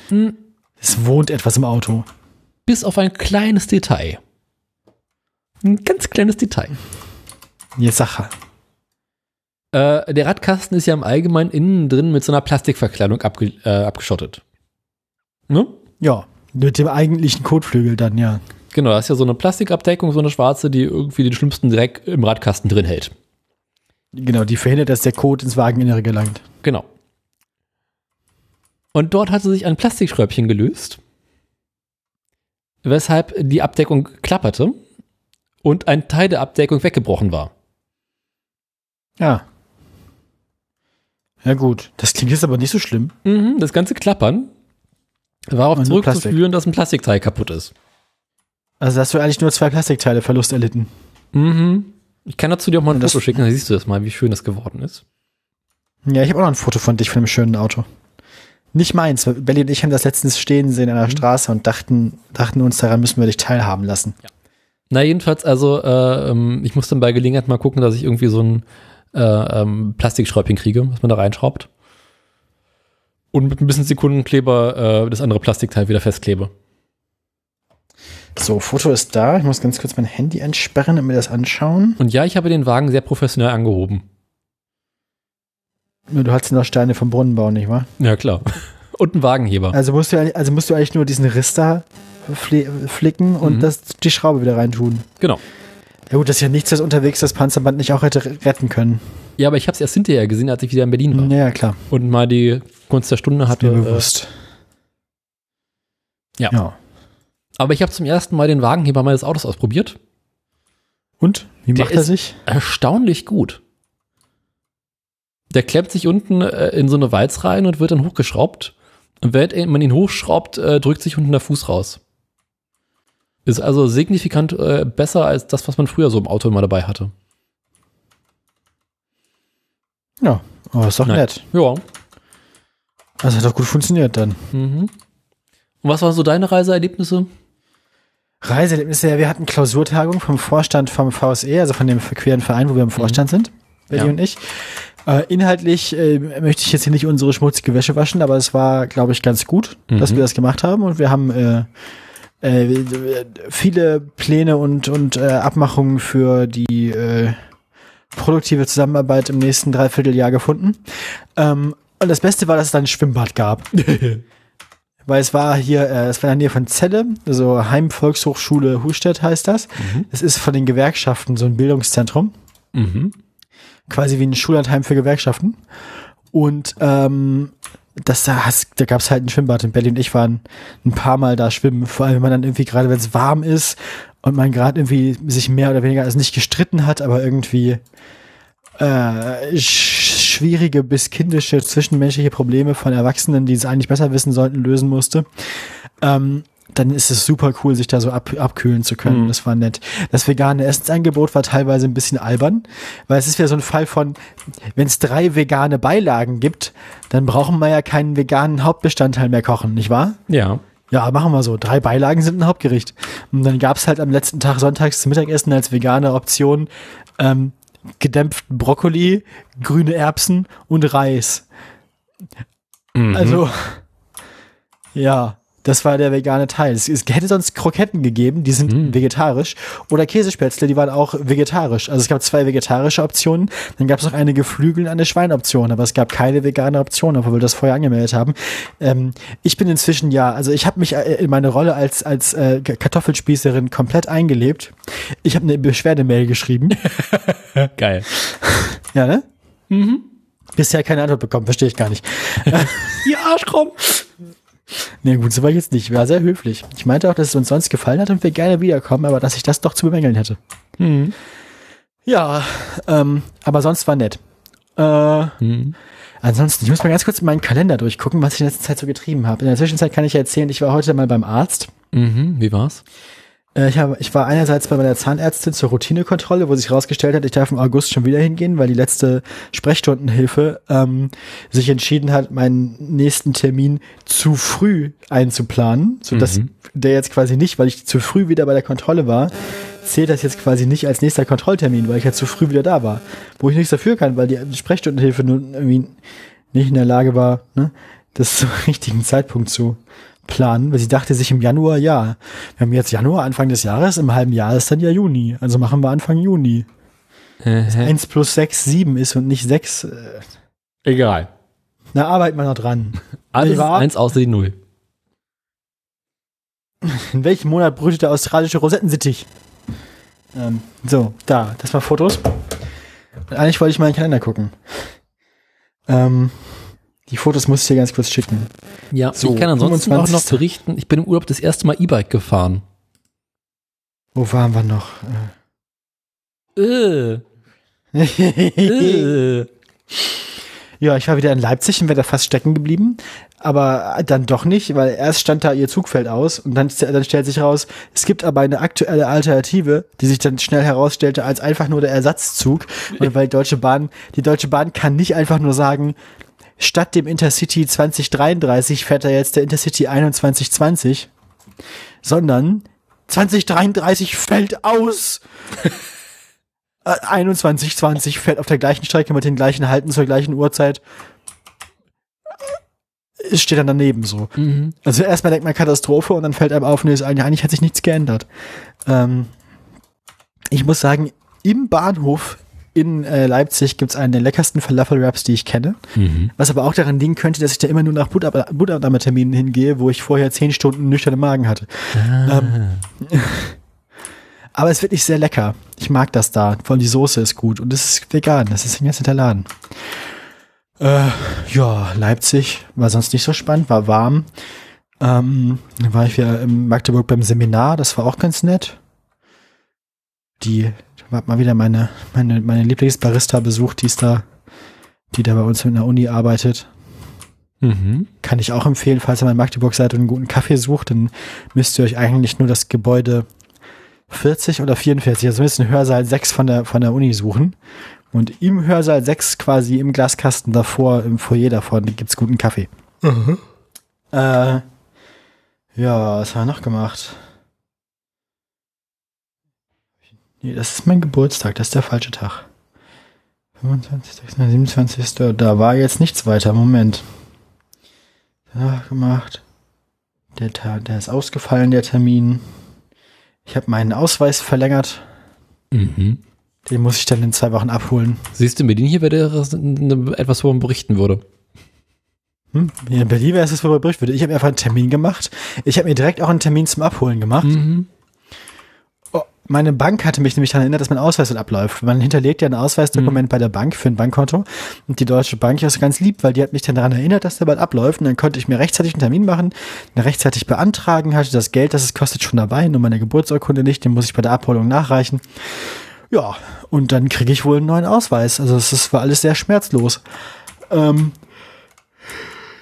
Hm. Es wohnt etwas im Auto. Bis auf ein kleines Detail. Ein ganz kleines Detail. Jetzt sag. Äh, der Radkasten ist ja im Allgemeinen innen drin mit so einer Plastikverkleidung abge äh, abgeschottet. Ne? Ja, mit dem eigentlichen Kotflügel dann, ja. Genau, da ist ja so eine Plastikabdeckung, so eine schwarze, die irgendwie den schlimmsten Dreck im Radkasten drin hält. Genau, die verhindert, dass der Kot ins Wageninnere gelangt. Genau. Und dort hatte sich ein Plastikschräubchen gelöst, weshalb die Abdeckung klapperte und ein Teil der Abdeckung weggebrochen war. Ja. Ja, gut. Das klingt jetzt aber nicht so schlimm. Mhm, das ganze Klappern war darauf zurückzuführen, dass ein Plastikteil kaputt ist. Also hast du eigentlich nur zwei Plastikteile Verlust erlitten. Mhm. Ich kann dazu dir auch mal ein das- Foto schicken, dann siehst du das mal, wie schön das geworden ist. Ja, ich habe auch noch ein Foto von dich von einem schönen Auto. Nicht meins. weil Belly und ich haben das letztens stehen sehen an der Straße und dachten, dachten uns, daran müssen wir dich teilhaben lassen. Na, jedenfalls, also, äh, ähm, ich muss dann bei Gelegenheit mal gucken, dass ich irgendwie so ein äh, ähm, Plastikschräubchen kriege, was man da reinschraubt. Und mit ein bisschen Sekundenkleber äh, das andere Plastikteil wieder festklebe. So, Foto ist da. Ich muss ganz kurz mein Handy entsperren und mir das anschauen. Und ja, ich habe den Wagen sehr professionell angehoben. Nur du hast noch Steine vom Brunnenbau, nicht wahr? Ja, klar. Und einen Wagenheber. Also musst du, eigentlich- also musst du eigentlich nur diesen Riss da fli flicken und Mhm. das, die Schraube wieder reintun. Genau. Ja gut, das ist ja nichts, das unterwegs das Panzerband nicht auch hätte retten können. Ja, aber ich habe es erst hinterher gesehen, als ich wieder in Berlin war. Ja, klar. Und mal die Gunst der Stunde hatte. Mir Äh, bewusst. ja. ja. Aber ich habe zum ersten Mal den Wagenheber meines Autos ausprobiert. Und? Wie Der macht er ist- sich? erstaunlich gut. Der klemmt sich unten äh, in so eine Walz rein und wird dann hochgeschraubt. Und wenn man ihn hochschraubt, äh, drückt sich unten der Fuß raus. Ist also signifikant äh, besser als das, was man früher so im Auto immer dabei hatte. Ja, aber ist doch Nein. nett. Ja. Das hat doch gut funktioniert dann. Mhm. Und was waren so deine Reiseerlebnisse? Reiseerlebnisse, ja, wir hatten Klausurtagung vom Vorstand vom VSE, also von dem queeren Verein, wo wir im Vorstand sind, Betty Ja. und ich. Äh, inhaltlich äh, möchte ich jetzt hier nicht unsere schmutzige Wäsche waschen, aber es war, glaube ich, ganz gut, dass Mhm. wir das gemacht haben und wir haben äh, äh, viele Pläne und, und äh, Abmachungen für die äh, produktive Zusammenarbeit im nächsten Dreivierteljahr gefunden. Ähm, und das Beste war, dass es dann ein Schwimmbad gab. Weil es war hier, äh, es war in der Nähe von Celle, also Heimvolkshochschule Hustedt heißt das. Es ist von den Gewerkschaften so ein Bildungszentrum, Mhm. quasi wie ein Schullandheim für Gewerkschaften. Und ähm, das da, da gab es halt ein Schwimmbad in Berlin. Ich war ein, ein paar Mal da schwimmen, vor allem wenn man dann irgendwie gerade, wenn es warm ist und man gerade irgendwie sich mehr oder weniger also nicht gestritten hat, aber irgendwie äh, schwierige bis kindische zwischenmenschliche Probleme von Erwachsenen, die es eigentlich besser wissen sollten, lösen musste. Ähm, dann ist es super cool, sich da so ab, abkühlen zu können. Mhm. Das war nett. Das vegane Essensangebot war teilweise ein bisschen albern, weil es ist ja so ein Fall von, wenn es drei vegane Beilagen gibt, dann brauchen wir ja keinen veganen Hauptbestandteil mehr kochen, nicht wahr? Ja. Ja, machen wir so. Drei Beilagen sind ein Hauptgericht. Und dann gab's halt am letzten Tag sonntags zum Mittagessen als vegane Option ähm, gedämpften Brokkoli, grüne Erbsen und Reis. Mhm. Also, ja, das war der vegane Teil. Es, es hätte sonst Kroketten gegeben, die sind Mm. vegetarisch. Oder Käsespätzle, die waren auch vegetarisch. Also es gab zwei vegetarische Optionen. Dann gab es noch eine Geflügel und eine Schweinoption. Aber es gab keine vegane Option, obwohl wir das vorher angemeldet haben. Ähm, ich bin inzwischen ja, also ich habe mich äh, in meine Rolle als, als äh, Kartoffelspießerin komplett eingelebt. Ich habe eine Beschwerdemail geschrieben. Geil. ja, ne? Bisher keine Antwort bekommen, verstehe ich gar nicht. Die Arschkrumm. Nee, gut, so war ich jetzt nicht. War sehr höflich. Ich meinte auch, dass es uns sonst gefallen hat und wir gerne wiederkommen, aber dass ich das doch zu bemängeln hätte. Mhm. Ja, ähm, aber sonst war nett. Äh, Mhm. ansonsten, ich muss mal ganz kurz in meinen Kalender durchgucken, was ich in letzter Zeit so getrieben habe. In der Zwischenzeit kann ich ja erzählen, ich war heute mal beim Arzt. Mhm. Wie war's? Äh, ich, habe, ich war einerseits bei meiner Zahnärztin zur Routinekontrolle, wo sich herausgestellt hat, ich darf im August schon wieder hingehen, weil die letzte Sprechstundenhilfe ähm, sich entschieden hat, meinen nächsten Termin zu früh einzuplanen, sodass Mhm. der jetzt quasi nicht, weil ich zu früh wieder bei der Kontrolle war, zählt das jetzt quasi nicht als nächster Kontrolltermin, weil ich ja zu früh wieder da war. Wo ich nichts dafür kann, weil die Sprechstundenhilfe nun irgendwie nicht in der Lage war, ne, das zum richtigen Zeitpunkt zu planen, weil sie dachte sich im Januar, ja, wir haben jetzt Januar, Anfang des Jahres, im halben Jahr ist dann ja Juni, also machen wir Anfang Juni. Äh, 1 plus 6, 7 ist und nicht 6, äh, egal. da arbeiten wir noch dran. Alles wahr? eins außer die Null. In welchem Monat brütet der australische Rosettensittich? Ähm, so, da, das war Fotos. Und eigentlich wollte ich mal in den Kalender gucken. Ähm, die Fotos muss ich dir ganz kurz schicken. Ja, So, ich kann ansonsten auch noch 25. berichten, ich bin im Urlaub das erste Mal E-Bike gefahren. Wo waren wir noch? Äh, Äh. Ja, ich war wieder in Leipzig und wäre da fast stecken geblieben. Aber dann doch nicht, weil erst stand da ihr Zugfeld aus und dann, dann stellt sich raus, es gibt aber eine aktuelle Alternative, die sich dann schnell herausstellte als einfach nur der Ersatzzug. Und weil Deutsche Bahn, die Deutsche Bahn kann nicht einfach nur sagen, statt dem Intercity 2033 fährt da jetzt der Intercity 2120, sondern 2033 fällt aus. Äh, 2120 fährt auf der gleichen Strecke mit den gleichen Halten zur gleichen Uhrzeit. Es steht dann daneben so. Mhm. Also erstmal denkt man Katastrophe und dann fällt einem auf, nee, ist eigentlich, eigentlich hat sich nichts geändert. Ähm, ich muss sagen, im Bahnhof in äh, Leipzig gibt's einen der leckersten Falafel-Wraps, die ich kenne. Mhm. Was aber auch daran liegen könnte, dass ich da immer nur nach Buddha-Terminen hingehe, wo ich vorher zehn Stunden nüchterne Magen hatte. Ähm, aber es ist wirklich sehr lecker. Ich mag das da. Vor allem die Soße ist gut und es ist vegan. Das ist ein ganz netter Laden. Äh, ja, Leipzig war sonst nicht so spannend, war warm. Ähm, dann war ich wieder in Magdeburg beim Seminar, das war auch ganz nett. Die, ich hab mal wieder meine, meine, meine Lieblingsbarista besucht, die ist da, die da bei uns in der Uni arbeitet. Mhm. Kann ich auch empfehlen, falls ihr mal in Magdeburg seid und einen guten Kaffee sucht, dann müsst ihr euch eigentlich nur das Gebäude 40 oder 44, also zumindest den Hörsaal 6 von der, von der Uni suchen. Und im Hörsaal 6 quasi im Glaskasten davor, im Foyer davor, gibt's guten Kaffee. Äh, ja, was haben wir noch gemacht? Nee, das ist mein Geburtstag, das ist der falsche Tag. 25, 26, 27. Da war jetzt nichts weiter. Moment. Danach gemacht. Der, der ist ausgefallen, der Termin. Ich habe meinen Ausweis verlängert. Mhm. Den muss ich dann in zwei Wochen abholen. Siehst du, in Berlin hier wäre etwas, wo man berichten würde. Hm? In Berlin wäre es das, worüber ich berichten würde. Ich habe mir einfach einen Termin gemacht. Ich habe mir direkt auch einen Termin zum Abholen gemacht. Mhm. Meine Bank hatte mich nämlich daran erinnert, dass mein Ausweis dann abläuft. Man hinterlegt ja ein Ausweisdokument bei der Bank für ein Bankkonto. Und die Deutsche Bank ist ganz lieb, weil die hat mich dann daran erinnert, dass der bald abläuft. Und dann konnte ich mir rechtzeitig einen Termin machen, rechtzeitig beantragen, hatte das Geld, das es kostet, schon dabei, nur meine Geburtsurkunde nicht, den muss ich bei der Abholung nachreichen. Ja, und dann kriege ich wohl einen neuen Ausweis. Also es war alles sehr schmerzlos. Ähm,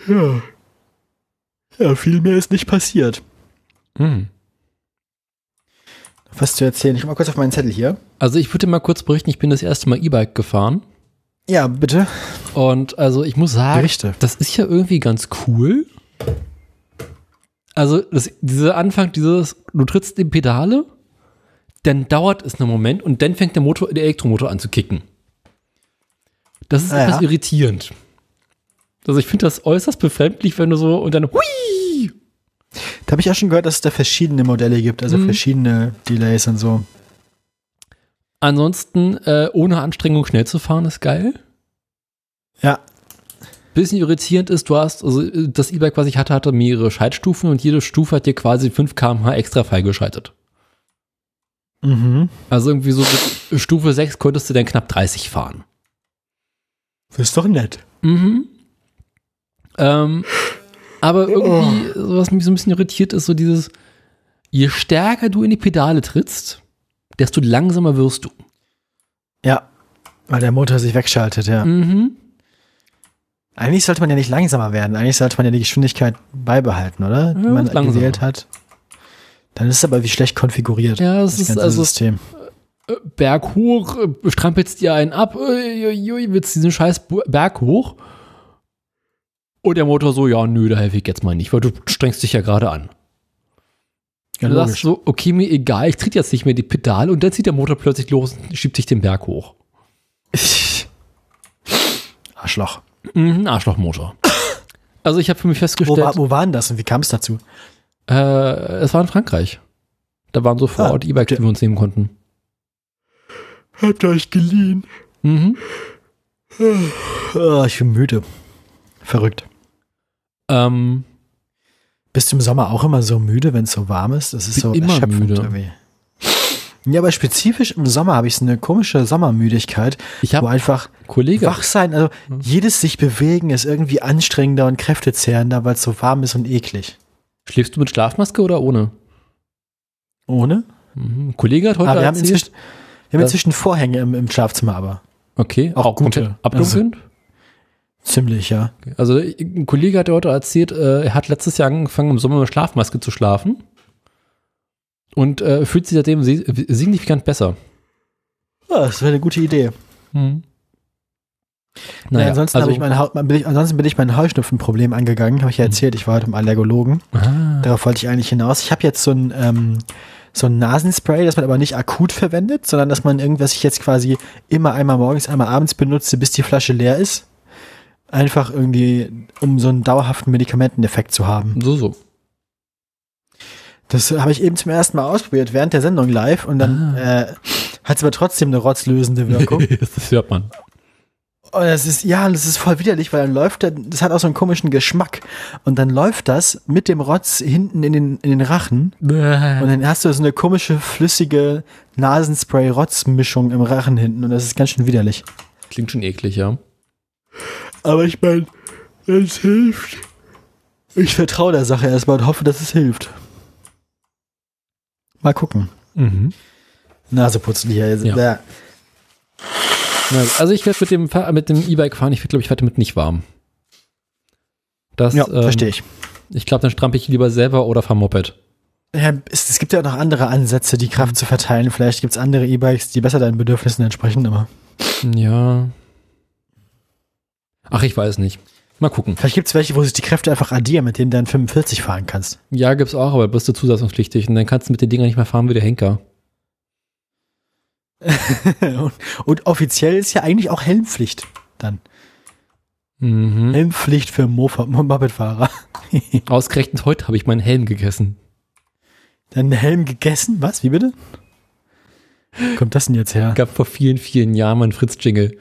ja. Ja, viel mehr ist nicht passiert. Mhm. Was zu erzählen? Ich guck mal kurz auf meinen Zettel hier. Also ich würde mal kurz berichten, ich bin das erste Mal E-Bike gefahren. Ja, bitte. Und also ich muss sagen, Berichte. das ist ja irgendwie ganz cool. Also das, dieser Anfang, dieses, du trittst in Pedale, dann dauert es einen Moment und dann fängt der Motor, der Elektromotor an zu kicken. Das ist Ah, etwas ja. irritierend. Also ich finde das äußerst befremdlich, wenn du so und dann hui! Da habe ich auch schon gehört, dass es da verschiedene Modelle gibt, also Mhm. verschiedene Delays und so. Ansonsten äh, ohne Anstrengung schnell zu fahren ist geil. Ja. Bisschen irritierend ist, du hast, also das E-Bike, was ich hatte, hatte mehrere Schaltstufen und jede Stufe hat dir quasi 5 km/h extra freigeschaltet. Mhm. Also irgendwie so mit Stufe 6 konntest du dann knapp 30 fahren. Das ist doch nett. Mhm. Ähm, aber irgendwie, so was mich so ein bisschen irritiert, ist so dieses, je stärker du in die Pedale trittst, desto langsamer wirst du. Ja. Weil der Motor sich wegschaltet, ja. Mhm. Eigentlich sollte man ja nicht langsamer werden. Eigentlich sollte man ja die Geschwindigkeit beibehalten, oder? Die Ja, man langsamer. gewählt hat. Dann ist es aber wie schlecht konfiguriert. Ja, es das ist ganze also System. äh, Berg hoch, äh, strampelst dir einen ab, uiuiui, willst diesen scheiß Berg hoch. Und der Motor so, ja, nö, da helfe ich jetzt mal nicht, weil du strengst dich ja gerade an. Ja, du sagst so, okay, mir egal, ich tritt jetzt nicht mehr die Pedale und dann zieht der Motor plötzlich los und schiebt sich den Berg hoch. Arschloch. Mhm, Arschlochmotor. Also ich habe für mich Wo, festgestellt, war, wo waren das und wie kam es dazu? äh, es war in Frankreich. Da waren so vor Ah, Ort E-Bikes, die wir uns nehmen konnten. Habt ihr euch geliehen? Mhm. Oh, ich bin müde. Verrückt. Ähm, Bist du im Sommer auch immer so müde, wenn es so warm ist? Das ist so immer müde. irgendwie. Ja, aber spezifisch im Sommer habe ich so eine komische Sommermüdigkeit, ich wo habe einfach Kollege, wach sein, also Mhm. jedes sich bewegen ist irgendwie anstrengender und kräftezehrender, weil es so warm ist und eklig. schläfst du mit Schlafmaske oder ohne? Ohne? Mhm. Kollege hat heute Aber wir haben erzählt, inzwischen, wir haben inzwischen Vorhänge im, im Schlafzimmer, aber okay, auch auch gute. komplett abdunkelnd. Ziemlich, ja. Also ein Kollege hat heute erzählt, äh, er hat letztes Jahr angefangen im Sommer mit Schlafmaske zu schlafen und äh, fühlt sich seitdem si- signifikant besser. Ja, das wäre eine gute Idee. Mhm. Naja, ansonsten, also, habe ich mein, bin ich, ansonsten bin ich mein Heuschnupfenproblem angegangen, habe ich ja erzählt, ich war heute im Allergologen. ah, Darauf wollte ich eigentlich hinaus. Ich habe jetzt so ein, ähm, so ein Nasenspray, das man aber nicht akut verwendet, sondern dass man irgendwas ich jetzt quasi immer einmal morgens, einmal abends benutze, bis die Flasche leer ist. Einfach irgendwie, um so einen dauerhaften Medikamenteneffekt zu haben. so, so. Das habe ich eben zum ersten Mal ausprobiert, während der Sendung live und dann Ah. äh, hat es aber trotzdem eine rotzlösende Wirkung. das hört man. Und das ist, ja, das ist voll widerlich, weil dann läuft der, das hat auch so einen komischen Geschmack. Und dann läuft das mit dem Rotz hinten in den, in den Rachen. Und dann hast du so eine komische, flüssige Nasenspray-Rotz-Mischung im Rachen hinten. Und das ist ganz schön widerlich. Klingt schon eklig, ja. Aber ich meine, es hilft. Ich vertraue der Sache erstmal und hoffe, dass es hilft. Mal gucken. Mhm. Nase putzen hier. Ja. Ja. Also ich werde mit dem mit dem E-Bike fahren, ich glaube, ich werde damit nicht warm. Das, Ja, ähm, verstehe ich. Ich glaube, dann strampel ich lieber selber oder fahr Moped. Ja, es, es gibt ja auch noch andere Ansätze, die Kraft zu verteilen. Vielleicht gibt es andere E-Bikes, die besser deinen Bedürfnissen entsprechen, aber Ja. Ach, ich weiß nicht. Mal gucken. vielleicht gibt es welche, wo sich die Kräfte einfach addieren, mit denen du dann 45 fahren kannst. Ja, gibt's auch, aber bist du zusatzungspflichtig und dann kannst du mit den Dingern nicht mehr fahren wie der Henker. und, und offiziell ist ja eigentlich auch Helmpflicht dann. Mhm. Helmpflicht für Mopedfahrer. Ausgerechnet heute habe ich meinen Helm gegessen. Dann Helm gegessen? Was? Wie bitte? Kommt das denn jetzt her? Gab vor vielen, vielen Jahren mal einen Fritz-Jingle.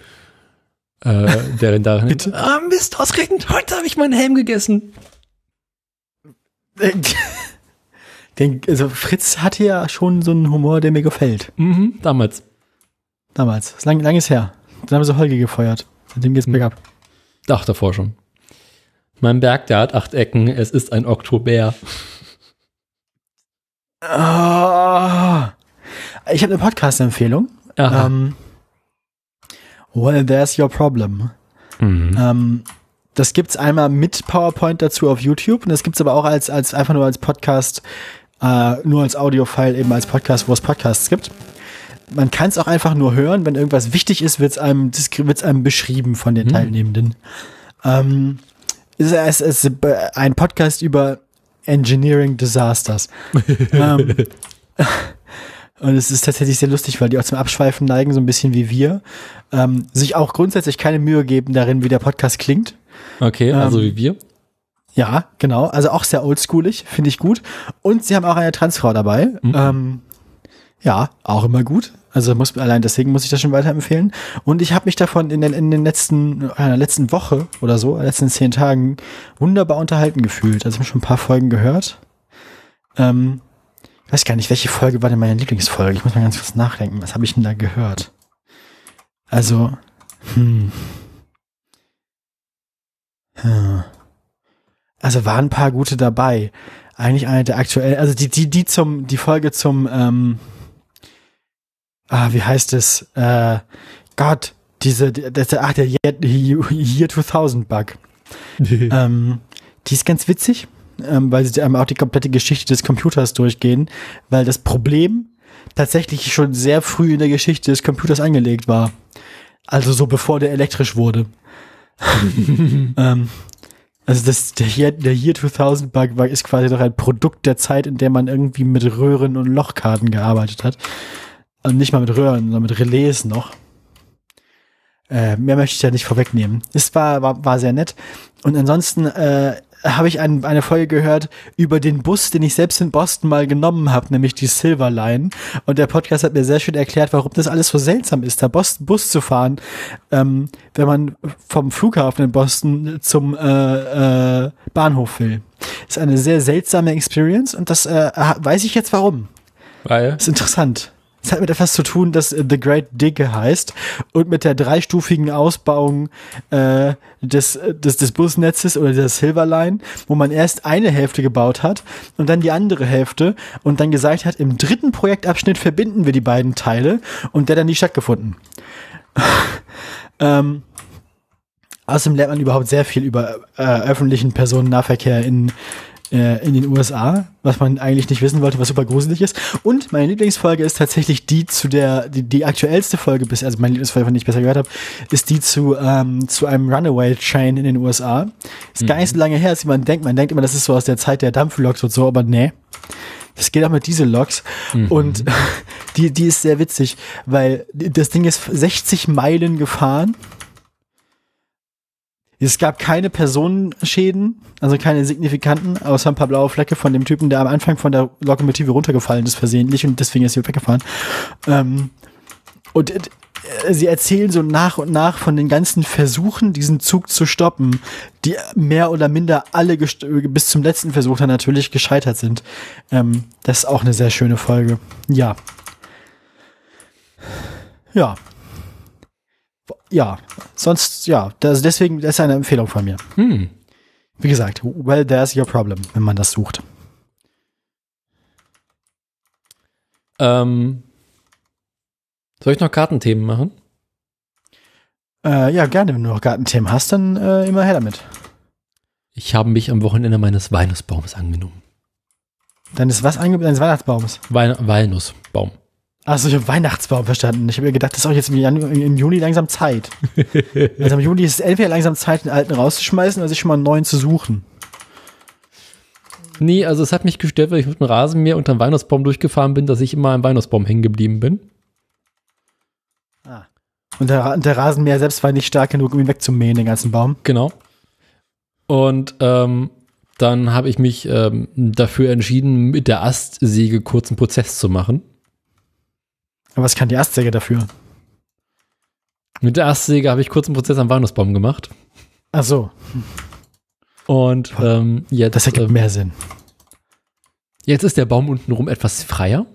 Äh, der da. Bitte? Ah, Mist, ausgerechnet heute habe ich meinen Helm gegessen. Den, also Fritz hatte ja schon so einen Humor, der mir gefällt. Mhm, damals. Damals. Ist lang, lang ist her. Dann haben sie Holgi gefeuert. Seitdem geht's Hm. bergab. Ach, davor schon. Mein Berg, der hat acht Ecken. Es ist ein Oktober. Ah. Ich habe eine Podcast-Empfehlung. Aha. Ähm, well, there's your problem. Mhm. Ähm, das gibt's einmal mit PowerPoint dazu auf YouTube und das gibt's aber auch als, als einfach nur als Podcast, äh, nur als Audio-File eben als Podcast, wo es Podcasts gibt. Man kann es auch einfach nur hören, wenn irgendwas wichtig ist, wird's einem, wird's einem beschrieben von den Hm. Teilnehmenden. Ähm, es ist, ist ein Podcast über Engineering Disasters. ähm, und es ist tatsächlich sehr lustig, weil die auch zum Abschweifen neigen, so ein bisschen wie wir. Ähm, sich auch grundsätzlich keine Mühe geben darin, wie der Podcast klingt. Okay, also ähm, wie wir. Ja, genau. Also auch sehr oldschoolig, finde ich gut. Und sie haben auch eine Transfrau dabei. Mhm. Ähm, ja, auch immer gut. Also muss allein deswegen muss ich das schon weiterempfehlen. Und ich habe mich davon in den, in den letzten, in der letzten Woche oder so, in den letzten zehn Tagen wunderbar unterhalten gefühlt. Also ich habe schon ein paar Folgen gehört. Ähm, ich weiß gar nicht, welche Folge war denn meine Lieblingsfolge? Ich muss mal ganz kurz nachdenken. Was habe ich denn da gehört? Also, hm. Hm. Also waren ein paar gute dabei. Eigentlich eine der aktuellen, also die, die, die zum, die Folge zum, ähm, ah, wie heißt es? Äh, Gott, diese, das, ach, der Year, Year 2000 Bug. ähm, die ist ganz witzig, ähm, weil sie einmal auch die komplette Geschichte des Computers durchgehen, weil das Problem tatsächlich schon sehr früh in der Geschichte des Computers angelegt war. Also so bevor der elektrisch wurde. ähm, also das, der, Year, der Year 2000 Bug war, ist quasi doch ein Produkt der Zeit, in der man irgendwie mit Röhren und Lochkarten gearbeitet hat. Und nicht mal mit Röhren, sondern mit Relais noch. Äh, mehr möchte ich ja nicht vorwegnehmen. Es war, war, war sehr nett. Und ansonsten äh, habe ich ein, eine Folge gehört über den Bus, den ich selbst in Boston mal genommen habe, nämlich die Silver Line. Und der Podcast hat mir sehr schön erklärt, warum das alles so seltsam ist, da Boston Bus zu fahren, ähm, wenn man vom Flughafen in Boston zum äh, äh, Bahnhof will. Das ist eine sehr seltsame Experience und das äh, weiß ich jetzt warum. Weil? Das ist interessant. Es hat mit etwas zu tun, das äh, The Great Dig heißt und mit der dreistufigen Ausbauung äh, des, äh, des, des Busnetzes oder der Silver Line, wo man erst eine Hälfte gebaut hat und dann die andere Hälfte und dann gesagt hat, im dritten Projektabschnitt verbinden wir die beiden Teile und der dann nie stattgefunden. ähm, außerdem lernt man überhaupt sehr viel über äh, öffentlichen Personennahverkehr in äh, in den USA, was man eigentlich nicht wissen wollte, was super gruselig ist. Und meine Lieblingsfolge ist tatsächlich die zu der, die, die aktuellste Folge bis, also meine Lieblingsfolge, von der ich besser gehört habe, ist die zu, ähm, zu einem Runaway-Train in den USA. Ist gar nicht so lange her, als man denkt. Man denkt immer, das ist so aus der Zeit der Dampfloks und so, aber nee. Das geht auch mit Dieselloks. Und die, die ist sehr witzig, weil das Ding ist 60 Meilen gefahren. Es gab keine Personenschäden, also keine signifikanten, außer ein paar blaue Flecke von dem Typen, der am Anfang von der Lokomotive runtergefallen ist, versehentlich, und deswegen ist sie weggefahren. Ähm, und äh, sie erzählen so nach und nach von den ganzen Versuchen, diesen Zug zu stoppen, die mehr oder minder alle bis zum letzten Versuch dann natürlich gescheitert sind. Ähm, das ist auch eine sehr schöne Folge. Ja. Ja. Ja, sonst, ja, das, deswegen, das ist eine Empfehlung von mir. Hm. Wie gesagt, well, there's your problem, wenn man das sucht. Ähm, soll ich noch Kartenthemen machen? Äh, ja, gerne, wenn du noch Gartenthemen hast, dann äh, immer her damit. Ich habe mich am Wochenende meines Walnussbaums angenommen. Deines was angenommen? Deines Weihnachtsbaums? Wein Walnussbaum. Achso, ich habe Weihnachtsbaum verstanden. Ich habe mir gedacht, das ist auch jetzt im, Janu im Juni langsam Zeit. also im Juni ist es entweder langsam Zeit, den alten rauszuschmeißen oder sich schon mal einen neuen zu suchen. Nee, also es hat mich gestört, weil ich mit dem Rasenmäher unter dem Weihnachtsbaum durchgefahren bin, dass ich immer am Weihnachtsbaum hängen geblieben bin. Ah. Und der, der Rasenmäher selbst war nicht stark genug, um ihn wegzumähen, den ganzen Baum. Genau. Und ähm, dann habe ich mich ähm, dafür entschieden, mit der Astsäge kurzen Prozess zu machen. Aber was kann die Astsäge dafür? Mit der Astsäge habe ich kurzen Prozess am Weihnachtsbaum gemacht. Ach so. Und ähm, jetzt, Das ergibt ähm, mehr Sinn. jetzt ist der Baum untenrum etwas freier.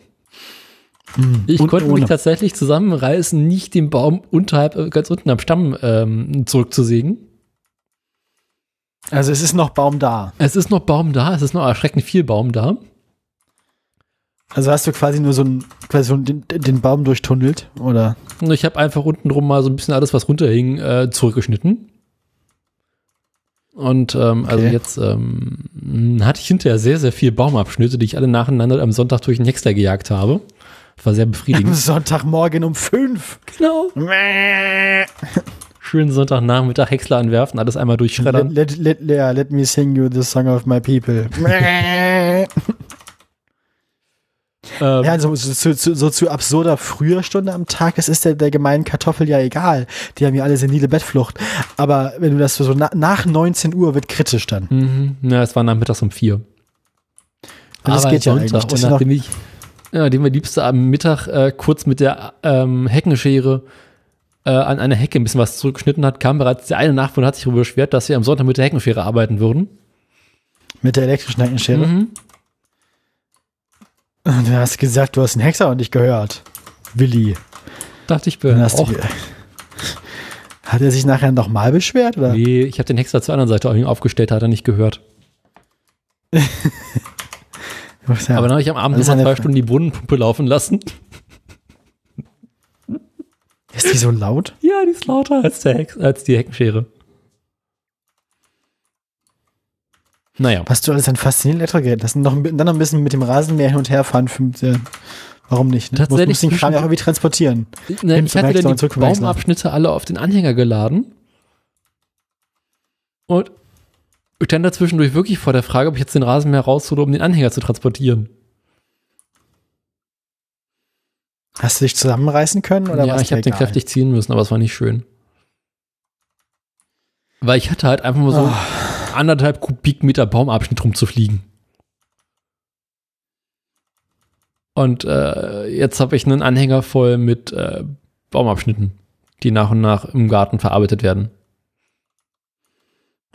Hm. Ich konnte mich ohne. tatsächlich zusammenreißen, nicht den Baum unterhalb, äh, ganz unten am Stamm ähm, zurückzusägen. Also es ist noch Baum da. Es ist noch Baum da, es ist noch erschreckend viel Baum da. Also hast du quasi nur so, ein, quasi so den, den Baum durchtunnelt, oder? Ich habe einfach unten drum mal so ein bisschen alles, was runterhing, äh, zurückgeschnitten. Und ähm, also Okay. jetzt ähm, hatte ich hinterher sehr, sehr viele Baumabschnitte, die ich alle nacheinander am Sonntag durch den Häcksler gejagt habe. War sehr Am befriedigend. Sonntagmorgen um fünf. genau. Schönen Sonntagnachmittag Häcksler anwerfen, alles einmal Let, durchschreddern. let, let, yeah, let me sing you the song of my people. Ähm, ja, so, so, so, so, zu absurder früher Stunde am Tag, das ist der, der gemeinen Kartoffel ja egal. Die haben ja alle senile Bettflucht. Aber wenn du das so na, nach 19 Uhr wird kritisch dann. Mhm. Ja, es war nachmittags um vier. Das geht ja eigentlich. Das Und nachdem ich, ja, nachdem wir liebste am Mittag äh, kurz mit der ähm, Heckenschere äh, an einer Hecke ein bisschen was zurückgeschnitten hat, kam bereits der eine Nachbarn und hat sich darüber beschwert, dass wir am Sonntag mit der Heckenschere arbeiten würden. Mit der elektrischen Heckenschere. Mhm. Und du hast gesagt, du hast den Hexer und nicht gehört. Willi. Dachte ich, bin auch. du, hat er sich nachher nochmal beschwert? Oder? Nee, ich habe den Hexer zur anderen Seite aufgestellt, hat er nicht gehört. Ja. Aber dann habe ich am Abend Das ist noch mal eine zwei Stunden die Brunnenpumpe laufen lassen. ist die so laut? Ja, die ist lauter als, der Hex, als die Heckenschere. Naja. Was du alles an faszinierenden Elektrogeräten hast. Noch, dann noch ein bisschen mit dem Rasenmäher hin und her fahren. Für, äh, warum nicht? Ne? Tatsächlich Muss, muss den Kram ja auch irgendwie transportieren. Ne, Hin ich hatte dann die. Baumabschnitte alle auf den Anhänger geladen. Und ich stand da zwischendurch wirklich vor der Frage, ob ich jetzt den Rasenmäher raushole, um den Anhänger zu transportieren. Hast du dich zusammenreißen können? Oder ja, ich habe den kräftig ziehen müssen, aber es war nicht schön. Weil ich hatte halt einfach mal so Oh. Anderthalb Kubikmeter Baumabschnitt rumzufliegen. Und äh, jetzt habe ich einen Anhänger voll mit äh, Baumabschnitten, die nach und nach im Garten verarbeitet werden.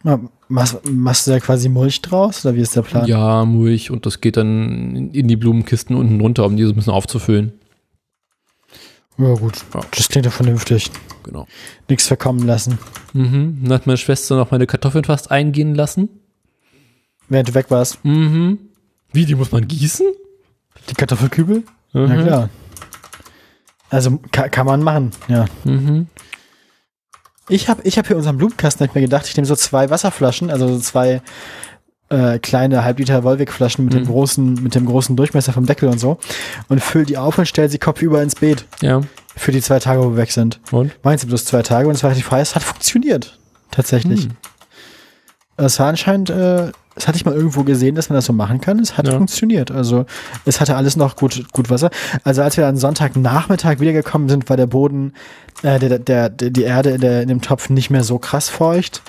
Ma- Machst, machst du da quasi Mulch draus? Oder wie ist der Plan? Ja, Mulch und das geht dann in- in die Blumenkisten unten runter, um die so ein bisschen aufzufüllen. Ja, gut. Ja. Das klingt ja vernünftig. Genau. Nichts verkommen lassen. Mhm. Dann hat meine Schwester noch meine Kartoffeln fast eingehen lassen. Während du weg warst. Mhm. Wie, die muss man gießen? Die Kartoffelkübel? Mhm. Ja, klar. Also ka kann man machen, ja. Mhm. Ich habe ich hab hier unseren Blumenkasten, hab ich mir gedacht, ich nehme so zwei Wasserflaschen, also so zwei äh, kleine Halbliter Wolwig-Flaschen mit, dem Mhm. großen, mit dem großen Durchmesser vom Deckel und so und füll die auf und stell sie kopfüber ins Beet Ja. für die zwei Tage, wo wir weg sind. Und? Meinst du bloß zwei Tage und es war richtig frei. Es hat funktioniert. Tatsächlich. Hm. Es war anscheinend, äh, das hatte ich mal irgendwo gesehen, dass man das so machen kann. Es hat Ja. funktioniert. Also es hatte alles noch gut, gut Wasser. Also als wir dann Sonntagnachmittag wiedergekommen sind, war der Boden, äh, der, der, der, die Erde in, der, in dem Topf nicht mehr so krass feucht.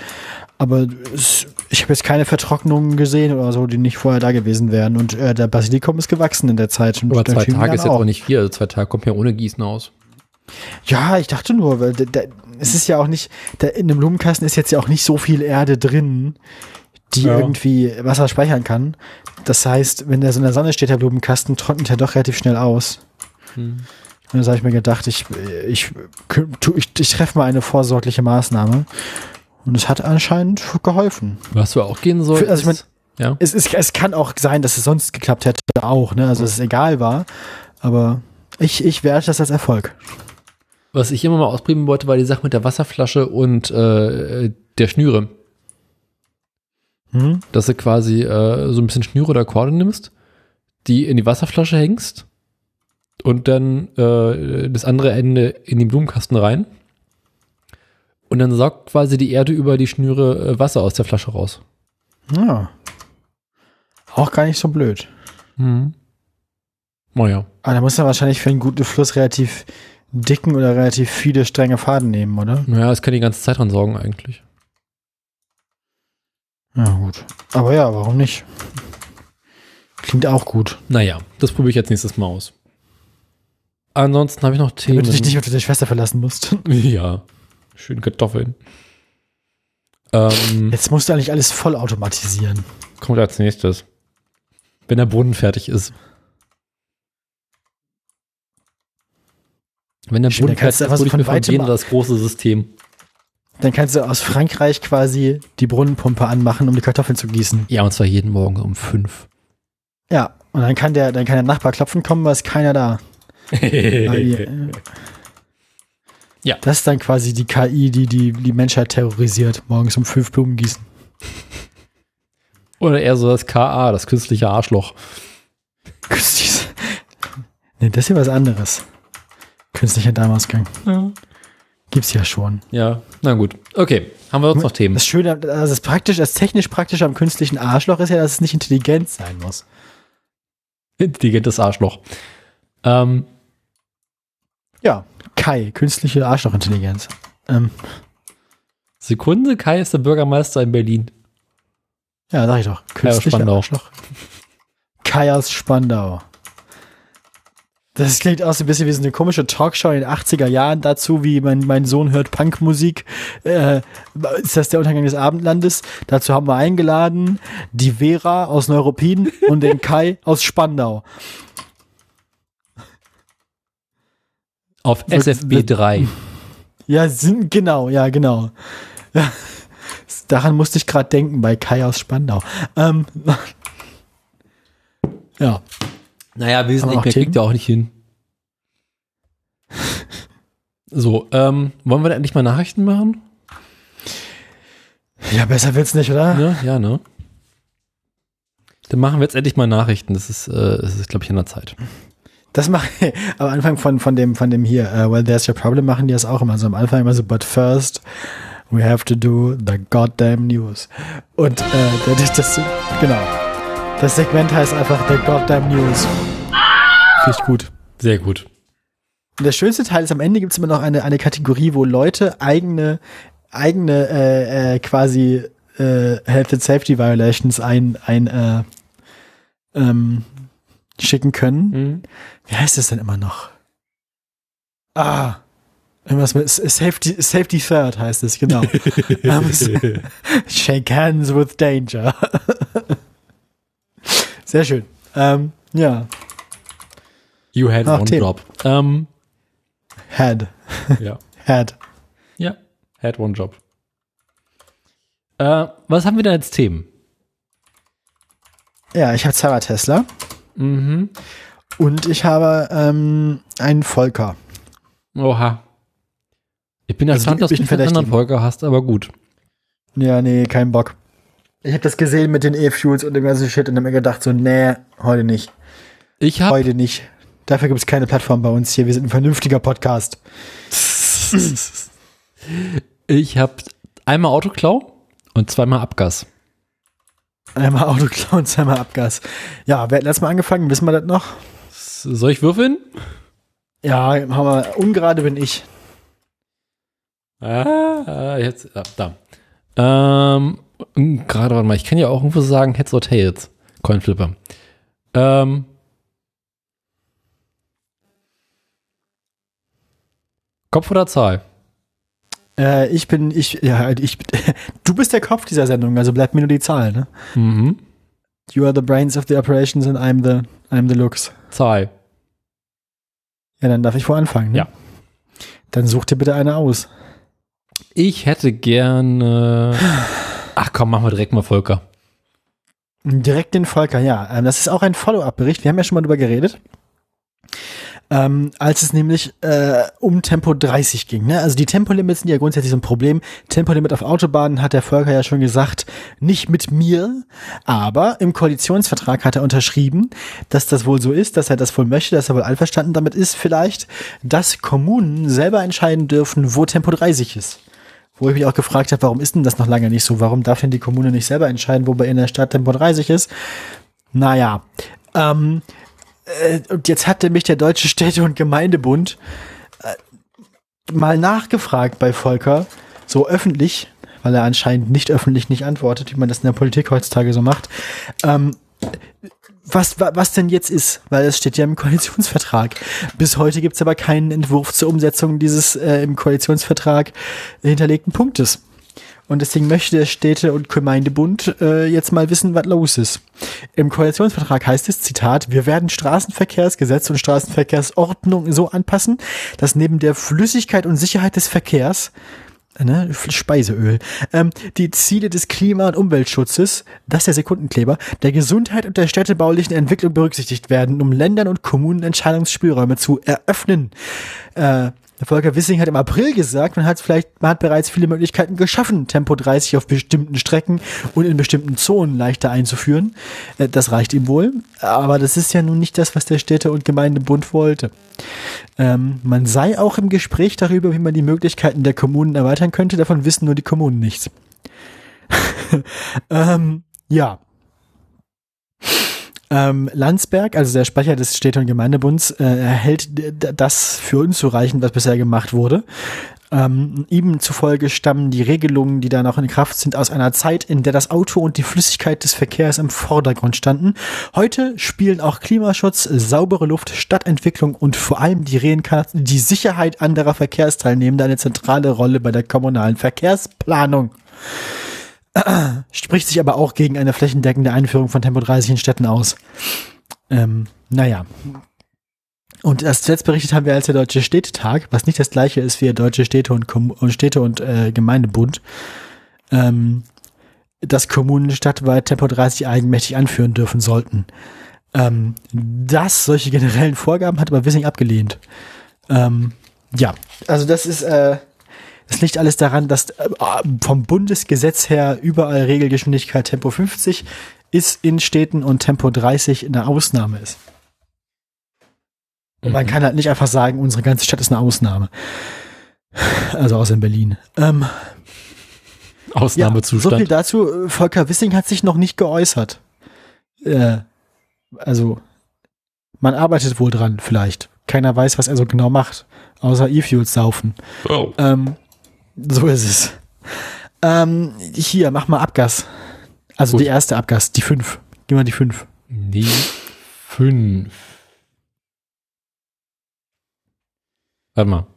Aber es, ich habe jetzt keine Vertrocknungen gesehen oder so, die nicht vorher da gewesen wären. Und äh, der Basilikum ist gewachsen in der Zeit. Und Aber zwei Tage ist jetzt auch nicht viel. Also zwei Tage kommt ja ohne Gießen aus. Ja, ich dachte nur, weil der, der, es ist ja auch nicht, der, in dem Blumenkasten ist jetzt ja auch nicht so viel Erde drin, die Ja. irgendwie Wasser speichern kann. Das heißt, wenn der so in der Sonne steht, der Blumenkasten, trocknet er doch relativ schnell aus. Hm. Und dann habe ich mir gedacht, ich, ich, ich, ich treffe mal eine vorsorgliche Maßnahme. Und es hat anscheinend geholfen. Was du auch gehen sollst. also ich mein- ja. Es, ist, es kann auch sein, dass es sonst geklappt hätte auch, ne? Also dass es egal war. Aber ich, ich werte das als Erfolg. Was ich immer mal ausprobieren wollte, war die Sache mit der Wasserflasche und äh, der Schnüre. Hm? dass du quasi äh, so ein bisschen Schnüre oder Korde nimmst, die in die Wasserflasche hängst und dann äh, das andere Ende in den Blumenkasten rein. Und dann saugt quasi die Erde über die Schnüre äh, Wasser aus der Flasche raus. Ja. Auch gar nicht so blöd. Mhm. Naja. Aber da muss man wahrscheinlich für einen guten Fluss relativ dicken oder relativ viele strenge Faden nehmen, oder? Naja, es kann die ganze Zeit dran sorgen eigentlich. Ja, gut. Aber ja, warum nicht? Klingt auch gut. Naja, das probiere ich jetzt nächstes Mal aus. Ansonsten habe ich noch Themen. Damit du dich nicht auf deine Schwester verlassen musst. Ja. Schön Kartoffeln. Ähm, Jetzt musst du eigentlich alles vollautomatisieren. kommt als nächstes. Wenn der Brunnen fertig ist. Wenn der Brunnen fertig ist, so ich mir von denen das große System. Dann kannst du aus Frankreich quasi die Brunnenpumpe anmachen, um die Kartoffeln zu gießen. Ja, und zwar jeden Morgen um fünf. Ja. Und dann kann der, dann kann der Nachbar klopfen kommen, weil ist keiner da. Ja. Das ist dann quasi die KI, die die, die Menschheit terrorisiert. Morgens um fünf Blumen gießen. Oder eher so das KA, das künstliche Arschloch. Künstliches. Nee, das ist ja was anderes. Künstlicher Darmausgang. Ja. Gibt's ja schon. ja, na gut. Okay, haben wir sonst noch Themen? Das Schöne, also das praktisch, das technisch praktisch am künstlichen Arschloch ist ja, dass es nicht intelligent sein muss. Intelligentes Arschloch. Ähm, Ja. Kai, künstliche Arschlochintelligenz. Ähm, Sekunde, Kai ist der Bürgermeister in Berlin. ja, sag ich doch. Kai aus Künstliche Spandau. Arschloch. Kai aus Spandau. Das klingt auch so ein bisschen wie so eine komische Talkshow in den 80er Jahren dazu, wie mein, mein Sohn hört Punkmusik. Äh, ist das der Untergang des Abendlandes? Dazu haben wir eingeladen die Vera aus Neuruppin und den Kai aus Spandau. Auf Wird- SFB 3. Ja, sind, genau, ja, genau. Ja, daran musste ich gerade denken bei Kai aus Spandau. Ähm, ja, Naja, wir sind Haben wir nicht noch mehr, kriegt ja auch nicht hin. So, ähm, wollen wir da endlich mal Nachrichten machen? ja, besser wird's nicht, oder? Ja, ja, ne? Dann machen wir jetzt endlich mal Nachrichten. Das ist, äh, das ist glaube ich, an der Zeit. Das mache am Anfang von, von dem, von dem hier, uh, Well, There's Your Problem, machen die das auch immer so. Am Anfang immer so, but first, we have to do the goddamn news. Und äh, das, das, genau. Das Segment heißt einfach the goddamn news. Finde ich gut. Sehr gut. Und der schönste Teil ist, am Ende gibt es immer noch eine, eine Kategorie, wo Leute eigene, eigene äh, äh, quasi äh, Health and Safety Violations ein, ein äh, ähm, schicken können. Mhm. Wie heißt das denn immer noch? Ah, irgendwas mit Safety, Safety Third heißt es, genau. Ähm, Shake hands with danger. Sehr schön. Ähm, ja, You had Ach, one Themen. job. Ähm, had, ja. had. Ja, had one job. Äh, was haben wir da als Themen? Ja, ich habe zweimal Tesla Mhm. und ich habe ähm, einen Volker. Oha. Ich bin Also erstaunt, dass du einen anderen. Volker hast, aber gut. Ja, nee, kein Bock. Ich habe das gesehen mit den E-Fuels und dem ganzen Shit und hab mir gedacht so, nee, heute nicht. Ich habe Heute nicht. Dafür gibt es keine Plattform bei uns hier. Wir sind ein vernünftiger Podcast. ich habe einmal Autoklau und zweimal Abgas. Einmal Autoklau und zweimal Abgas. Ja, wer hat letztes Mal angefangen? Wissen wir das noch? Soll ich würfeln? Ja, haben wir. Ungerade bin ich. Ah, jetzt, ah, da. Ähm, gerade, warte mal, ich kann ja auch irgendwo sagen Heads or Tails. Coinflipper. Ähm. Kopf oder Zahl? Äh, ich bin, ich, ja, ich, du bist der Kopf dieser Sendung, also bleibt mir nur die Zahl, ne? Mhm. You are the brains of the operations and I'm the, I'm the looks. Zahl. Ja, dann darf ich vor anfangen, ne? Ja. Dann such dir bitte eine aus. Ich hätte gerne. Ach komm, machen wir direkt mal Volker. Direkt den Volker, ja. Ähm, das ist auch ein Follow-up-Bericht. Wir haben ja schon mal drüber geredet. Ähm, als es nämlich äh, um Tempo 30 ging. Ne? Also die Tempolimits sind ja grundsätzlich so ein Problem. Tempolimit auf Autobahnen hat der Volker ja schon gesagt, nicht mit mir, aber im Koalitionsvertrag hat er unterschrieben, dass das wohl so ist, dass er das wohl möchte, dass er wohl einverstanden damit ist vielleicht, dass Kommunen selber entscheiden dürfen, wo Tempo 30 ist. Wo ich mich auch gefragt habe, warum ist denn das noch lange nicht so? Warum darf denn die Kommune nicht selber entscheiden, wo bei in der Stadt Tempo 30 ist? Naja, ähm, äh, und jetzt hatte mich der Deutsche Städte- und Gemeindebund äh, mal nachgefragt bei Volker, so öffentlich, weil er anscheinend nicht öffentlich nicht antwortet, wie man das in der Politik heutzutage so macht. Ähm, was, wa- was denn jetzt ist, weil es steht ja im Koalitionsvertrag. Bis heute gibt's aber keinen Entwurf zur Umsetzung dieses äh, im Koalitionsvertrag hinterlegten Punktes. Und deswegen möchte der Städte- und Gemeindebund äh, jetzt mal wissen, was los ist. Im Koalitionsvertrag heißt es, Zitat, wir werden Straßenverkehrsgesetz und Straßenverkehrsordnung so anpassen, dass neben der Flüssigkeit und Sicherheit des Verkehrs ne, Speiseöl, ähm, die Ziele des Klima- und Umweltschutzes, das der Sekundenkleber, der Gesundheit und der städtebaulichen Entwicklung berücksichtigt werden, um Ländern und Kommunen Entscheidungsspielräume zu eröffnen. Äh, Volker Wissing hat im April gesagt, man hat vielleicht, man hat bereits viele Möglichkeiten geschaffen, Tempo 30 auf bestimmten Strecken und in bestimmten Zonen leichter einzuführen. Äh, das reicht ihm wohl. Aber das ist ja nun nicht das, was der Städte- und Gemeindebund wollte. Ähm, man sei auch im Gespräch darüber, wie man die Möglichkeiten der Kommunen erweitern könnte. Davon wissen nur die Kommunen nichts. ähm, ja. Ähm, Landsberg, also der Sprecher des Städte- und Gemeindebunds, äh, hält das für unzureichend, was bisher gemacht wurde. Ähm, ihm zufolge stammen die Regelungen, die da noch in Kraft sind, aus einer Zeit, in der das Auto und die Flüssigkeit des Verkehrs im Vordergrund standen. Heute spielen auch Klimaschutz, saubere Luft, Stadtentwicklung und vor allem die Reinkarnation, die Sicherheit anderer Verkehrsteilnehmender eine zentrale Rolle bei der kommunalen Verkehrsplanung. Spricht sich aber auch gegen eine flächendeckende Einführung von Tempo 30 in Städten aus. Ähm, naja. Und das zuletzt berichtet haben wir als der Deutsche Städtetag, was nicht das gleiche ist wie der Deutsche Städte und, Kom und Städte und äh, Gemeindebund, ähm, dass Kommunen stadtweit Tempo 30 eigenmächtig anführen dürfen sollten. Ähm, das, solche generellen Vorgaben hat aber Wissing abgelehnt. Ähm, ja, also das ist, äh, das liegt alles daran, dass äh, vom Bundesgesetz her überall Regelgeschwindigkeit Tempo 50 ist in Städten und Tempo 30 eine Ausnahme ist. Und man Mhm. kann halt nicht einfach sagen, unsere ganze Stadt ist eine Ausnahme. Also außer in Berlin. Ähm, ja, so Ausnahmezustand. viel dazu. Volker Wissing hat sich noch nicht geäußert. Äh, also, man arbeitet wohl dran, vielleicht. Keiner weiß, was er so genau macht, außer E-Fuels saufen. oh. Ähm, so ist es. Ähm, hier, mach mal Abgas. Also Gut. die erste Abgas, die fünf. Gib mal die fünf. Die fünf. Warte mal.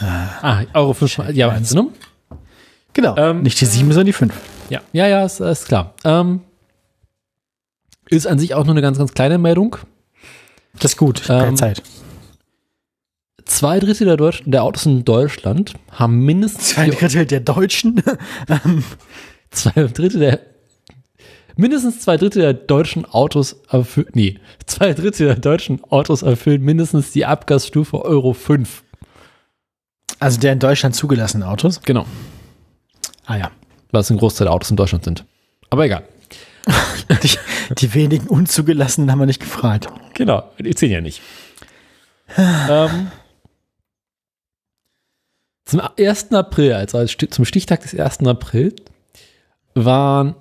Ah, Euro 5. Ja, Ernst? ne? Genau. Ähm, Nicht die sieben, sondern die fünf. Ja, ja, ja, ist, ist klar. Ähm, ist an sich auch nur eine ganz, ganz kleine Meldung. Das ist gut. Keine Ähm, Zeit. Zwei Drittel der, Deutsch der Autos in Deutschland haben mindestens Zwei Drittel der Deutschen. ähm, zwei Drittel der mindestens zwei Drittel der deutschen Autos erfüllen, nee, zwei Drittel der deutschen Autos erfüllen mindestens die Abgasstufe Euro 5. also der in Deutschland zugelassenen Autos. Genau, Ah ja. was ein Großteil der Autos in Deutschland sind. Aber egal. Die, die wenigen unzugelassenen haben wir nicht gefragt. Genau, die zählen ja nicht. ähm, zum 1. April, also zum Stichtag des 1. April, waren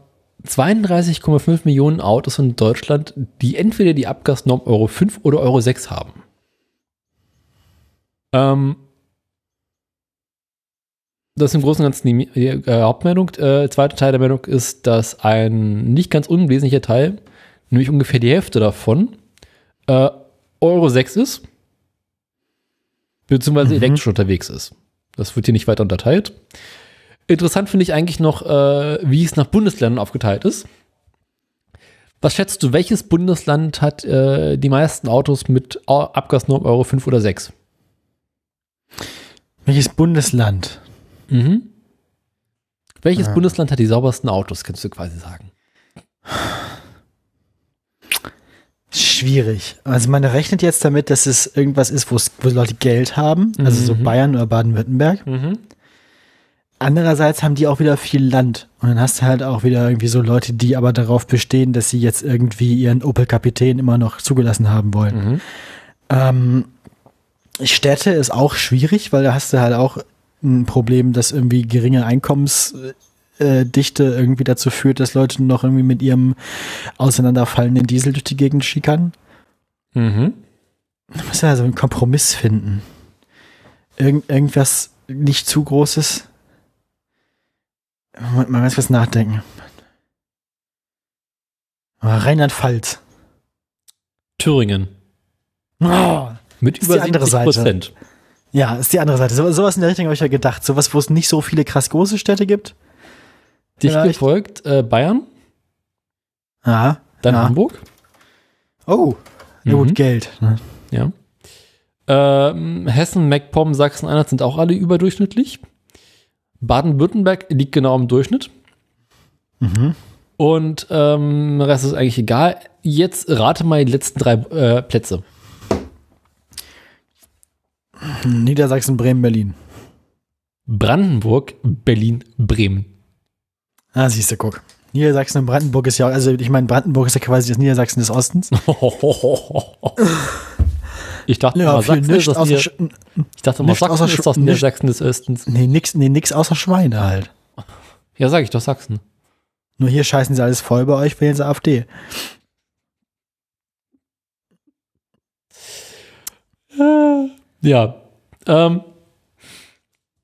32,5 Millionen Autos in Deutschland, die entweder die Abgasnorm Euro 5 oder Euro 6 haben. Ähm, das ist im Großen und Ganzen die äh, Hauptmeldung. Äh, zweiter Teil der Meldung ist, dass ein nicht ganz unwesentlicher Teil, nämlich ungefähr die Hälfte davon, äh, Euro 6 ist, beziehungsweise Mhm. elektrisch unterwegs ist. Das wird hier nicht weiter unterteilt. Interessant finde ich eigentlich noch, äh, wie es nach Bundesländern aufgeteilt ist. Was schätzt du, welches Bundesland hat äh, die meisten Autos mit Abgasnorm Euro 5 oder 6? Welches Bundesland? Mhm. Welches Ah. Bundesland hat die saubersten Autos, kannst du quasi sagen? Schwierig. Also man rechnet jetzt damit, dass es irgendwas ist, wo Leute Geld haben, also so Mhm. Bayern oder Baden-Württemberg. Mhm. Andererseits haben die auch wieder viel Land. Und dann hast du halt auch wieder irgendwie so Leute, die aber darauf bestehen, dass sie jetzt irgendwie ihren Opel-Kapitän immer noch zugelassen haben wollen. Mhm. Ähm, Städte ist auch schwierig, weil da hast du halt auch ein Problem, dass irgendwie geringe Einkommensdichte irgendwie dazu führt, dass Leute noch irgendwie mit ihrem auseinanderfallenden Diesel durch die Gegend schickern. Mhm. Da muss ja also einen Kompromiss finden. Irgend, irgendwas nicht zu Großes. Mal, mal ganz kurz nachdenken. Rheinland-Pfalz. Thüringen. Oh, Mit über die andere 70 Prozent. ja, ist die andere Seite. So, sowas in der Richtung habe ich ja gedacht. Sowas, wo es nicht so viele krass große Städte gibt. Dicht Vielleicht. gefolgt äh, Bayern, Ja. dann ja. Hamburg. Oh, ja Mhm. gut, Geld. ne? Ja. Ähm, Hessen, MacPom, Sachsen-Anhalt sind auch alle überdurchschnittlich. Baden-Württemberg liegt genau im Durchschnitt. Mhm. Und ähm, der Rest ist eigentlich egal. Jetzt rate mal die letzten drei äh, Plätze. Niedersachsen, Bremen, Berlin. Brandenburg, Berlin, Bremen. Ah, siehst du, guck. Niedersachsen und Brandenburg ist ja, also ich meine, Brandenburg ist ja quasi das Niedersachsen des Ostens. Ich dachte Ja, mal, Sachsen ist das Nieder Sch- ich dachte mal, Sachsen ist das Niedersachsen des Östens. nee, nix, nee, nix außer Schweine halt. Ja, sag ich doch Sachsen. Nur hier scheißen sie alles voll, bei euch wählen sie AfD. Ja. Ähm,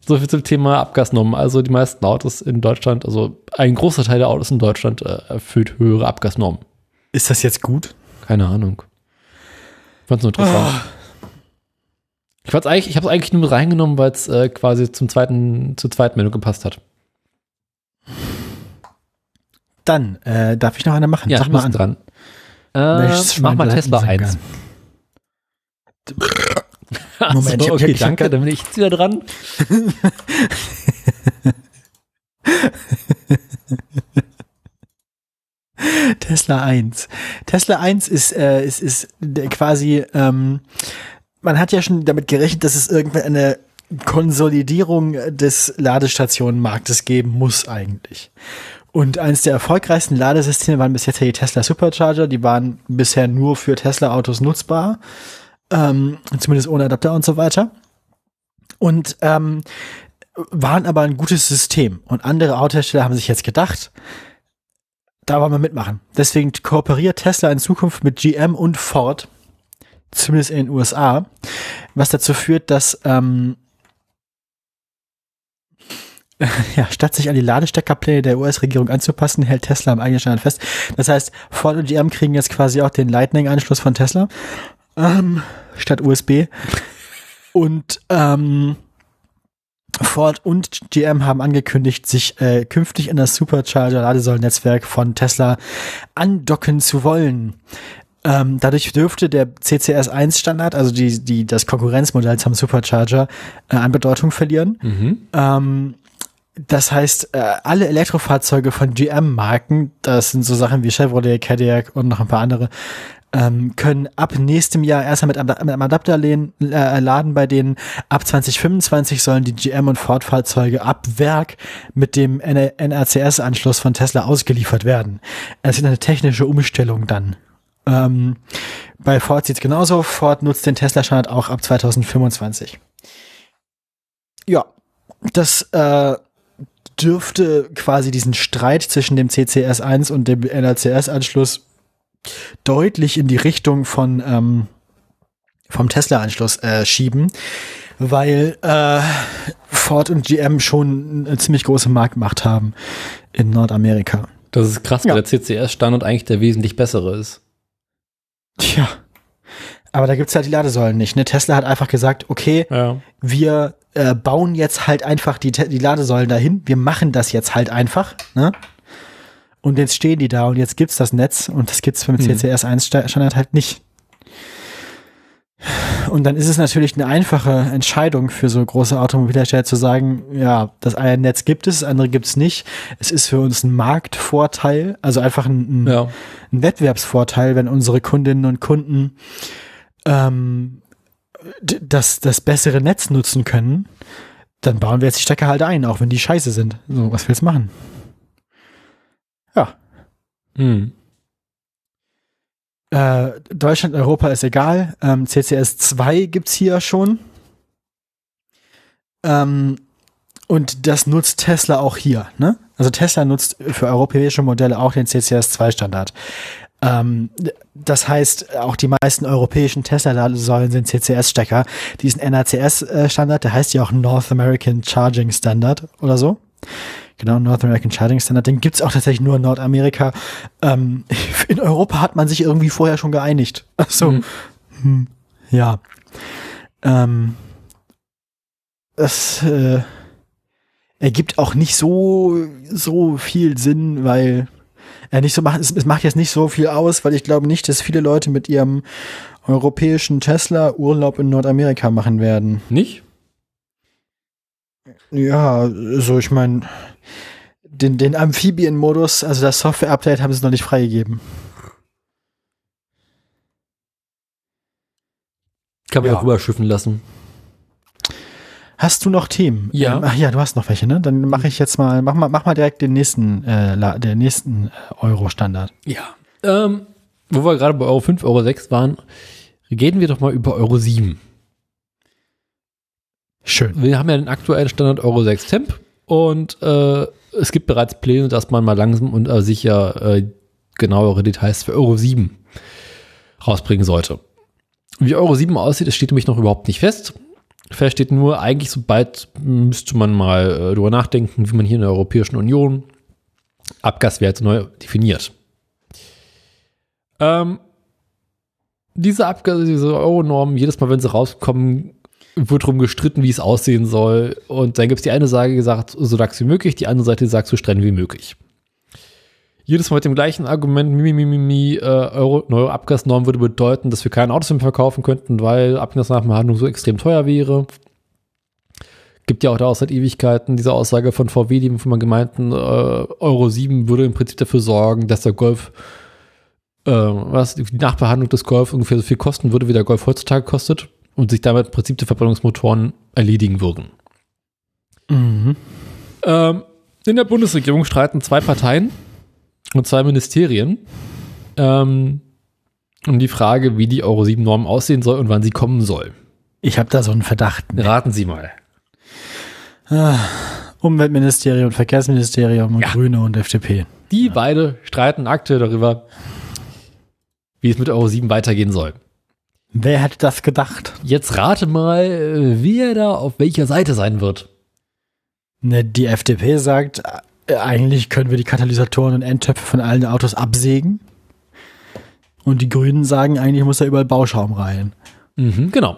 so viel zum Thema Abgasnormen. Also die meisten Autos in Deutschland, also ein großer Teil der Autos in Deutschland äh, erfüllt höhere Abgasnormen. Ist das jetzt gut? Keine Ahnung. Ich fand's nur interessant. Ich fand's eigentlich, ich habe es eigentlich nur mit reingenommen, weil es äh, quasi zum zweiten, zur zweiten Meldung gepasst hat. Dann, äh, darf ich noch eine machen? Ja, Sag mal an. dran. Äh, mach mal Tesla sein 1. Moment, hab- okay, ich hab danke, dann bin ich jetzt wieder dran. Tesla 1. Tesla 1 ist, äh, ist, ist der quasi, ähm, man hat ja schon damit gerechnet, dass es irgendwann eine Konsolidierung des Ladestationenmarktes geben muss eigentlich. Und eines der erfolgreichsten Ladesysteme waren bis jetzt ja die Tesla Supercharger. Die waren bisher nur für Tesla-Autos nutzbar, ähm, zumindest ohne Adapter und so weiter. Und ähm, waren aber ein gutes System. Und andere Autohersteller haben sich jetzt gedacht, da wollen wir mitmachen. Deswegen kooperiert Tesla in Zukunft mit GM und Ford, zumindest in den USA, was dazu führt, dass ähm, ja, statt sich an die Ladesteckerpläne der US-Regierung anzupassen, hält Tesla am eigenen Standard fest. Das heißt, Ford und GM kriegen jetzt quasi auch den Lightning-Anschluss von Tesla ähm, statt USB. Und ähm, Ford und GM haben angekündigt, sich äh, künftig in das Supercharger-Ladesäulen-Netzwerk von Tesla andocken zu wollen. Ähm, dadurch dürfte der CCS1-Standard, also die, die, das Konkurrenzmodell zum Supercharger, äh, an Bedeutung verlieren. Mhm. Ähm, das heißt, äh, alle Elektrofahrzeuge von GM-Marken, das sind so Sachen wie Chevrolet, Cadillac und noch ein paar andere, ähm, können ab nächstem Jahr erstmal mit, mit einem Adapter lehnen, äh, laden, bei denen ab 2025 sollen die GM- und Ford-Fahrzeuge ab Werk mit dem NRCS-Anschluss von Tesla ausgeliefert werden. Es ist eine technische Umstellung dann. Ähm, bei Ford sieht es genauso. Ford nutzt den Tesla-Standard auch ab 2025. Ja, das äh, dürfte quasi diesen Streit zwischen dem CCS1 und dem NRCS-Anschluss deutlich in die Richtung von ähm, vom Tesla-Anschluss äh, schieben, weil äh, Ford und GM schon eine ziemlich große Marktmacht haben in Nordamerika. Das ist krass, Ja. weil der CCS-Standard eigentlich der wesentlich bessere ist. Tja. Aber da gibt's halt die Ladesäulen nicht. Ne? Tesla hat einfach gesagt, okay, Ja. wir äh, bauen jetzt halt einfach die, die Ladesäulen dahin. Wir machen das jetzt halt einfach. Ne? Und jetzt stehen die da und jetzt gibt's das Netz und das gibt's beim Mhm. CCS1-Standard halt nicht. Und dann ist es natürlich eine einfache Entscheidung für so große Automobilhersteller zu sagen, ja, das eine Netz gibt es, das andere gibt es nicht. Es ist für uns ein Marktvorteil, also einfach ein, ein, Ja. ein Wettbewerbsvorteil, wenn unsere Kundinnen und Kunden ähm, das, das bessere Netz nutzen können, dann bauen wir jetzt die Stecker halt ein, auch wenn die scheiße sind. So, was willst du machen? Ja. Hm. Äh, Deutschland, Europa ist egal. Ähm, CCS 2 gibt's hier schon. Ähm, und das nutzt Tesla auch hier. Ne? Also Tesla nutzt für europäische Modelle auch den CCS 2 Standard. Ähm, das heißt, auch die meisten europäischen Tesla-Ladesäulen sind CCS-Stecker. Diesen NACS-Standard, der heißt ja auch North American Charging Standard oder so. Genau, North American Charging Standard. Den gibt's auch tatsächlich nur in Nordamerika. Ähm, in Europa hat man sich irgendwie vorher schon geeinigt. Also, Mhm. hm, ja. Ähm, das äh, ergibt auch nicht so, so viel Sinn, weil er nicht so macht, es, es macht jetzt nicht so viel aus, weil ich glaube nicht, dass viele Leute mit ihrem europäischen Tesla Urlaub in Nordamerika machen werden. Nicht? Ja, also ich meine, den, den Amphibien-Modus, also das Software-Update haben sie noch nicht freigegeben. Kann man Ja. ja rüberschiffen lassen. Hast du noch Themen? Ja. Ähm, ach ja, du hast noch welche, ne? Dann mache ich jetzt mal, mach mal, mach mal direkt den nächsten, äh, der nächsten äh, Euro-Standard. Ja. Ähm, wo wir gerade bei Euro 5, Euro 6 waren, reden wir doch mal über Euro 7. Schön. Wir haben ja den aktuellen Standard Euro 6 Temp und äh, es gibt bereits Pläne, dass man mal langsam und äh, sicher äh, genauere Details für Euro 7 rausbringen sollte. Wie Euro 7 aussieht, das steht nämlich noch überhaupt nicht fest. Fest steht nur, eigentlich sobald müsste man mal äh, drüber nachdenken, wie man hier in der Europäischen Union Abgaswerte neu definiert. Ähm, diese Abgas, diese Euro-Normen, jedes Mal, wenn sie rauskommen, wird drum gestritten, wie es aussehen soll. Und dann gibt es die eine Seite, die gesagt, so lax wie möglich, die andere Seite, sagt, so streng wie möglich. Jedes Mal mit dem gleichen Argument, mi, mi, mi, mi, äh, Euro, neue Abgasnorm würde bedeuten, dass wir keine Autos mehr verkaufen könnten, weil Abgasnachbehandlung so extrem teuer wäre. Gibt ja auch da seit Ewigkeiten diese Aussage von VW, die von man gemeinten, äh, Euro 7 würde im Prinzip dafür sorgen, dass der Golf, äh, was, die Nachbehandlung des Golf ungefähr so viel kosten würde, wie der Golf heutzutage kostet und sich damit im Prinzip die Verbrennungsmotoren erledigen würden. Mhm. Ähm, in der Bundesregierung streiten zwei Parteien und zwei Ministerien ähm, um die Frage, wie die Euro 7 Norm aussehen soll und wann sie kommen soll. Ich habe da so einen Verdacht. Raten Sie mal. Umweltministerium, Verkehrsministerium und Ja. Grüne und FDP. Die beide streiten aktuell darüber, wie es mit Euro 7 weitergehen soll. Wer hätte das gedacht? Jetzt rate mal, äh, wer da auf welcher Seite sein wird. Ne, die FDP sagt, äh, eigentlich können wir die Katalysatoren und Endtöpfe von allen Autos absägen. Und die Grünen sagen, eigentlich muss da überall Bauschaum rein. Mhm, genau.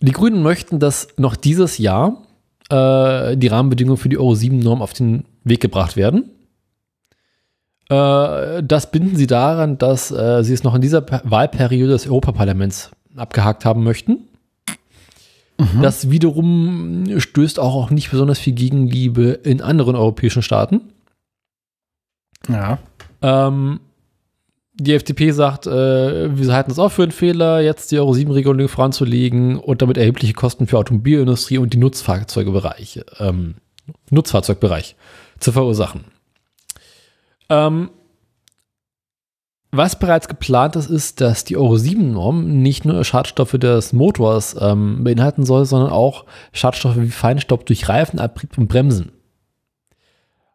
Die Grünen möchten, dass noch dieses Jahr äh, die Rahmenbedingungen für die Euro 7-Norm auf den Weg gebracht werden. Äh, das binden sie daran, dass äh, sie es noch in dieser Per- Wahlperiode des Europaparlaments abgehakt haben möchten. Das wiederum stößt auch auf nicht besonders viel Gegenliebe in anderen europäischen Staaten. Ja. Ähm, die FDP sagt, äh, wir halten es auch für einen Fehler, jetzt die Euro 7-Regelung voranzulegen und damit erhebliche Kosten für Automobilindustrie und die Nutzfahrzeugebereiche, ähm, Nutzfahrzeugbereich zu verursachen. Ähm, was bereits geplant ist, ist, dass die Euro 7-Norm nicht nur Schadstoffe des Motors ähm, beinhalten soll, sondern auch Schadstoffe wie Feinstaub durch Reifen, Abrieb und Bremsen.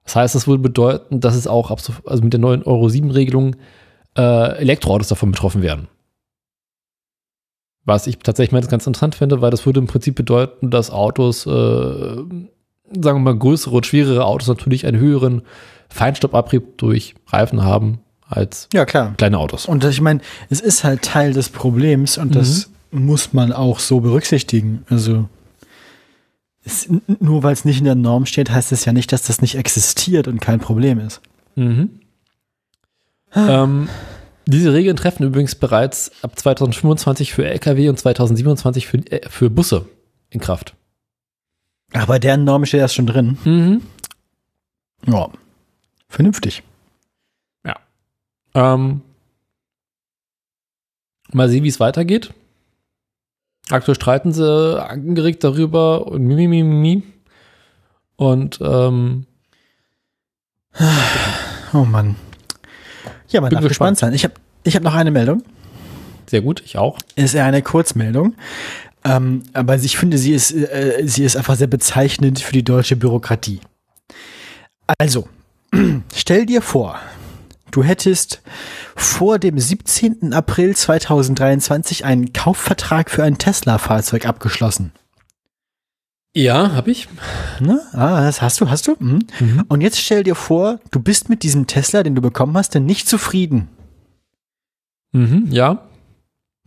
Das heißt, das würde bedeuten, dass es auch also mit der neuen Euro 7-Regelung äh, Elektroautos davon betroffen werden. Was ich tatsächlich mal ganz interessant finde, weil das würde im Prinzip bedeuten, dass Autos, äh, sagen wir mal, größere und schwerere Autos natürlich einen höheren Feinstaubabrieb durch Reifen haben als Ja, klar. kleine Autos. Und ich meine, es ist halt Teil des Problems und das muss man auch so berücksichtigen. Also es, nur weil es nicht in der Norm steht, heißt es ja nicht, dass das nicht existiert und kein Problem ist. Mhm. ähm, Diese Regeln treffen übrigens bereits ab 2025 für Lkw und 2027 für, äh, für Busse in Kraft. Ach, bei deren Norm steht das schon drin. Mhm. Ja. Vernünftig. Ähm, mal sehen, wie es weitergeht. Aktuell streiten sie angeregt darüber und mi, mi, mi, mi. Und ähm, Oh Mann. Ja, man darf gespannt sein. Ich habe ich hab noch eine Meldung. sehr gut, ich auch. Ist eher eine Kurzmeldung. Ähm, aber ich finde, sie ist, äh, sie ist einfach sehr bezeichnend für die deutsche Bürokratie. Also, stell dir vor, du hättest vor dem 17. April 2023 einen Kaufvertrag für ein Tesla-Fahrzeug abgeschlossen. Ja, habe ich. Ne? Ah, das hast du, hast du. Mhm. Und jetzt stell dir vor, du bist mit diesem Tesla, den du bekommen hast, denn nicht zufrieden. Mhm, ja.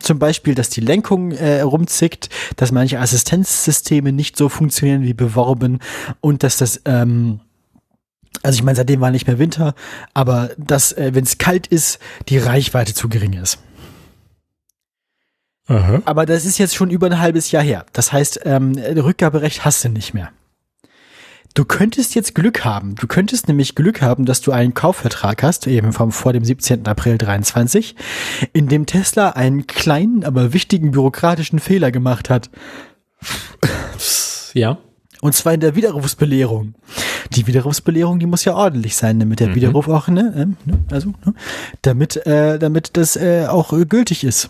Zum Beispiel, dass die Lenkung äh, rumzickt, dass manche Assistenzsysteme nicht so funktionieren wie beworben und dass das, ähm, also ich meine, seitdem war nicht mehr Winter, aber dass, äh, wenn es kalt ist, die Reichweite zu gering ist. Aha. Aber das ist jetzt schon über ein halbes Jahr her. Das heißt, ähm, Rückgaberecht hast du nicht mehr. Du könntest jetzt Glück haben. Du könntest nämlich Glück haben, dass du einen Kaufvertrag hast, eben vom vor dem 17. April 23, in dem Tesla einen kleinen, aber wichtigen bürokratischen Fehler gemacht hat. Ja. Und zwar in der Widerrufsbelehrung. Die Widerrufsbelehrung, die muss ja ordentlich sein, damit der Mhm. Widerruf auch, ne, ähm, ne also, ne, damit, äh, damit das äh, auch gültig ist.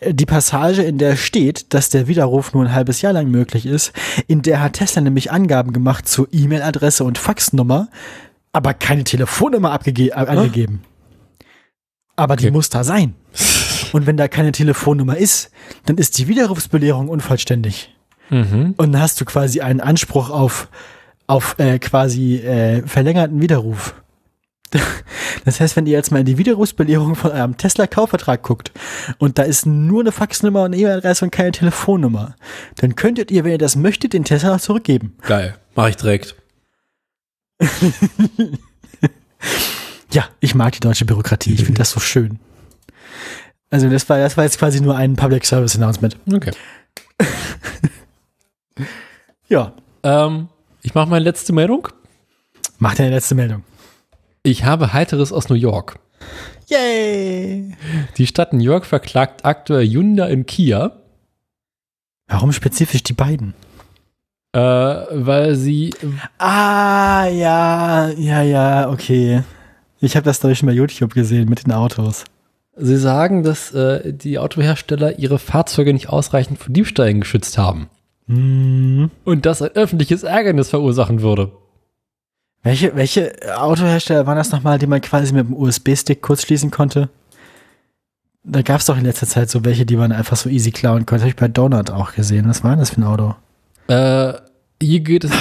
Äh, Die Passage, in der steht, dass der Widerruf nur ein halbes Jahr lang möglich ist, in der hat Tesla nämlich Angaben gemacht zu E-Mail-Adresse und Faxnummer, aber keine Telefonnummer abgege- äh, angegeben. Aber die Okay. muss da sein. Und wenn da keine Telefonnummer ist, dann ist die Widerrufsbelehrung unvollständig. Mhm. Und dann hast du quasi einen Anspruch auf, auf äh, quasi äh, verlängerten Widerruf. Das heißt, wenn ihr jetzt mal in die Widerrufsbelehrung von eurem Tesla-Kaufvertrag guckt und da ist nur eine Faxnummer und eine E-Mail-Adresse und keine Telefonnummer, dann könntet ihr, wenn ihr das möchtet, den Tesla noch zurückgeben. Geil. Mach ich direkt. Ja, ich mag die deutsche Bürokratie. Ich finde das so schön. Also das war, das war jetzt quasi nur ein Public Service Announcement. Okay. Ja, Ähm, ich mache meine letzte Meldung. mach deine letzte Meldung. Ich habe Heiteres aus New York. Yay! Die Stadt New York verklagt aktuell Hyundai und Kia, Warum spezifisch die beiden? äh, weil sie Ah, ja, ja, ja, okay. Ich habe das, glaube ich, schon bei YouTube gesehen mit den Autos. Sie sagen, dass äh, die Autohersteller ihre Fahrzeuge nicht ausreichend vor Diebstählen geschützt haben. Hm. Und das ein öffentliches Ärgernis verursachen würde. Welche, welche Autohersteller waren das nochmal, die man quasi mit dem USB-Stick kurz schließen konnte? Da gab es doch in letzter Zeit so welche, die man einfach so easy klauen konnte. Habe ich bei Donut auch gesehen. Was war denn das für ein Auto? Äh, hier geht es,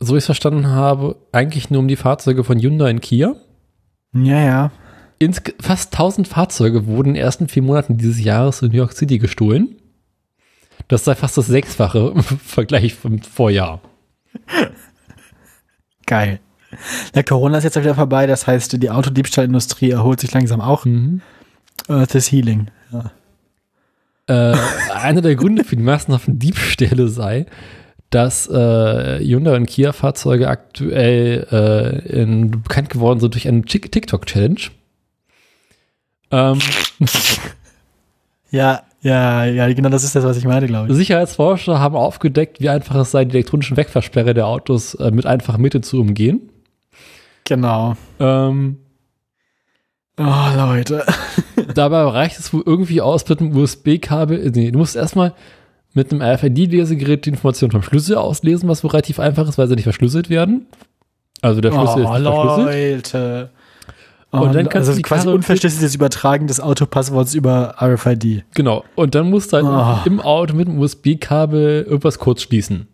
so ich es verstanden habe, eigentlich nur um die Fahrzeuge von Hyundai und Kia. Ja, ja. Ins, fast 1000 Fahrzeuge wurden in den ersten vier Monaten dieses Jahres in New York City gestohlen. Das sei fast das Sechsfache im Vergleich vom Vorjahr. Geil. Der Corona ist jetzt wieder vorbei, das heißt, die Autodiebstahlindustrie erholt sich langsam auch. Mhm. Earth is healing. Ja. Äh, einer der Gründe für die massenhaften Diebstähle sei, dass äh, Hyundai und Kia-Fahrzeuge aktuell äh, in, bekannt geworden sind durch eine Tik- TikTok-Challenge. Ähm, ja, ja, ja, genau das ist das, was ich meine, glaube ich. Sicherheitsforscher haben aufgedeckt, wie einfach es sei, die elektronischen Wegversperre der Autos äh, mit einfachen Mitteln zu umgehen. Genau. Ähm, Oh, Leute. dabei reicht es wohl irgendwie aus mit einem USB-Kabel. Nee, du musst erstmal mit einem RFID-Lesegerät die Informationen vom Schlüssel auslesen, was wohl relativ einfach ist, weil sie nicht verschlüsselt werden. Also der Schlüssel ist nicht verschlüsselt. Leute. Und dann kannst also du die quasi Karre- unverschlüsseltes Übertragen des Autopassworts über RFID. Genau. Und dann musst du halt Oh. im Auto mit dem USB-Kabel irgendwas kurz schließen.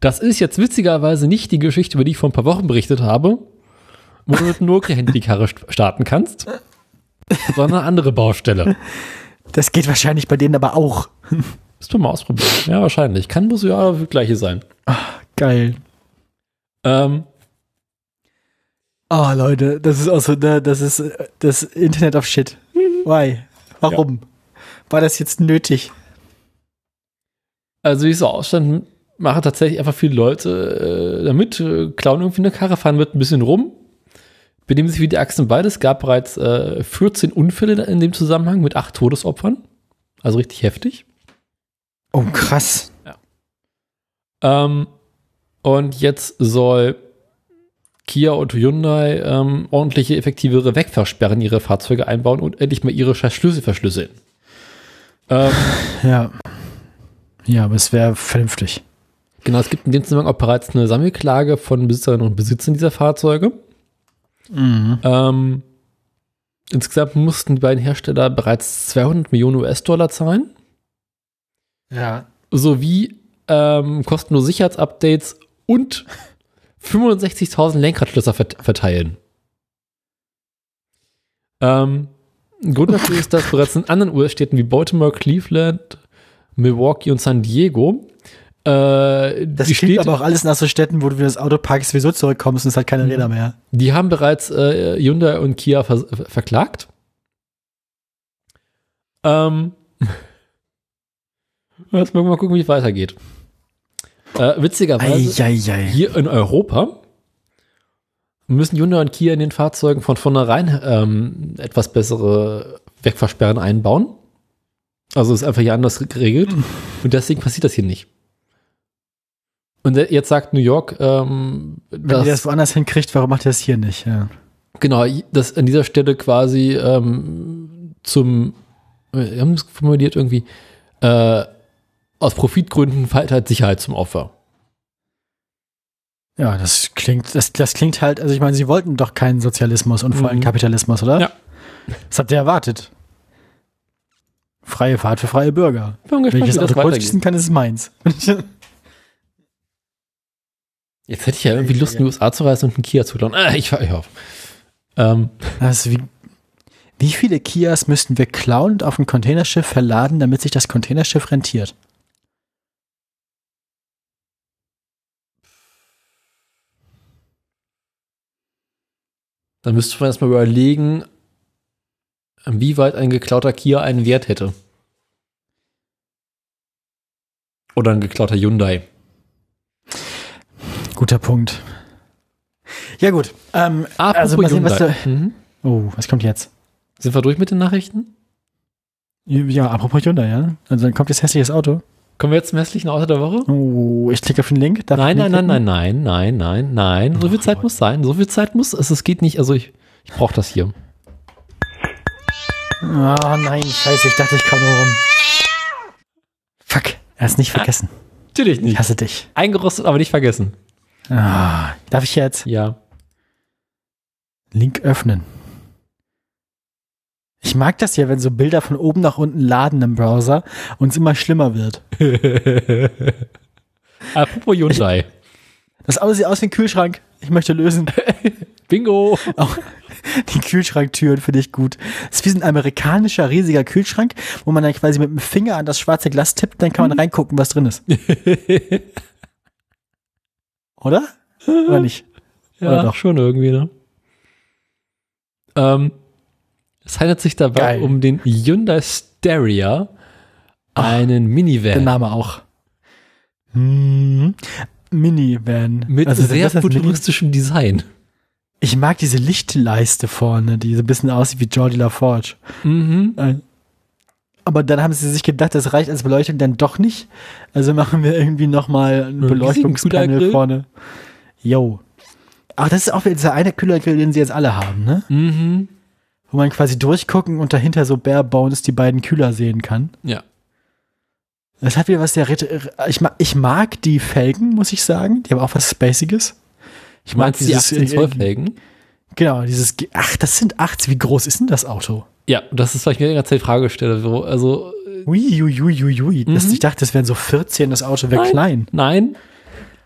Das ist jetzt witzigerweise nicht die Geschichte, über die ich vor ein paar Wochen berichtet habe, wo du mit einem Nokia-Handy die Karre st- starten kannst, sondern eine andere Baustelle. Das geht wahrscheinlich bei denen aber auch. Musst du mal ausprobieren. Ja, wahrscheinlich. Kann bloß ja das gleiche sein. Geil. Ähm, Oh, Leute, das ist auch so, ne, das ist das Internet of Shit. Why? Warum? War das jetzt nötig? Also wie es so ausschaut, machen tatsächlich einfach viele Leute äh, damit, äh, klauen irgendwie eine Karre, fahren mit ein bisschen rum, benehmen sich wie die Achsen beide. Es gab bereits äh, 14 Unfälle in dem Zusammenhang mit acht Todesopfern. Also richtig heftig. Oh, krass. Ähm, und jetzt soll Kia und Hyundai ähm, ordentliche, effektivere Wegfahrsperren in ihre Fahrzeuge einbauen und endlich mal ihre scheiß Schlüssel verschlüsseln. Ähm, Ja. Ja, aber es wäre vernünftig. genau, es gibt in dem Zusammenhang auch bereits eine Sammelklage von Besitzerinnen und Besitzern dieser Fahrzeuge. Mhm. Ähm, insgesamt mussten die beiden Hersteller bereits 200 Millionen US-Dollar zahlen, Ja. sowie ähm, kostenlose Sicherheitsupdates und 65.000 Lenkradschlösser vert verteilen. Ähm, Grund dafür ist, dass bereits in anderen US-Städten wie Baltimore, Cleveland, Milwaukee und San Diego äh, Das klingt Städte, aber auch alles nach so Städten, wo du wieder das Auto parkst, sowieso zurückkommst und es hat keine Räder mehr. Die haben bereits äh, Hyundai und Kia ver ver verklagt. Ähm, jetzt mal gucken, wie es weitergeht. Äh, witzigerweise, Eieiei. hier in Europa müssen Hyundai und Kia in den Fahrzeugen von vornherein ähm, etwas bessere Wegfahrsperren einbauen. Also ist einfach hier anders geregelt. Und deswegen passiert das hier nicht. Und jetzt sagt New York, ähm, Wenn ihr das woanders hinkriegt, warum macht ihr das hier nicht? Ja. Genau, das an dieser Stelle quasi ähm, zum, wir haben es formuliert irgendwie, äh, aus Profitgründen fällt halt Sicherheit zum Opfer. Ja, das klingt, das, das klingt halt, also ich meine, sie wollten doch keinen Sozialismus und vor allem Mhm. Kapitalismus, oder? Ja. Das habt ihr erwartet. Freie Fahrt für freie Bürger. Ich bin gespannt, Wenn ich das das Auto kann, ist es meins. Jetzt hätte ich ja irgendwie Lust, in die USA zu reisen und einen Kia zu klauen. Ah, ich fahr ich auf. Ähm, Also wie, wie viele Kias müssten wir klauen und auf ein Containerschiff verladen, damit sich das Containerschiff rentiert? Dann müsste man erstmal überlegen, wie weit ein geklauter Kia einen Wert hätte. Oder ein geklauter Hyundai. Guter Punkt. Ja gut. Ähm, Apropos also mal sehen, was Hyundai. du, Mhm. Oh, was kommt jetzt? Sind wir durch mit den Nachrichten? Ja, apropos Hyundai, ja. Also dann kommt jetzt hässliches Auto. Kommen wir jetzt zum hässlichen Auto der Woche? Oh, ich klicke auf den Link. Nein, ich nein, nein, nein, nein, nein, nein, nein. So viel Zeit muss sein. So viel Zeit muss. Es, es geht nicht. Also ich, ich brauche das hier. Oh nein, scheiße, ich dachte, ich komme nur rum. Fuck, er ist nicht vergessen. Natürlich Ich nicht. hasse dich. Eingerostet, aber nicht vergessen. Ah, darf ich jetzt Ja. Link öffnen? Ich mag das ja, wenn so Bilder von oben nach unten laden im Browser und es immer schlimmer wird. Apropos Hyundai. Das Auto sieht aus wie ein Kühlschrank. Ich möchte lösen. Bingo. Auch die Kühlschranktüren finde ich gut. Es ist wie so ein amerikanischer riesiger Kühlschrank, wo man dann quasi mit dem Finger an das schwarze Glas tippt, dann kann man reingucken, was drin ist. Oder? Oder nicht? Oder ja, doch? schon irgendwie, ne? Ähm, es handelt sich dabei Geil. um den Hyundai Steria, Ach, einen Der Minivan Name auch. Hm. Minivan. mit Also, sehr futuristischem Design. Ich mag diese Lichtleiste vorne, die so ein bisschen aussieht wie Jordi LaForge. Mhm. Äh, Aber dann haben sie sich gedacht, das reicht als Beleuchtung dann doch nicht. Also machen wir irgendwie nochmal ein Beleuchtungspanel vorne. Yo. Ach, das ist auch wieder dieser eine Kühlergrill, den sie jetzt alle haben, ne? Mhm. Wo man quasi durchgucken und dahinter so bare bones die beiden Kühler sehen kann. Ja. Das hat wieder was ret- ich mag, ich mag die Felgen, muss ich sagen. Die haben auch was Spaciges. Ich mag du die dieses, 18 Zoll Felgen? Genau, dieses, ach, das sind 80. Wie groß ist denn das Auto? Ja, das ist, was ich mir die ganze Zeit Frage stelle. Also, äh, Ui, ui, ui, ui, ui. Das, Mhm. ich dachte, das wären so 14, das Auto wäre klein. nein,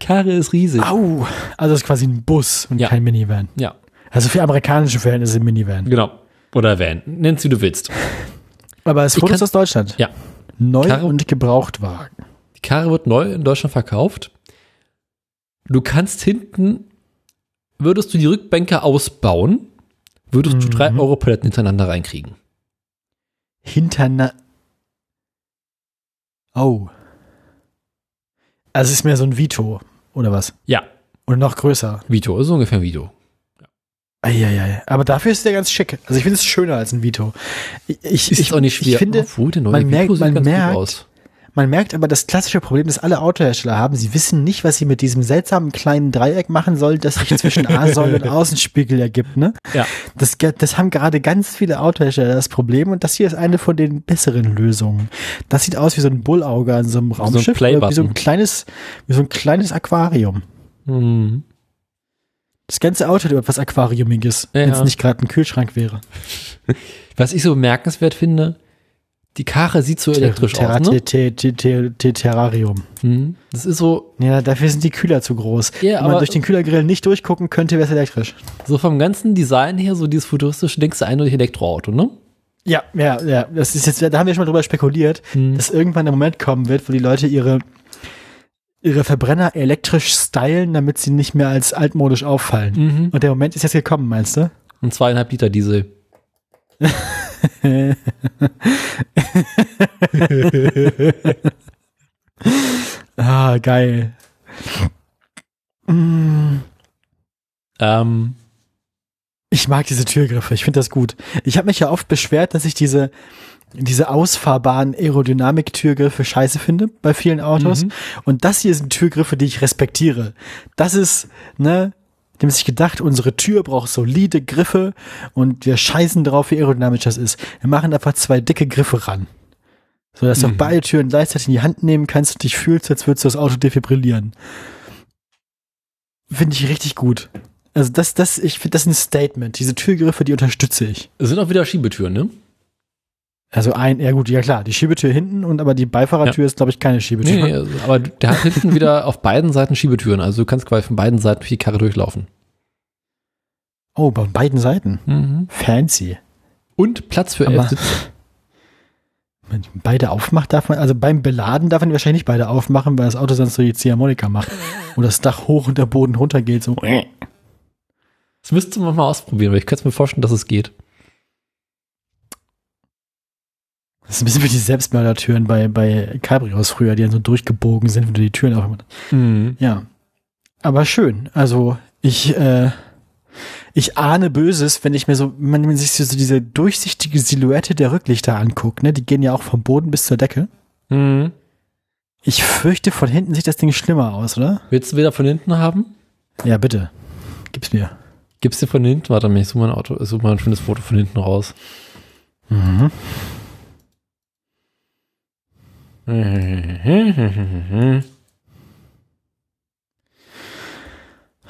Karre ist riesig. Au, also das ist quasi ein Bus und Ja. kein Minivan. Ja, Also für amerikanische Verhältnisse ein Minivan. genau. Oder Van. Nenn's wie du willst. Aber es kann- aus Deutschland. Ja. Neu Karre- und Gebrauchtwagen. Die Karre wird neu in Deutschland verkauft. Du kannst hinten würdest du die Rückbänke ausbauen, würdest du Mhm. drei Euro-Paletten hintereinander reinkriegen. Hinterna. Oh. Also es ist mehr so ein Vito, oder was? Ja, Oder noch größer. Vito, ist ungefähr ein Vito. Eieiei. Aber dafür ist der ganz schick. Also ich finde es schöner als ein Vito. Ich, Ist ich, auch nicht schwer. Ich finde, Obwohl, der neue man merkt- man merkt- man merkt aber das klassische Problem, das alle Autohersteller haben. Sie wissen nicht, was sie mit diesem seltsamen kleinen Dreieck machen soll, das sich zwischen A-Säule und Außenspiegel ergibt. Ne? Ja. Das, das haben gerade ganz viele Autohersteller das Problem und das hier ist eine von den besseren Lösungen. Das sieht aus wie so ein Bullauge an so einem so ein Raumschiff, wie so ein Playbutton. kleines, wie so ein kleines Aquarium. Mhm. Das ganze Auto hat etwas Aquariumiges, Ja. wenn es nicht gerade ein Kühlschrank wäre. Was ich so bemerkenswert finde, die Karre sieht so elektrisch aus, ne? Te- Te- Te- Te- Terrarium. Mhm. Das ist so, Ja, dafür sind die Kühler zu groß. Wenn man durch den Kühlergrill nicht durchgucken könnte, wäre es elektrisch. so vom ganzen Design her, so dieses futuristische, denkst du eindeutig Elektroauto, ne? Ja, ja, ja. Das ist jetzt, da haben wir schon mal drüber spekuliert, Mhm. dass irgendwann der Moment kommen wird, wo die Leute ihre, ihre Verbrenner elektrisch stylen, damit sie nicht mehr als altmodisch auffallen. Mhm. Und der Moment ist jetzt gekommen, meinst du? Und zweieinhalb Liter Diesel. Ah, geil. Mm, Ähm, Ich mag diese Türgriffe, ich finde das gut. Ich habe mich ja oft beschwert, dass ich diese, diese ausfahrbaren Aerodynamik-Türgriffe scheiße finde bei vielen Autos. Mhm. Und das hier sind Türgriffe, die ich respektiere. Das ist, ne, die haben sich gedacht, unsere Tür braucht solide Griffe und wir scheißen drauf, wie aerodynamisch das ist. Wir machen einfach zwei dicke Griffe ran. So dass du Mhm. auch beide Türen gleichzeitig in die Hand nehmen kannst und dich fühlst, als würdest du das Auto defibrillieren. Finde ich richtig gut. Also das, das, ich finde das ist ein Statement. Diese Türgriffe, die unterstütze ich. es sind auch wieder Schiebetüren, ne? Also ein, ja gut, ja klar, die Schiebetür hinten und aber die Beifahrertür ist, glaube ich, keine Schiebetür. Nee, nee, also, aber der hat hinten wieder auf beiden Seiten Schiebetüren. Also du kannst quasi von beiden Seiten die Karre durchlaufen. Oh, bei beiden Seiten. Mhm. Fancy. Und Platz für elf Sitze. Wenn man beide aufmacht, darf man, also beim Beladen darf man wahrscheinlich nicht beide aufmachen, weil das Auto sonst so die Ziehharmonika macht. Wo das Dach hoch und der Boden runter geht, so. Das müsste man mal ausprobieren, weil ich könnte mir vorstellen, dass es geht. Das ist ein bisschen wie die Selbstmördertüren bei, bei Cabrios früher, die dann so durchgebogen sind, wenn du die Türen aufmachst. Mhm. Ja. Aber schön. Also, ich, äh, ich ahne Böses, wenn ich mir so, wenn man sich so diese durchsichtige Silhouette der Rücklichter anguckt, ne? Die gehen ja auch vom Boden bis zur Decke. Mhm. Ich fürchte, von hinten sieht das Ding schlimmer aus, oder? Willst du wieder von hinten haben? Ja, bitte. Gib's mir. Gibst dir von hinten? Warte mal, ich suche mal ein Auto, ich suche mal ein schönes Foto von hinten raus. Mhm.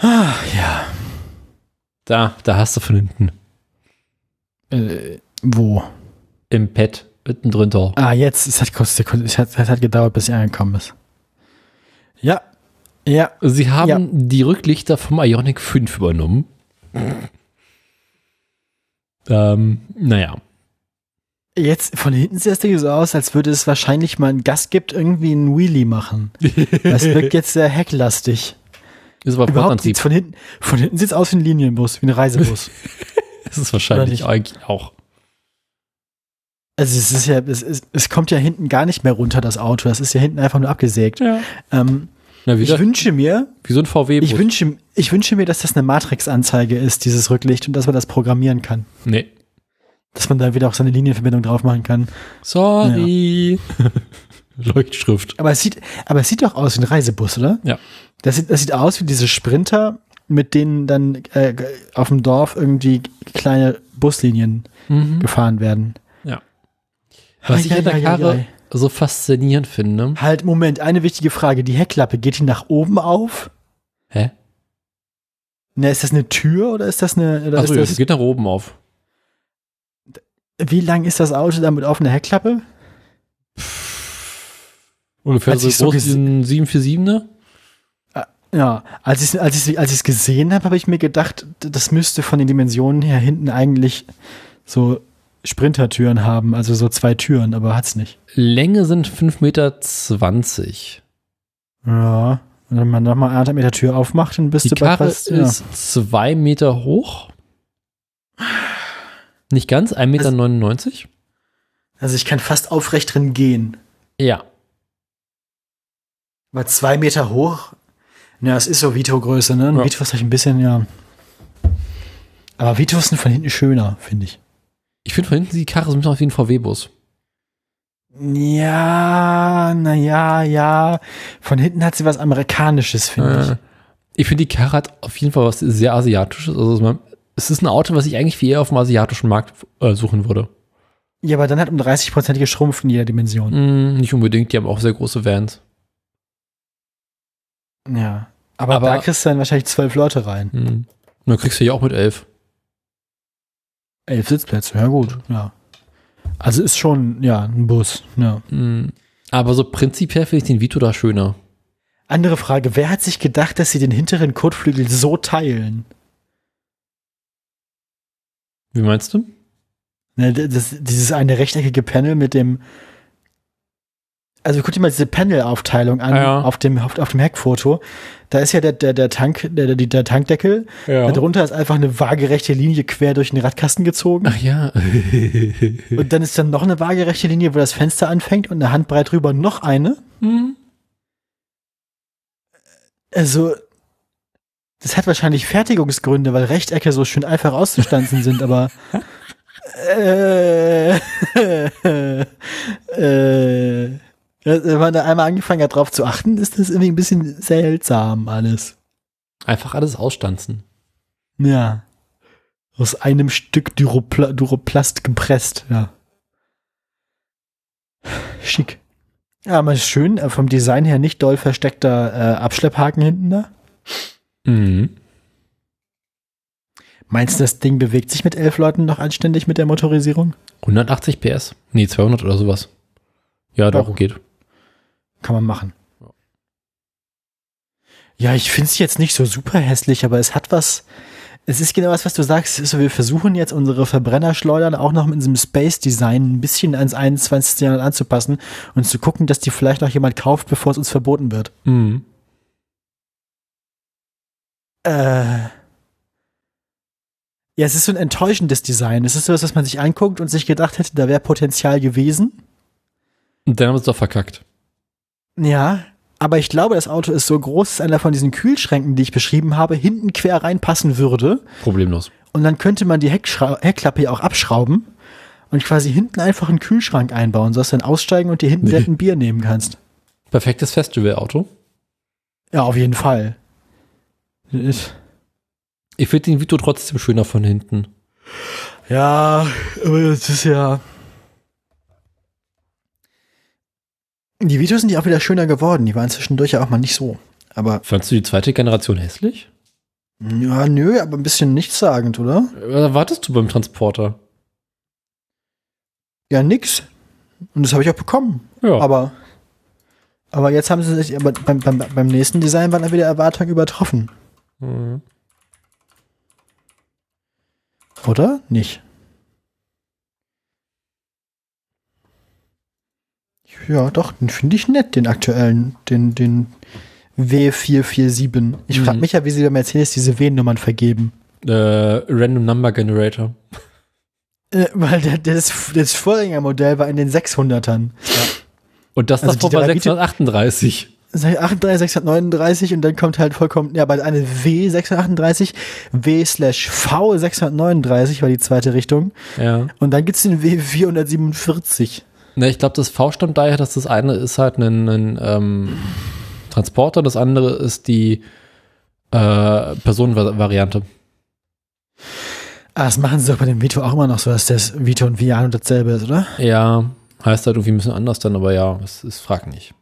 Ah, ja. Da, da hast du von hinten. Äh, wo? Im Pad, mitten drunter. Ah, jetzt. Es hat, kurz, es hat, es hat gedauert, bis sie angekommen ist. Ja. Ja. Sie haben Ja. die Rücklichter vom Ionic 5 übernommen. ähm, naja. Jetzt von hinten sieht das Ding so aus, als würde es wahrscheinlich mal einen Gast gibt, irgendwie einen Wheelie machen. Das wirkt jetzt sehr hecklastig. Ist aber Überhaupt sieht's von hinten, von hinten sieht es aus wie ein Linienbus, wie ein Reisebus. Das ist wahrscheinlich eigentlich auch. also es ist ja, es, es, es kommt ja hinten gar nicht mehr runter, das Auto. Das ist ja hinten einfach nur abgesägt. Ja. Ähm, Na, ich wieder, wünsche mir, wie so ein VW-Bus. ich wünsche, ich wünsche mir, dass das eine Matrix-Anzeige ist, dieses Rücklicht, und dass man das programmieren kann. Nee. Dass man da wieder auch seine Linienverbindung drauf machen kann. Sorry. Leuchtschrift. Aber es sieht, aber es sieht doch aus wie ein Reisebus, oder? Ja. Das sieht, das sieht aus wie diese Sprinter, mit denen dann äh, auf dem Dorf irgendwie kleine Buslinien Mhm. gefahren werden. Was ich an der Karre so faszinierend finde. Halt, Moment, eine wichtige Frage. Die Heckklappe, geht die nach oben auf? Hä? Ne, ist das eine Tür oder ist das eine. Oder Achso, ist ja, das, das geht nach oben auf. Wie lang ist das Auto dann mit offener Heckklappe? Ungefähr Als so so groß wie ein 747, ne? Ja, als ich als ich als ich es gesehen habe, habe ich mir gedacht, das müsste von den Dimensionen her hinten eigentlich so Sprintertüren haben, also so zwei Türen, aber hat's nicht. Länge sind 5,20 Meter. Ja, Und wenn man nochmal anderthalb Meter Tür aufmacht, dann bist Die du bei Karre fast, ja. ist zwei Meter hoch. Nicht ganz, 1,99 Meter. 99. Also ich kann fast aufrecht drin gehen. Ja. Aber zwei Meter hoch, ja, es ist so Vito-Größe, ne? Ja. Vito ist vielleicht ein bisschen, ja. Aber Vitos sind von hinten schöner, finde ich. Ich finde von hinten die Karre so ein bisschen aus wie ein VW-Bus. Ja, naja, ja. Von hinten hat sie was Amerikanisches, finde Äh, ich finde, die Karre hat auf jeden Fall was sehr Asiatisches. Also man, es ist ein Auto, was ich eigentlich viel eher auf dem asiatischen Markt äh, suchen würde. Ja, aber dann hat um 30% geschrumpft in jeder Dimension. Mm, nicht unbedingt, die haben auch sehr große Vans. Ja. Aber, Aber- da kriegst du dann wahrscheinlich zwölf Leute rein. Mm. Und dann kriegst du ja auch mit elf. Elf Sitzplätze, ja gut, ja. Also ist schon, ja, ein Bus, ja. Mm. Aber so prinzipiell finde ich den Vito da schöner. Andere Frage, wer hat sich gedacht, dass sie den hinteren Kotflügel so teilen? Wie meinst du? Ne, das, dieses eine rechteckige Panel mit dem. Also guck dir mal diese Panel-Aufteilung an Ja. auf, dem, auf, auf dem Heckfoto. Da ist ja der, der, der, Tank, der, der, der Tankdeckel. Ja. Darunter ist einfach eine waagerechte Linie quer durch den Radkasten gezogen. Ach ja. Und dann ist dann noch eine waagerechte Linie, wo das Fenster anfängt und eine Handbreit drüber noch eine. Hm. Also, das hat wahrscheinlich Fertigungsgründe, weil Rechtecke so schön einfach auszustanzen sind, aber. Äh, äh, wenn man da einmal angefangen hat, drauf zu achten, ist das irgendwie ein bisschen seltsam alles. Einfach alles ausstanzen. Ja. Aus einem Stück Duropla Duroplast gepresst, ja. Schick. Ja, aber schön, äh, vom Design her nicht doll versteckter äh, Abschlepphaken hinten da. Mhm. Meinst du, das Ding bewegt sich mit elf Leuten noch anständig mit der Motorisierung? 180 PS? Nee, 200 oder sowas. Ja, doch, Doch. geht. Kann man machen. Ja, ich finde es jetzt nicht so super hässlich, aber es hat was. Es ist genau das, was du sagst. Es ist so, wir versuchen jetzt unsere Verbrennerschleudern auch noch mit diesem Space-Design ein bisschen ans 21. Jahrhundert anzupassen und zu gucken, dass die vielleicht noch jemand kauft, bevor es uns verboten wird. Mhm. Äh. Ja, es ist so ein enttäuschendes Design. Es ist so was, was man sich anguckt und sich gedacht hätte, da wäre Potenzial gewesen. Und dann haben wir es doch verkackt. Ja, aber ich glaube, das Auto ist so groß, dass einer von diesen Kühlschränken, die ich beschrieben habe, hinten quer reinpassen würde. Problemlos. Und dann könnte man die Heckschra Heckklappe ja auch abschrauben und quasi hinten einfach einen Kühlschrank einbauen, sodass du dann aussteigen und dir hinten Nee. ein Bier nehmen kannst. Perfektes Festivalauto. Ja, auf jeden Fall. Ich finde den Vito trotzdem schöner von hinten. Ja, aber das ist ja. Die Videos sind ja auch wieder schöner geworden. Die waren zwischendurch ja auch mal nicht so. Aber, Fandst du die zweite Generation hässlich? ja, nö, aber ein bisschen nichtssagend, oder? Was erwartest du beim Transporter? Ja, nix. Und das habe ich auch bekommen. Ja. Aber, aber jetzt haben sie sich, aber beim, beim, beim nächsten Design waren dann wieder Erwartungen übertroffen. Mhm. Oder? Nicht. Ja, doch, den finde ich nett, den aktuellen, den, den W447. Ich frage Mhm. mich ja, wie sie bei Mercedes diese W-Nummern vergeben. Äh, Random Number Generator. Äh, weil der, das, das Vorgängermodell war in den 600ern. Und das Also davor war Vito- 638. 38, 639 und dann kommt halt vollkommen, ja, bei eine W 638, W slash V 639 war die zweite Richtung. Ja. Und dann gibt's den W 447. Ne, ich glaube, das V stammt daher, dass das eine ist halt ein, ein ähm, Transporter, das andere ist die äh, Personenvariante. Ah, das machen sie doch bei dem Vito auch immer noch so, dass das Vito und Viano dasselbe ist, oder? Ja, heißt halt irgendwie ein bisschen anders dann, aber ja, es ist frag nicht.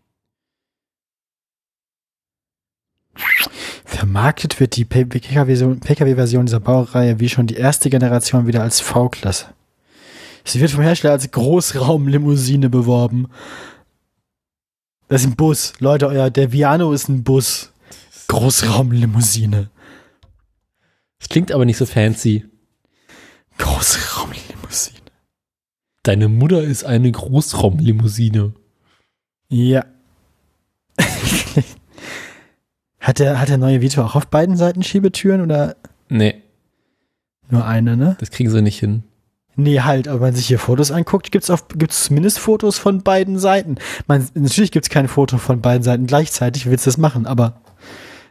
Vermarktet wird die PKW-Version PKW dieser Baureihe wie schon die erste Generation wieder als V-Klasse. Sie wird vom Hersteller als Großraumlimousine beworben. Das ist ein Bus. Leute, euer, der Viano ist ein Bus. Großraumlimousine. Es klingt aber nicht so fancy. Großraumlimousine. Deine Mutter ist eine Großraumlimousine. Ja. Hat der, hat der neue Vito auch auf beiden Seiten Schiebetüren oder Nee, nur eine, ne? das kriegen sie nicht hin. Nee, halt, aber wenn man sich hier Fotos anguckt, gibt's auf, gibt's zumindest Fotos von beiden Seiten. Man, natürlich gibt's kein Foto von beiden Seiten gleichzeitig, willst du das machen, aber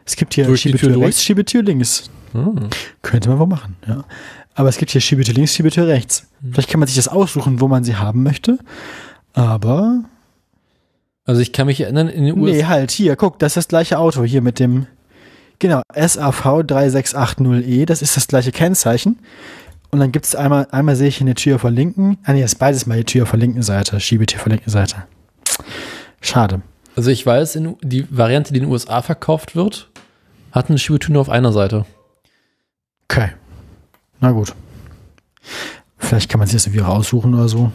es gibt hier Durch Schiebetür Tür rechts, Schiebetür links. Hm. Könnte man wohl machen, ja. Aber es gibt hier Schiebetür links, Schiebetür rechts. Vielleicht kann man sich das aussuchen, wo man sie haben möchte. Aber, Also ich kann mich erinnern, in den nee, USA. halt, hier, guck, das ist das gleiche Auto hier mit dem, genau, SAV 3680E, das ist das gleiche Kennzeichen. Und dann gibt's einmal, einmal sehe ich hier eine Tür auf der linken, ah nee, das ist beides mal die Tür auf der linken Seite, Schiebetür auf der linken Seite. Schade. Also ich weiß, in, die Variante, die in den USA verkauft wird, hat eine Schiebetür nur auf einer Seite. Okay. Na gut. Vielleicht kann man sich das irgendwie raussuchen oder so.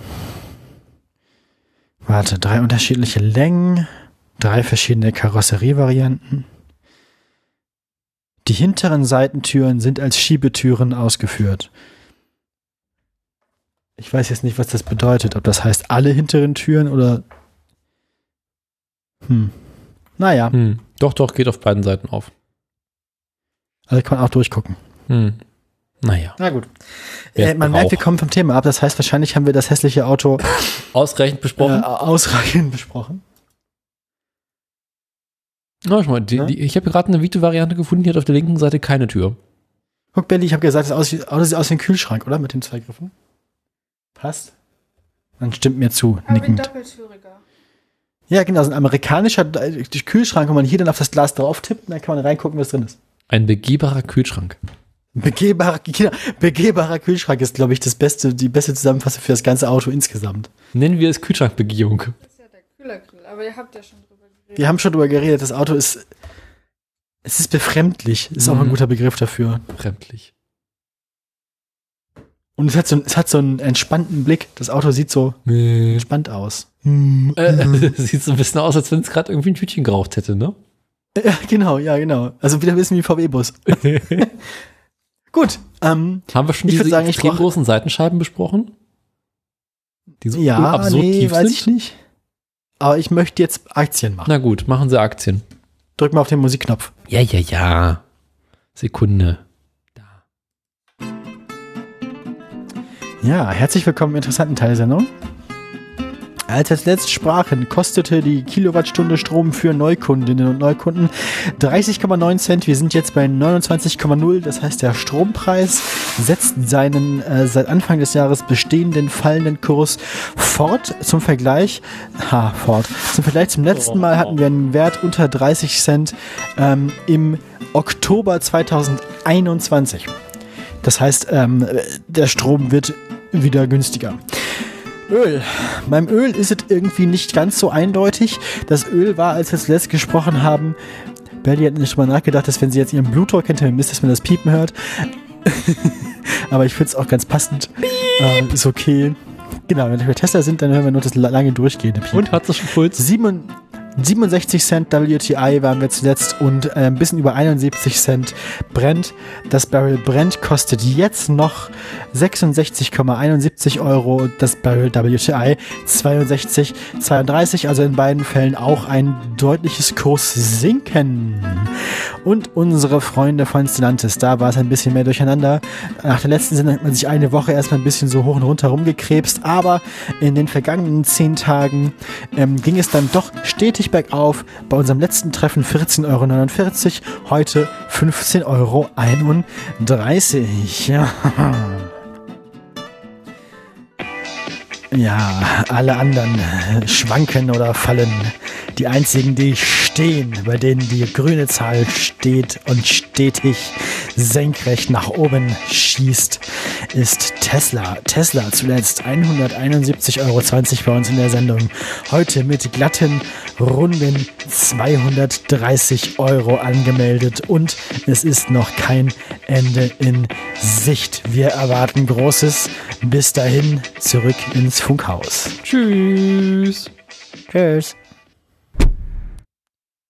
Warte, drei unterschiedliche Längen, drei verschiedene Karosserievarianten. Die hinteren Seitentüren sind als Schiebetüren ausgeführt. Ich weiß jetzt nicht, was das bedeutet. Ob das heißt alle hinteren Türen oder. Hm. Naja, Hm. Doch, doch, geht auf beiden Seiten auf. also kann man auch durchgucken. Hm. Naja. Na gut. Äh, man merkt, wir kommen vom Thema ab. Das heißt, wahrscheinlich haben wir das hässliche Auto Ausreichend äh, besprochen. ausreichend besprochen. Na, schau mal, die, Ja? die, ich habe gerade eine Vito-Variante gefunden, die hat auf der linken Seite keine Tür. Guck, Belly, ich habe gesagt, das Auto sieht aus wie ein Kühlschrank, oder? Mit den zwei Griffen. Passt. Dann stimmt mir zu, Aber ein nickend. doppeltüriger. Ja, genau, so ein amerikanischer äh, Kühlschrank, wo man hier dann auf das Glas drauf tippt und dann kann man reingucken, was drin ist. Ein begehbarer Kühlschrank. Begehbarer, begehbarer Kühlschrank ist, glaube ich, das beste, die beste Zusammenfassung für das ganze Auto insgesamt. Nennen wir es Kühlschrankbegehung. Das ist ja der Kühlergrill, aber ihr habt ja schon drüber geredet. Wir haben schon drüber geredet, das Auto ist, es ist befremdlich, ist auch ein Mhm. guter Begriff dafür. Fremdlich. Und es hat so, es hat so einen entspannten Blick. Das Auto sieht so Äh, entspannt aus. sieht so ein bisschen aus, als wenn es gerade irgendwie ein Tütchen geraucht hätte, ne? Ja, genau, ja, genau. Also wieder ein bisschen wie VW-Bus. Gut, ähm, Haben wir schon diese sagen, extrem großen Seitenscheiben besprochen? Die so ja, absurd nee, tief weiß sind? ich nicht. Aber ich möchte jetzt Aktien machen. Na gut, machen Sie Aktien. Drück mal auf den Musikknopf. Ja, ja, ja. Sekunde. Ja, herzlich willkommen im interessanten Teil der Sendung. Als wir zuletzt sprachen, kostete die Kilowattstunde Strom für Neukundinnen und Neukunden 30,9 Cent. Wir sind jetzt bei 29,0. Das heißt, der Strompreis setzt seinen äh, seit Anfang des Jahres bestehenden fallenden Kurs fort. Zum Vergleich, ha, fort. Zum Vergleich zum letzten Mal hatten wir einen Wert unter 30 Cent ähm, im Oktober 2021. Das heißt, ähm, der Strom wird wieder günstiger. Öl. Beim Öl ist es irgendwie nicht ganz so eindeutig. Das Öl war, als wir zuletzt gesprochen haben, Belly hat nicht drüber nachgedacht, dass wenn sie jetzt ihren Blutdruck hinter mir misst, dass man das Piepen hört. Aber ich finde es auch ganz passend. Äh, ist okay. Genau, wenn wir Tesla sind, dann hören wir nur das lange durchgehende Piepen. Und hat sie schon Puls? 7, 67 Cent WTI waren wir zuletzt und äh, ein bisschen über 71 Cent Brent. Das Barrel Brent kostet jetzt noch 66,71 Euro. Das Barrel WTI 62,32. Also in beiden Fällen auch ein deutliches Kurssinken. Und unsere Freunde von Stellantis, da war es ein bisschen mehr durcheinander. Nach der letzten Sendung hat man sich eine Woche erstmal ein bisschen so hoch und runter rumgekrebst, aber in den vergangenen zehn Tagen ähm, ging es dann doch stetig bergauf. Bei unserem letzten Treffen 14,49 Euro, heute 15,31 Euro. Ja. Ja, alle anderen schwanken oder fallen. Die einzigen, die stehen, bei denen die grüne Zahl steht und stetig senkrecht nach oben schießt, ist Tesla. Tesla zuletzt 171,20 Euro bei uns in der Sendung. Heute mit glatten, runden 230 Euro angemeldet und es ist noch kein Ende in Sicht. Wir erwarten Großes. Bis dahin zurück ins Funkhaus. Tschüss. Tschüss.